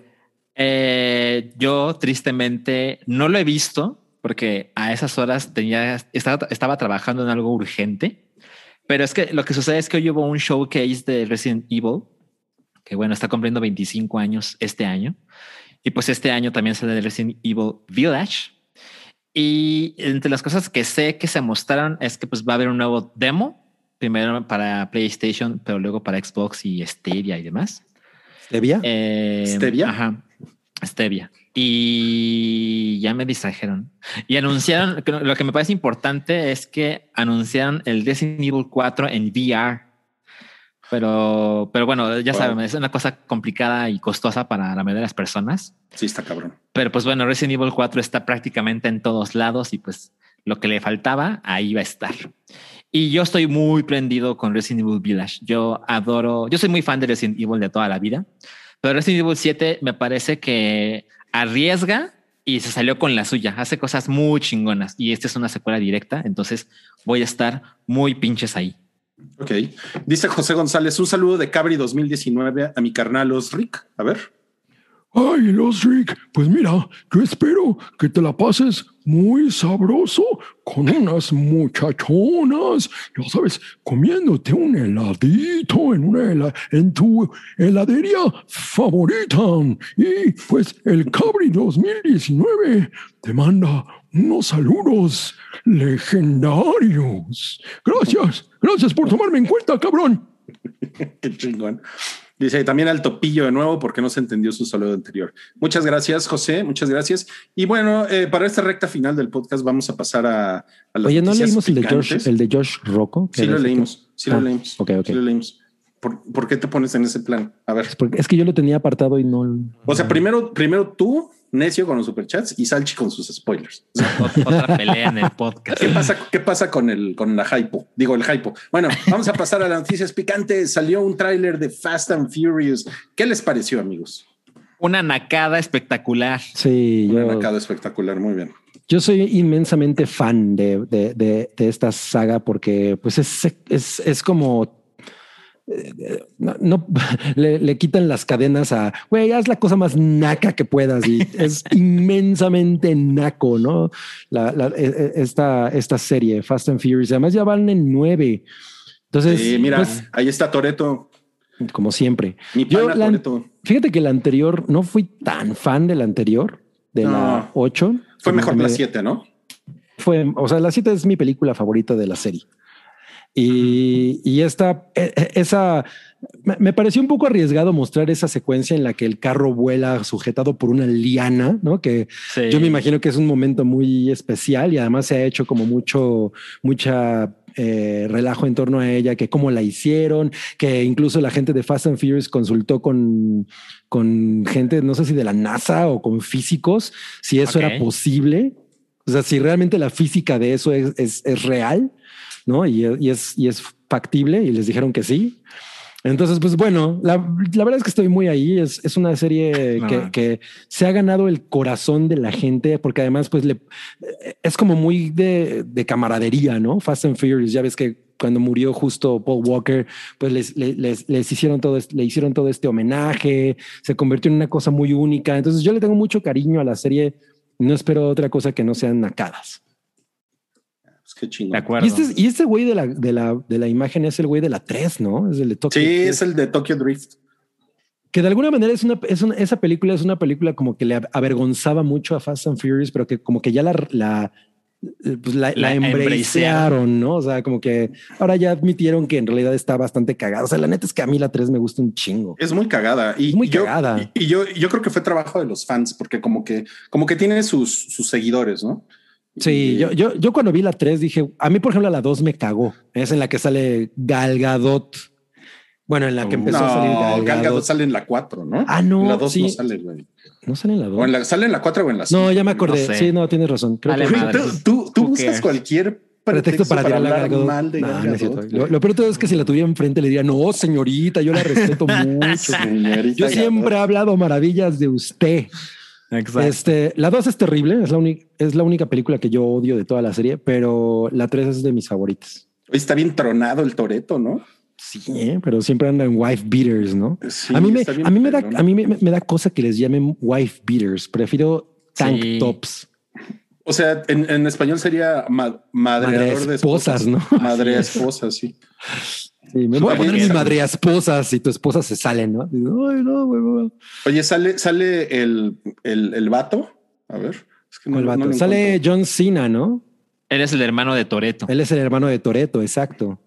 Eh, yo tristemente no lo he visto porque a esas horas tenía, estaba, estaba trabajando en algo urgente. Pero es que lo que sucede es que hoy hubo un showcase de Resident Evil, que bueno, está cumpliendo 25 años este año. Y pues este año también sale de Resident Evil Village. Y entre las cosas que sé que se mostraron es que pues va a haber un nuevo demo, primero para PlayStation, pero luego para Xbox y Stadia y demás. ¿Stevia? Eh, ¿Stevia? Ajá. Stevia. Y ya me distrajeron. Y anunciaron, lo que me parece importante es que anunciaron el Resident Evil 4 en VR. Pero, pero bueno, ya wow. saben, es una cosa complicada y costosa para la mayoría de las personas. Sí, está cabrón. Pero pues bueno, Resident Evil 4 está prácticamente en todos lados y pues lo que le faltaba ahí va a estar. Y yo estoy muy prendido con Resident Evil Village. Yo adoro, yo soy muy fan de Resident Evil de toda la vida, pero Resident Evil 7 me parece que arriesga y se salió con la suya. Hace cosas muy chingonas y esta es una secuela directa. Entonces voy a estar muy pinches ahí. Ok. Dice José González, un saludo de Cabri 2019 a mi carnal Osric. A ver. Ay, Osric, pues mira, yo espero que te la pases muy sabroso con unas muchachonas, ya sabes, comiéndote un heladito en una hela en tu heladería favorita. Y pues el Cabri 2019 te manda unos saludos legendarios. Gracias, gracias por tomarme en cuenta, cabrón. Qué chingón. Dice también al topillo de nuevo porque no se entendió su saludo anterior. Muchas gracias, José. Muchas gracias. Y bueno, eh, para esta recta final del podcast vamos a pasar a, a las Oye, ¿no leímos el de, Josh, el de Josh Rocco? Sí, lo leímos. Sí, ah, lo leímos. Okay, okay. Sí, lo leímos. ¿Por, ¿Por, qué te pones en ese plan? A ver. Es, porque, es que yo lo tenía apartado y no. O sea, primero, primero tú, necio con los superchats y Salchi con sus spoilers. O sea, Otra pelea en el podcast. ¿Qué pasa, qué pasa con el con la hypo? Digo, el hypo. Bueno, vamos a pasar a las noticias picantes. Salió un tráiler de Fast and Furious. ¿Qué les pareció, amigos? Una nacada espectacular. Sí, Una yo, nacada espectacular. Muy bien. Yo soy inmensamente fan de, de, de, de esta saga porque pues es, es, es como no, no- le, le quitan las cadenas a güey, haz la cosa más naca que puedas y es inmensamente naco, no? La, la- e- e- esta, esta serie Fast and Furious, además ya van en nueve. Entonces, Sí, mira, pues, ahí está Toreto, como siempre, mi Yo la- Toreto. fíjate que la anterior no fui tan fan de la anterior, de la No. 8. Fue mejor que la me- 7, ¿no? fue, o sea, la 7 es mi película favorita de la serie. Y, y esta, e- e- esa, me, pareció un poco arriesgado mostrar esa secuencia en la que el carro vuela sujetado por una liana, ¿no? Que Sí. yo me imagino que es un momento muy especial y además se ha hecho como mucho, mucha eh, relajo en torno a ella, que cómo la hicieron, que incluso la gente de Fast and Furious consultó con, con gente, no sé si de la NASA o con físicos, si eso Ok. era posible. O sea, si realmente la física de eso es, es, es real, ¿no? Y, y es, y es factible y les dijeron que sí. Entonces, pues bueno, la, la verdad es que estoy muy ahí. Es, es una serie que, que se ha ganado el corazón de la gente porque además, pues le es como muy de, de camaradería, ¿no? Fast and Furious. Ya ves que cuando murió justo Paul Walker, pues les, les, les- hicieron todo, le hicieron todo este homenaje. Se convirtió en una cosa muy única. Entonces, yo le tengo mucho cariño a la serie. No espero otra cosa que no sean nacadas. Qué chingón. De acuerdo. Y este, y este güey de la, de, la, de la imagen es el güey de la 3, ¿no? Es el de Tokyo. Sí, es el de Tokyo Drift. Que de alguna manera es una, es una- esa película es una película como que le avergonzaba mucho a Fast and Furious, pero que como que ya la, la, eh, pues la, la La embracearon, ¿no? O sea, como que ahora ya admitieron que en realidad está bastante cagada. O sea, la neta es que a mí la 3 me gusta un chingo. Es muy cagada. Y Es muy yo, cagada. Y, y yo, yo creo que fue trabajo de los fans, porque como que, como que tiene sus, sus seguidores, ¿no? Sí, Y- yo, yo, yo cuando vi la 3 dije, a mí por ejemplo la 2 me cagó. Es en la que sale Gal Gadot. Bueno, en la que empezó a salir No, Gal Gal Gadot Gadot. sale en la 4, ¿no? Ah, no, En la 2 sí. no sale, güey. No sale en la 2. O en la, sale en la 4 o en la 5. No, ya me acordé. No sé. Sí, no, tienes razón. Creo que madre. tú, tú, tú buscas cares? cualquier pretexto para tirar la hablar Gal Gadot. mal de Gal no. Lo, lo peor de todo es que si la tuviera enfrente le diría, no, señorita, yo la respeto mucho. Señorita Yo Gadot. siempre he hablado maravillas de usted. Exacto. Este, la 2 es terrible, es la, única, es la única película que yo odio de toda la serie, pero la 3 es de mis favoritas. Oye, Está bien tronado el Toreto, ¿no? Sí, ¿eh? pero siempre andan wife beaters, ¿no? Sí, a mí me, a mí me da, a mí me, me da cosa que les llamen wife beaters. Prefiero tank Sí. tops. O sea, en, en español sería ma- madreador Madre de esposas, esposas, ¿no? Madre Así es. esposa, sí. Sí, me voy a poner mis madre esposas y tu esposa se sale, ¿no? Digo, Ay, no, güey, güey. Oye, sale, sale el, el, el vato. A ver. Es que no, ¿Cuál no vato? Sale encuentro. John Cena, ¿no? Eres el hermano de Toreto. Él es el hermano de Toreto, exacto.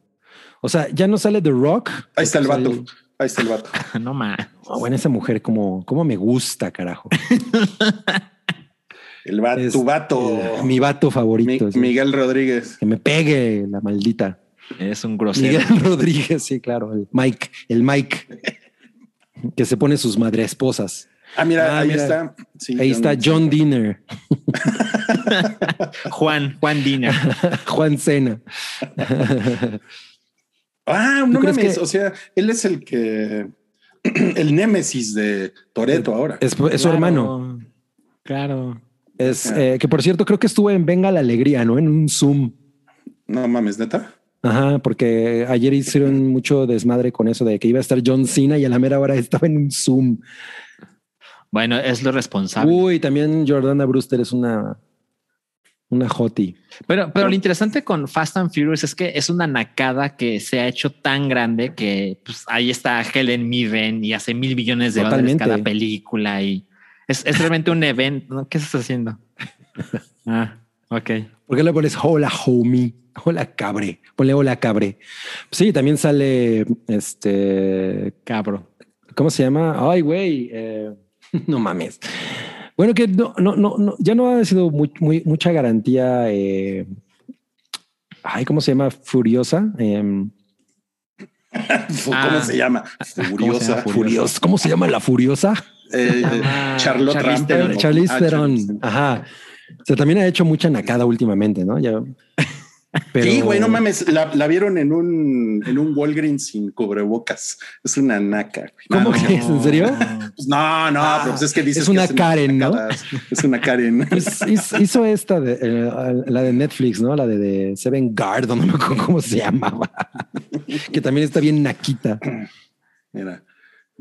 O sea, ya no sale The Rock. Ahí está el Sale- vato. Ahí está el vato. no más. Bueno, esa mujer como, como me gusta, carajo. El vato, Es tu vato. el- mi vato Mi- favorito. sí. Miguel Rodríguez. Que me pegue la maldita. Eres un grosero. Miguel Rodríguez, sí, claro. El Mike, el Mike. Que se pone sus madre esposas. Ah, mira, Ah, ahí mira. está. Sí, Ahí está John Dinner, Juan, Juan Dina. Juan Cena. Ah, ¿Tú no mames. que- O sea, él es el que. El némesis de Toreto ahora. Es, es su hermano. Claro. Es eh, que por cierto, creo que estuvo en Venga la Alegría, ¿no? En un Zoom. No mames, neta. Ajá, porque ayer hicieron mucho desmadre con eso de que iba a estar John Cena y a la mera hora estaba en un Zoom. Bueno, es lo responsable. Uy, también Jordana Brewster es una, una hoti. Pero, pero lo interesante con Fast and Furious es que es una nacada que se ha hecho tan grande que pues, ahí está Helen Mirren y hace mil millones de dólares Totalmente. cada película y es, es realmente un evento. ¿no? ¿Qué estás haciendo? Ah, ok. ¿Por qué le pones hola homie? Hola cabre. Ponle hola cabre. Sí, también sale este Cabro. ¿Cómo se llama? Ay, güey. eh, no mames. Bueno, que no, no, no, no, ya no ha sido muy, muy- mucha garantía. eh, ay, ¿cómo se llama? Furiosa. Em, ¿Cómo Ah. se llama? ¿Cómo se Furiosa. llama? Furiosa. ¿Cómo se llama la Furiosa? Eh, Ah, Charlotte Charlize. Theron. Ah, Theron. Charlize Theron. Ajá. O sea, también ha hecho mucha nacada últimamente, ¿no? Ya. Pero- Sí, güey, no mames. La, la vieron en un, en un Walgreens sin cubrebocas. Es una naca. güey. ¿Cómo No, crees? ¿En serio? pues no, no, Ah, pero pues es que dices es una que Karen, ¿no? nacadas. Es una Karen. Pues hizo, esta de eh, la de Netflix, ¿no? La de, de Seven Guard, no me acuerdo cómo se llamaba. que también está bien naquita. Mira,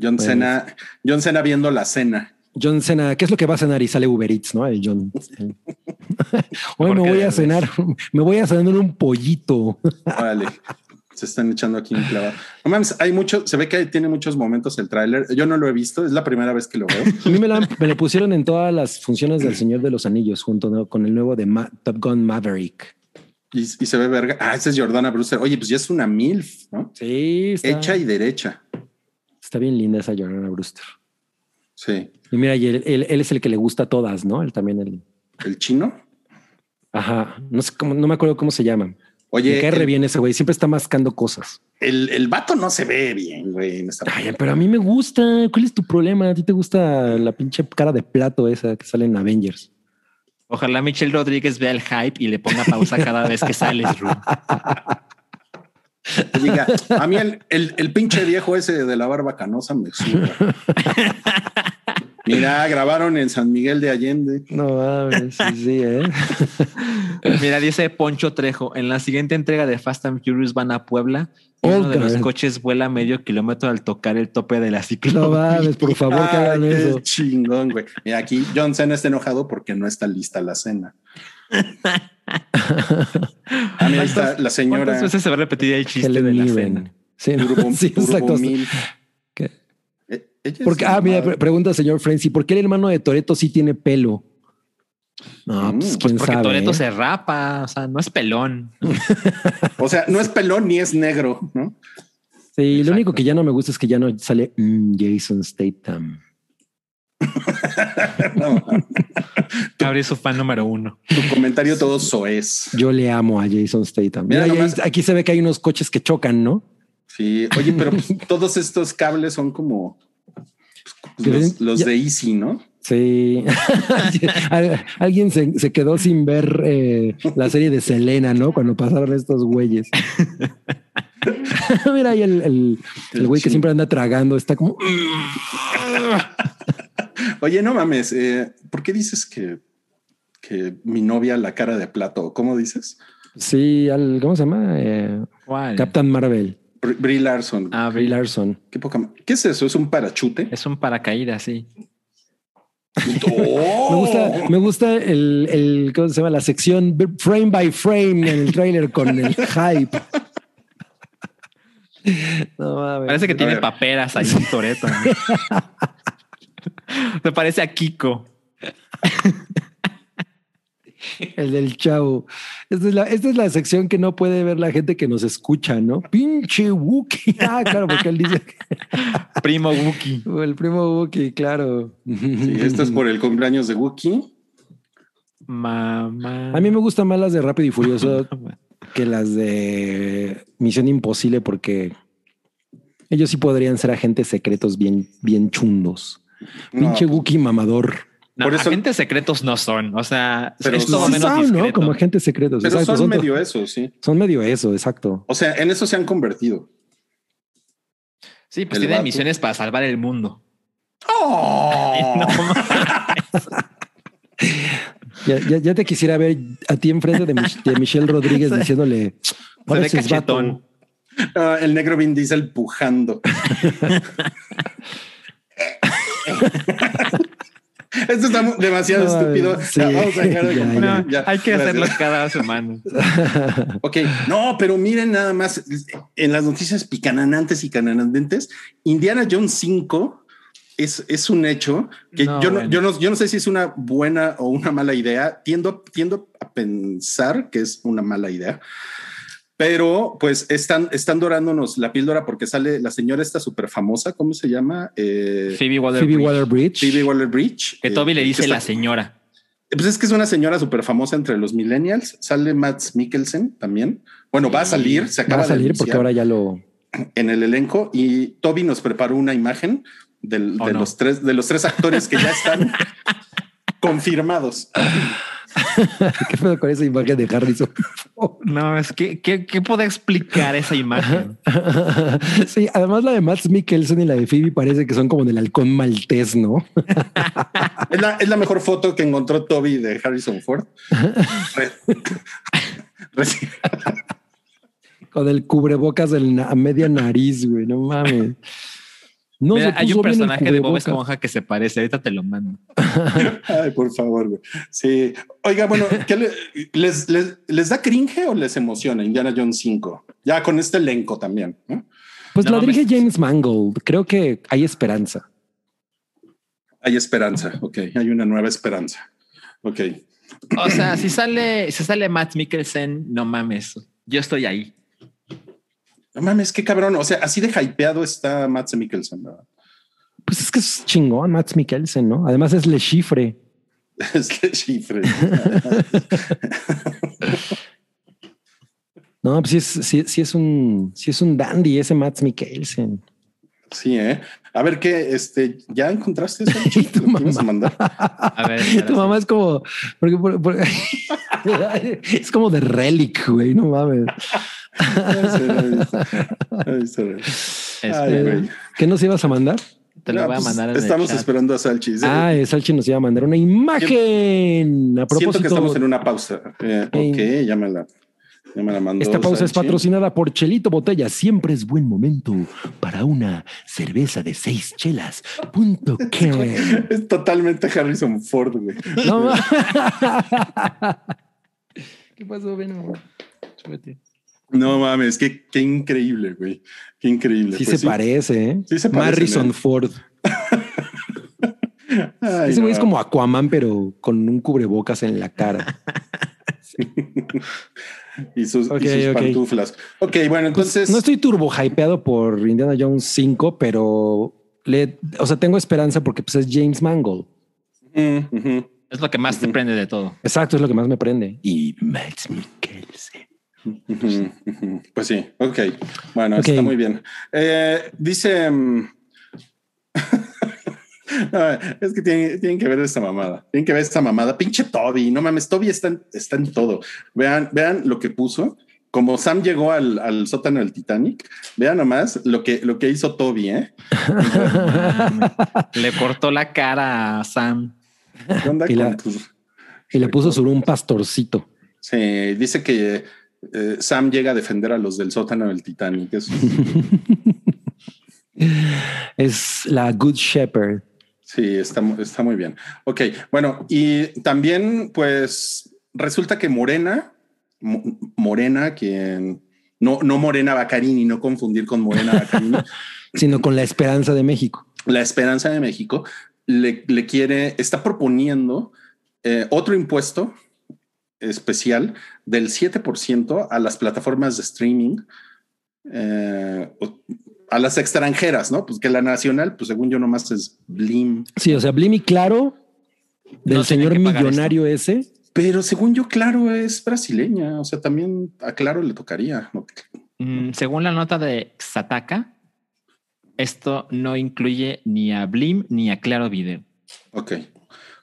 John Cena, John Cena viendo la cena. John Cena, ¿qué es lo que va a cenar? Y sale Uber Eats, ¿no? El John. Hoy me voy a cenar, me voy a cenar un pollito. Órale. Se están echando aquí un clavado. No mames, hay mucho, se ve que tiene muchos momentos el tráiler. Yo no lo he visto, es la primera vez que lo veo. A mí me, la han- me lo pusieron en todas las funciones del Señor de los Anillos, junto ¿no? con el nuevo de Ma- Top Gun Maverick. Y, y se ve verga. Ah, esa es Jordana Brewster. Oye, pues ya es una MILF, ¿no? Sí, está, Hecha y derecha. está bien linda esa Jordana Brewster. Sí. Y mira, y él, él- él es el que le gusta a todas, ¿no? Él también, el, El chino. ajá, no sé cómo, no me acuerdo cómo se llama. Oye, me cae re el, bien ese güey, siempre está mascando cosas. el, el vato no se ve bien, güey. en esta Ay, pero a mí me gusta. ¿Cuál es tu problema? ¿A ti te gusta la pinche cara de plato esa que sale en Avengers? Ojalá Michelle Rodríguez vea el hype y le ponga pausa cada vez que sales, Ru. Diga, a mí el, el, el pinche viejo ese de la barba canosa me suda. Mira, grabaron en San Miguel de Allende. No mames, sí, sí, ¿eh? Mira, dice Poncho Trejo, en la siguiente entrega de Fast and Furious van a Puebla y uno de los coches vuela medio kilómetro al tocar el tope de la No ciclovía. mames, por favor, que hagan eso. chingón, güey. Mira, aquí John Cena está enojado porque no está lista la cena. Ah, mira, ahí está la señora ¿Cuántas veces se va a repetir el chiste Helen de la cena? Sí, ¿no? Turbo, sí, Turbo exacto. Mil. ¿Qué? Eh, Porque, ah, mira, mamada. pre- pregunta señor Frenzy, ¿por qué el hermano de Toreto sí tiene pelo? No, Mm, pues pues quién Porque sabe. Toreto ¿eh? se rapa, o sea, no es pelón. O sea, no es pelón ni es negro, ¿no? Sí, lo único que ya no me gusta es que ya no sale mm, Jason Statham. No, Cabri es su fan número uno. tu comentario todo soez. Yo le amo a Jason Statham. Mira nomás. aquí se ve que hay unos coches que chocan, ¿no? Sí, oye, pero pues, todos estos cables son como pues, los, de Easy, ¿no? Sí. Al- Alguien se, se quedó sin ver eh, la serie de Selena, ¿no? Cuando pasaron estos güeyes. Mira ahí el, el, el güey que siempre anda tragando, está como... Oye, no mames, eh, ¿por qué dices que, que mi novia la cara de plato? ¿Cómo dices? Sí, al, ¿cómo se llama? Eh, ¿Cuál? Captain Marvel, Br- Brie Larson. Ah, Brie Larson. Qué poca ¿Qué es eso? ¿Es un parachute? es un paracaídas, sí. ¡Oh! Me gusta, me gusta el, el, ¿cómo se llama? La sección frame by frame en el trailer con el hype. No mames. Parece que tiene paperas ahí en Toreto. Me parece a Kiko. El del chavo. Esta es, la, esta es la sección que no puede ver la gente que nos escucha, ¿no? Pinche Wookie. Ah, claro, porque él dice Primo Wookie. el primo Wookie, claro. Sí, esto es por el cumpleaños de Wookiee. Mamá. A mí me gustan más las de Rápido y Furioso que las de Misión Imposible porque ellos sí podrían ser agentes secretos bien, bien chundos. No, Pinche pues, Wookie mamador. No, Por eso- agentes secretos no son. O sea, Pero es todo Sí menos son. ¿no? Como agentes secretos. pero exacto, son medio eso, sí. son medio eso, exacto. O sea, en eso se han convertido. Sí, pues El tienen vato. misiones para salvar el mundo. ¡Oh! Ya, ya- ya te quisiera ver a ti enfrente de, Mich- de Michelle Rodríguez diciéndole, Se "Ahora ve sí es vato". cachetón. Ah, el negro Vin Diesel pujando. Esto está demasiado No, estúpido. sí. Ya, vamos a dejar de Ya, componer. No, Ya, hay que gracias. hacerlo cada semana. Ok, no, pero miren nada más en las noticias picananantes y cananantes, Indiana Jones 5 es, es un hecho que No, yo, no, bueno. yo, no, yo no sé si es una buena o una mala idea. Tiendo, tiendo a pensar que es una mala idea. Pero pues están, están dorándonos la píldora porque sale la señora esta súper famosa, ¿cómo se llama? Eh, Phoebe Waller Phoebe Bridge. Waller Bridge. Phoebe. Que eh, Toby le dice está- la señora. pues es que es una señora súper famosa entre los millennials. Sale Matt Mikkelsen también. Bueno, va a salir, se Va acaba a salir de porque ahora ya lo... en el elenco y Toby nos preparó una imagen del- Oh, de no. los tres de los tres actores que ya están confirmados. ¿Qué pedo con esa imagen de Harrison? No, es que, ¿qué, qué puede explicar esa imagen? sí, además la de Matt Mikkelsen y la de Phoebe parece que son como del halcón maltés, ¿no? Es la, es la mejor foto que encontró Toby de Harrison Ford. Reci- Con el cubrebocas del a media nariz, güey. No mames. No Mira, se hay un personaje de Bob. Esponja que se parece. Ahorita te lo mando. Ay, por favor, güey. Sí. Oiga, bueno, ¿qué le- les, les, les da cringe o les emociona Indiana Jones 5? Ya con este elenco también. Pues No la dirige James Mangold. Creo que hay esperanza. Hay esperanza. Ok, hay una nueva esperanza. Ok. O sea, si sale, si sale Matt Mikkelsen, no mames. Yo estoy ahí. No mames, qué cabrón. O sea, así de hypeado está Matt Mikkelsen. ¿verdad? Pues es que es chingón, Max Mikkelsen, ¿no? Además es Le Chifre. Es el chifre. No, pues sí es, sí, sí es un, sí es un dandy ese Max Mikkelsen. Sí, ¿eh? A ver, ¿qué? Este, ¿Ya encontraste eso? Y tu ¿Lo que ibas a mandar? A ver, tu mamá es como, porque, por- por- es como de relic, güey, no mames. Este. ¿Qué nos ibas a mandar? te lo No, voy a pues, mandar el Estamos chat. esperando a Salchi. Sí. Ah, Salchi nos iba a mandar una imagen. A Siento que propósito, estamos en una pausa. Eh, ok, ya me la, ya me la mandó. esta pausa es patrocinada por Chelito Botella. Siempre es buen momento para una cerveza de seis chelas. Punto que. Es totalmente Harrison Ford, güey. No, ¿Qué pasó, Veno? Súbete. No mames, qué, qué increíble, güey. Qué increíble. Sí Pues se parece, ¿eh? Sí se parecen, Harrison ¿eh? Ford. Ay, Ese güey no. es como Aquaman, pero con un cubrebocas en la cara. Y sus, y Ok, sus ok. pantuflas. Ok, bueno, Pues, entonces. no estoy turbo hypeado por Indiana Jones 5, pero le, o sea, tengo esperanza porque pues, es James Mangold. Mm. Es lo que más te prende de todo. Exacto, es lo que más me prende. Y Max Mikkelsen. Pues sí, ok. Bueno, está muy bien. Eh, dice. mm, No, es que tienen, tienen que ver esta mamada. Tienen que ver esta mamada. Pinche Toby. No mames, Toby está en, está en todo. Vean, vean lo que puso. Como Sam llegó al, al sótano del Titanic, vean nomás lo que, lo que hizo Toby, ¿eh? Le cortó la cara a Sam. ¿Qué onda Y con la- tus- Y le puso sobre un pastorcito. Sí, dice que eh, Sam llega a defender a los del sótano del Titanic. Eso es- Es la Good Shepherd. Sí, está, está muy bien. Ok, bueno, y también pues resulta que Morena, Mo- Morena, quien no, no Morena Bacarini, no confundir con Morena Bacarini, sino con la esperanza de México. la Esperanza de México le, le quiere, está proponiendo eh, otro impuesto especial del 7% a las plataformas de streaming, eh, a las extranjeras, ¿no? Pues que la nacional, pues según yo nomás es Blim. Sí, o sea, Blim y Claro del No señor millonario ese. Pero según yo, Claro es brasileña, o sea, también a Claro le tocaría. ¿no? Mm, según la nota de Xataka, esto no incluye ni a Blim ni a Claro Video. Ok,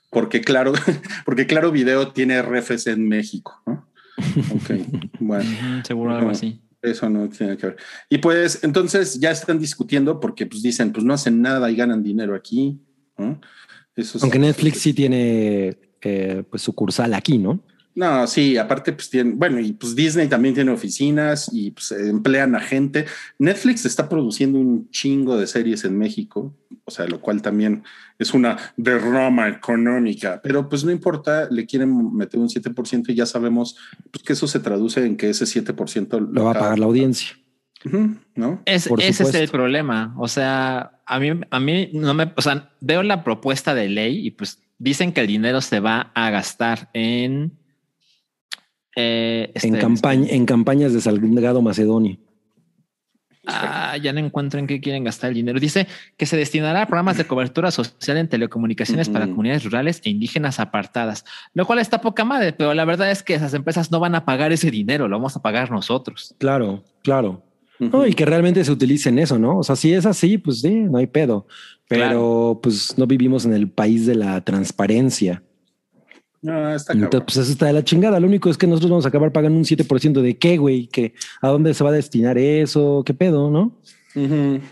porque Claro, porque Claro Video tiene RFs en México. ¿no? Ok, bueno. Seguro algo así. Eso no tiene que ver. Y pues entonces ya están discutiendo porque pues dicen, pues no hacen nada y ganan dinero aquí. ¿no? Eso es- Aunque Netflix sí tiene eh, pues sucursal aquí, ¿no? No, sí, aparte pues tienen, bueno, y pues Disney también tiene oficinas y pues emplean a gente. Netflix está produciendo un chingo de series en México, o sea, lo cual también es una derrama económica, pero pues no importa, le quieren meter un 7% y ya sabemos pues, que eso se traduce en que ese 7% Lo va a pagar la audiencia. ¿No? Es- ese es el problema. O sea, a mí, a mí no me, o sea, veo la propuesta de ley y pues dicen que el dinero se va a gastar en eh, en, este- campaña, en campañas de Salgado Macedonio. Ah, ya no encuentro en qué quieren gastar el dinero. Dice que se destinará a programas de cobertura social en telecomunicaciones para comunidades rurales e indígenas apartadas, lo cual está poca madre, pero la verdad es que esas empresas no van a pagar ese dinero, lo vamos a pagar nosotros. Claro, claro. No, y que realmente se utilice en eso, ¿no? O sea, si es así, pues sí, no hay pedo. Pero Claro. pues no vivimos en el país de la transparencia. No, está Entonces, pues eso está de la chingada. Lo único es que nosotros vamos a acabar pagando un 7% de qué, güey, que a dónde se va a destinar eso, qué pedo, ¿no?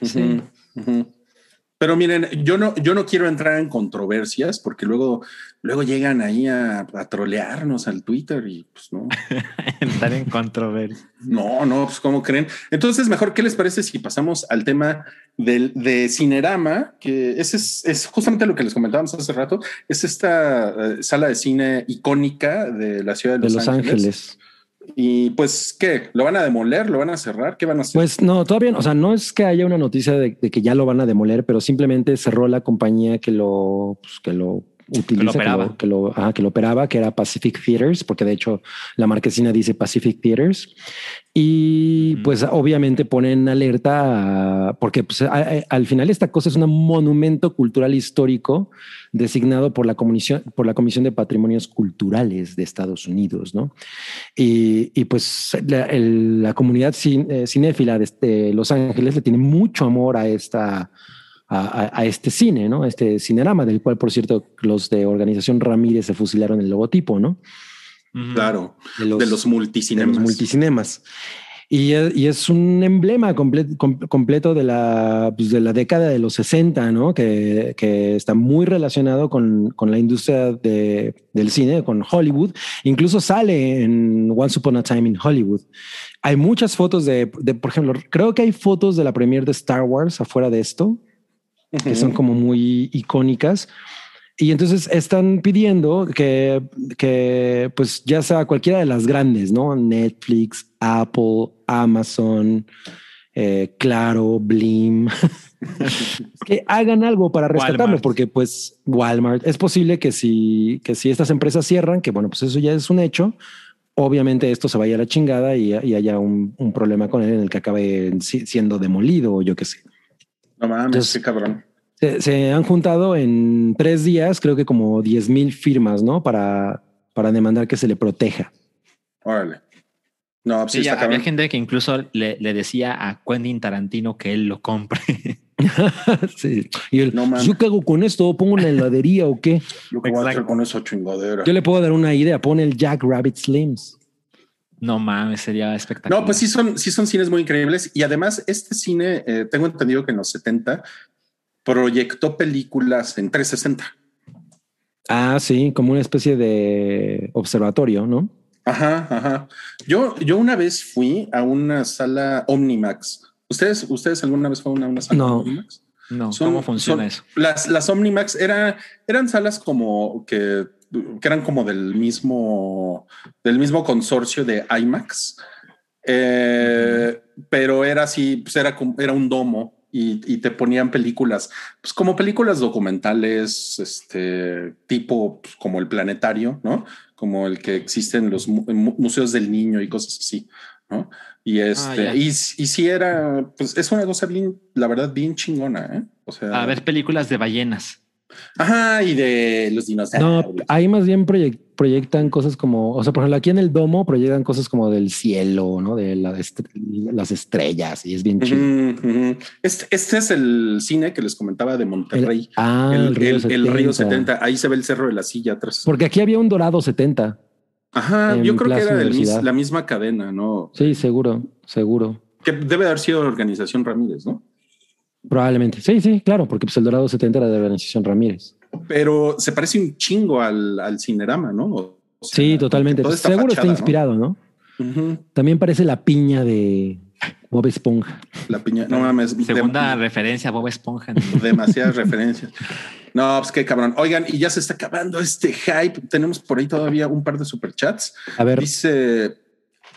Sí. Pero miren, yo no, yo no quiero entrar en controversias porque luego, luego llegan ahí a, a trolearnos al Twitter y pues no. Entrar en controversia. No, no, pues cómo creen. Entonces, mejor, ¿qué les parece si pasamos al tema del de Cinerama? Que ese es, es justamente lo que les comentábamos hace rato. Es esta eh, sala de cine icónica de la ciudad de De Los, Los Ángeles. Y pues, ¿qué? ¿Lo van a demoler? ¿Lo van a cerrar? ¿Qué van a hacer? Pues no, todavía no. O sea, no es que haya una noticia de, de que ya lo van a demoler, pero simplemente cerró la compañía que lo, pues, que lo utiliza, que operaba. lo, que lo, ajá, que lo operaba, que era Pacific Theaters, porque de hecho la marquesina dice Pacific Theaters. Y Ujú. pues obviamente ponen alerta a- porque pues, a- a- al final esta cosa es un monumento cultural histórico designado por la comisión, por la Comisión de Patrimonios Culturales de Estados Unidos, ¿no? Y, y, pues la, el- la comunidad cin- eh, cinéfila de este Los Ángeles le tiene mucho amor a esta a, a- este cine, ¿no? Este cinerama, del cual, por cierto, los de Organización Ramírez se fusilaron el logotipo, ¿no? Claro, De los, de los de multicinemas. los multicinemas. Y, es- y es un emblema comple- com- completo de la, pues, de la década de los 60, ¿no? Que, que está muy relacionado con, con la industria de- del cine, con Hollywood. Incluso sale en Once Upon a Time in Hollywood. Hay muchas fotos de, de, por ejemplo, creo que hay fotos de la premiere de Star Wars afuera de esto, que son como muy icónicas. Y entonces están pidiendo que, que, pues ya sea cualquiera de las grandes, ¿no? Netflix, Apple, Amazon, eh, Claro, Blim, que hagan algo para rescatarlo, Walmart. porque pues Walmart, es posible que si, que si estas empresas cierran, que bueno, pues eso ya es un hecho, obviamente esto se vaya a la chingada y, y haya un, un problema con él en el que acabe si- siendo demolido o yo qué sé. No mames, Entonces- qué cabrón. Se, se han juntado en tres días, creo que como 10 mil firmas, ¿no? Para, para demandar que se le proteja. Órale. No, pues sí, Sí, ya está había gente que incluso le, le decía a Quentin Tarantino que él lo compre. sí. Y él, No mames. ¿yo qué hago con esto? ¿Pongo una heladería o qué? Yo qué voy a hacer con esa chingadera. Yo le puedo dar una idea. Pone el Jack Rabbit Slims. No mames, sería espectacular. No, pues sí son, sí son cines muy increíbles. Y además, este cine, eh, tengo entendido que en los 70 proyectó películas en 360. Ah, sí, como una especie de observatorio, ¿no? Ajá, ajá. Yo, yo una vez fui a una sala Omnimax. ¿Ustedes, ustedes alguna vez fueron a una sala No. Omnimax? no, Son- ¿cómo funciona son- eso? Las, las Omnimax era, eran salas como que, que eran como del mismo, del mismo consorcio de IMAX. Eh, Pero era así, pues era, era un domo y, y te ponían películas, pues como películas documentales, este tipo pues, como el planetario, ¿no? Como el que existe en los mu- museos del niño y cosas así, ¿no? Y este, ya. y, y si era, pues es una cosa bien, la verdad, bien chingona, ¿eh? O sea, A ver películas de ballenas. Ajá, y de los dinosaurios. No, ahí más bien proyec- proyectan cosas como, o sea, por ejemplo, aquí en el domo proyectan cosas como del cielo, ¿no? De la est- las estrellas y es bien chido. Este, este es el cine que les comentaba de Monterrey. Ah, el, el, río el- 70. el río 70. Ahí se ve el cerro de la silla atrás. Porque aquí había un dorado 70. Ajá, yo creo que era mis- la misma cadena, ¿no? Sí, seguro, seguro. Que debe haber sido Organización Ramírez, ¿no? Probablemente. Sí, sí, claro, porque pues el dorado 70 era de la organización Ramírez. Pero se parece un chingo al, al Cinerama, ¿no? O sea, Sí, totalmente. esta Seguro fachada, está ¿no? inspirado, ¿no? También parece la piña de Bob Esponja. La piña. No mames. Segunda referencia a Bob Esponja. demasiadas referencias. No, pues qué cabrón. Oigan, y ya se está acabando este hype. Tenemos por ahí todavía un par de superchats. A ver, Dice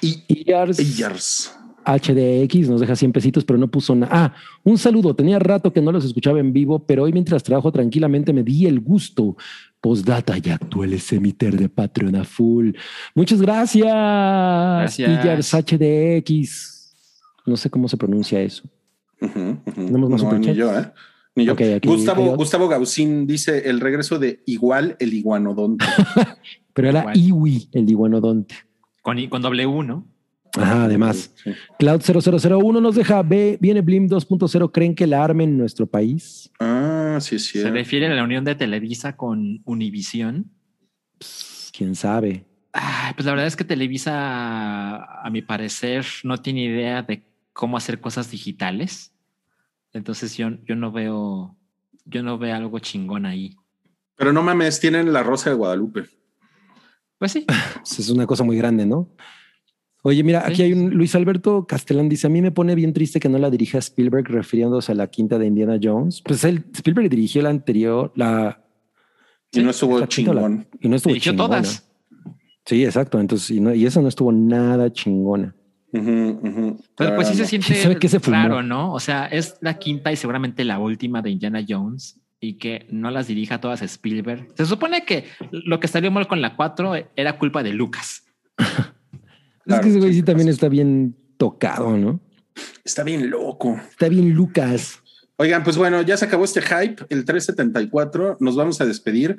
y Iyars Iyars. HDX nos deja 100 pesitos, pero no puso nada. Ah, un saludo. Tenía rato que no los escuchaba en vivo, pero hoy mientras trabajo tranquilamente me di el gusto. Postdata y actuales emiter de Patreon a full. Muchas gracias. Gracias. HDX. No sé cómo se pronuncia eso. Ujú, ujú. ¿Tenemos más No, ni yo, ¿eh? Ni yo. Aquí- Gustavo, Gustavo Gausín dice el regreso de igual el iguanodonte. Pero era Igual. Iwi, el iguanodonte. Con, con W, ¿no? Ajá, además. Sí. Cloud 0001 nos deja B, viene Blim 2.0. ¿Creen que la armen en nuestro país? Ah, sí, sí. Se refiere a la unión de Televisa con Univisión. Pues, Quién sabe. Ay, pues la verdad es que Televisa, a mi parecer, no tiene idea de cómo hacer cosas digitales. Entonces yo, yo no veo yo no veo algo chingón ahí. Pero no mames, tienen la Rosa de Guadalupe. Pues sí. Pues es una cosa muy grande, ¿no? Oye, mira, Sí. aquí hay un Luis Alberto Castellán dice, a mí me pone bien triste que no la dirija Spielberg refiriéndose a la quinta de Indiana Jones. Pues él, Spielberg dirigió la anterior, la... Y no estuvo o la- chingón. y no estuvo Dirigió chingona. todas. Sí, exacto. Entonces, y, no, y esa no estuvo nada chingona. Ujú. Pero pues sí se no. ¿Quién sabe siente se fumó? raro, ¿no? O sea, es la quinta y seguramente la última de Indiana Jones y que no las dirija todas Spielberg. Se supone que lo que salió mal con la 4 era culpa de Lucas. es que ese güey sí, también está bien tocado, ¿no? Está bien loco. Está bien Lucas. Oigan, pues bueno, ya se acabó este hype, el 374. Nos vamos a despedir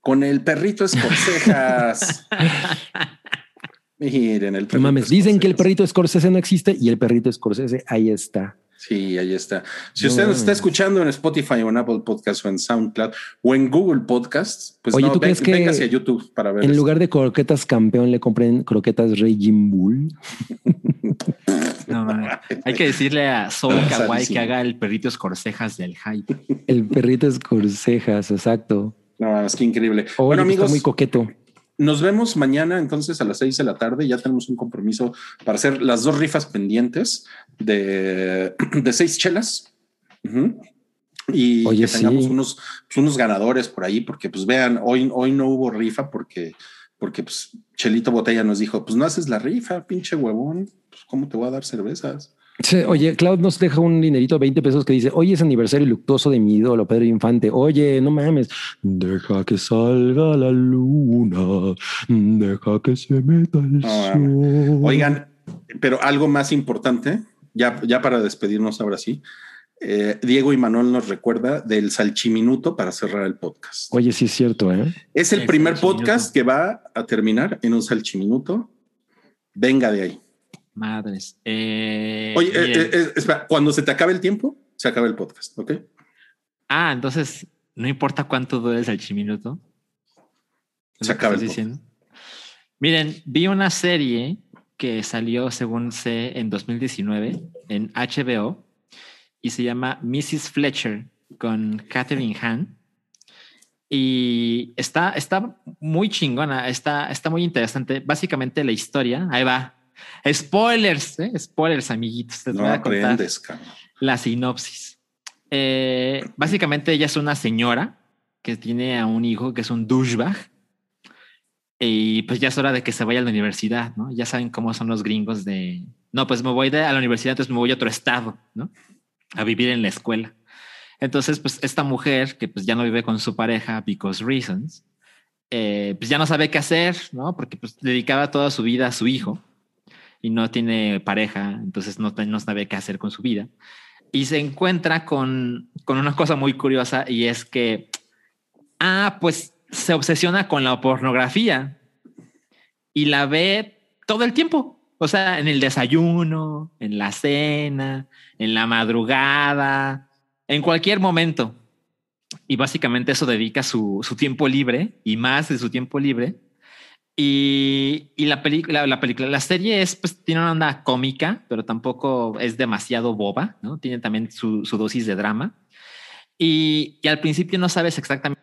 con el perrito escorcejas. Miren, el No perrito. mames, dicen que el perrito Scorsese no existe y el perrito Scorsese ahí está. Sí, ahí está. Si No usted nos está escuchando en Spotify o en Apple Podcast o en SoundCloud o en Google Podcasts, pues Oye, no, ¿tú crees que véngase a YouTube para ver. En esto. lugar de croquetas campeón le compren croquetas Raging Bull. No, mames. Hay que decirle a Soul Kawaii que haga el perrito escorcejas del hype. El perrito Scorsejas, exacto. No, es que increíble. Oye, bueno, pues amigos, está muy coqueto. Nos vemos mañana entonces a las seis de la tarde. Ya tenemos un compromiso para hacer las dos rifas pendientes de, de seis chelas. Ujú. Y Oye, que tengamos sí. unos, pues, unos ganadores por ahí, porque pues vean, hoy, hoy no hubo rifa porque, porque pues Chelito Botella nos dijo, pues no haces la rifa, pinche huevón, pues cómo te voy a dar cervezas. Sí, oye, Cloud nos deja un dinerito, 20 pesos que dice, hoy es aniversario luctuoso de mi ídolo, Pedro Infante. Oye, no mames. Deja que salga la luna, deja que se meta el sol. Oigan, pero algo más importante, ya, ya para despedirnos ahora sí, eh, Diego y Manuel nos recuerda del salchiminuto para cerrar el podcast. Oye, sí es cierto, ¿eh? Es el El primer podcast que va a terminar en un salchiminuto. Venga de ahí. Madres. Eh, Oye, eh, eh, espera, cuando se te acabe el tiempo, se acaba el podcast, ¿ok? Ah, entonces no importa cuánto dure el salchiminuto. ¿Es Se acaba el diciendo. Miren, vi una serie que salió, según sé, en 2019 en HBO y se llama Mrs. Fletcher con Catherine Hahn. Y está, está muy chingona, está, está muy interesante. Básicamente la historia, ahí va. Spoilers, ¿eh? spoilers, amiguitos. Les No voy a contar la sinopsis. Eh, básicamente ella es una señora que tiene a un hijo que es un douchebag y pues ya es hora de que se vaya a la universidad, ¿no? Ya saben cómo son los gringos de, no, pues me voy de, a la universidad, entonces me voy a otro estado, ¿no? A vivir en la escuela. Entonces, pues esta mujer que pues ya no vive con su pareja because reasons, eh, pues ya no sabe qué hacer, ¿no? Porque pues dedicaba toda su vida a su hijo y no tiene pareja, entonces no, no sabe qué hacer con su vida. Y se encuentra con, con una cosa muy curiosa y es que, ah, pues se obsesiona con la pornografía y la ve todo el tiempo. O sea, en el desayuno, en la cena, en la madrugada, en cualquier momento. Y básicamente eso dedica su, su tiempo libre y más de su tiempo libre. Y, y la película, la película, la serie es, pues, tiene una onda cómica, pero tampoco es demasiado boba, ¿no? Tiene también su, su dosis de drama. Y, y al principio no sabes exactamente.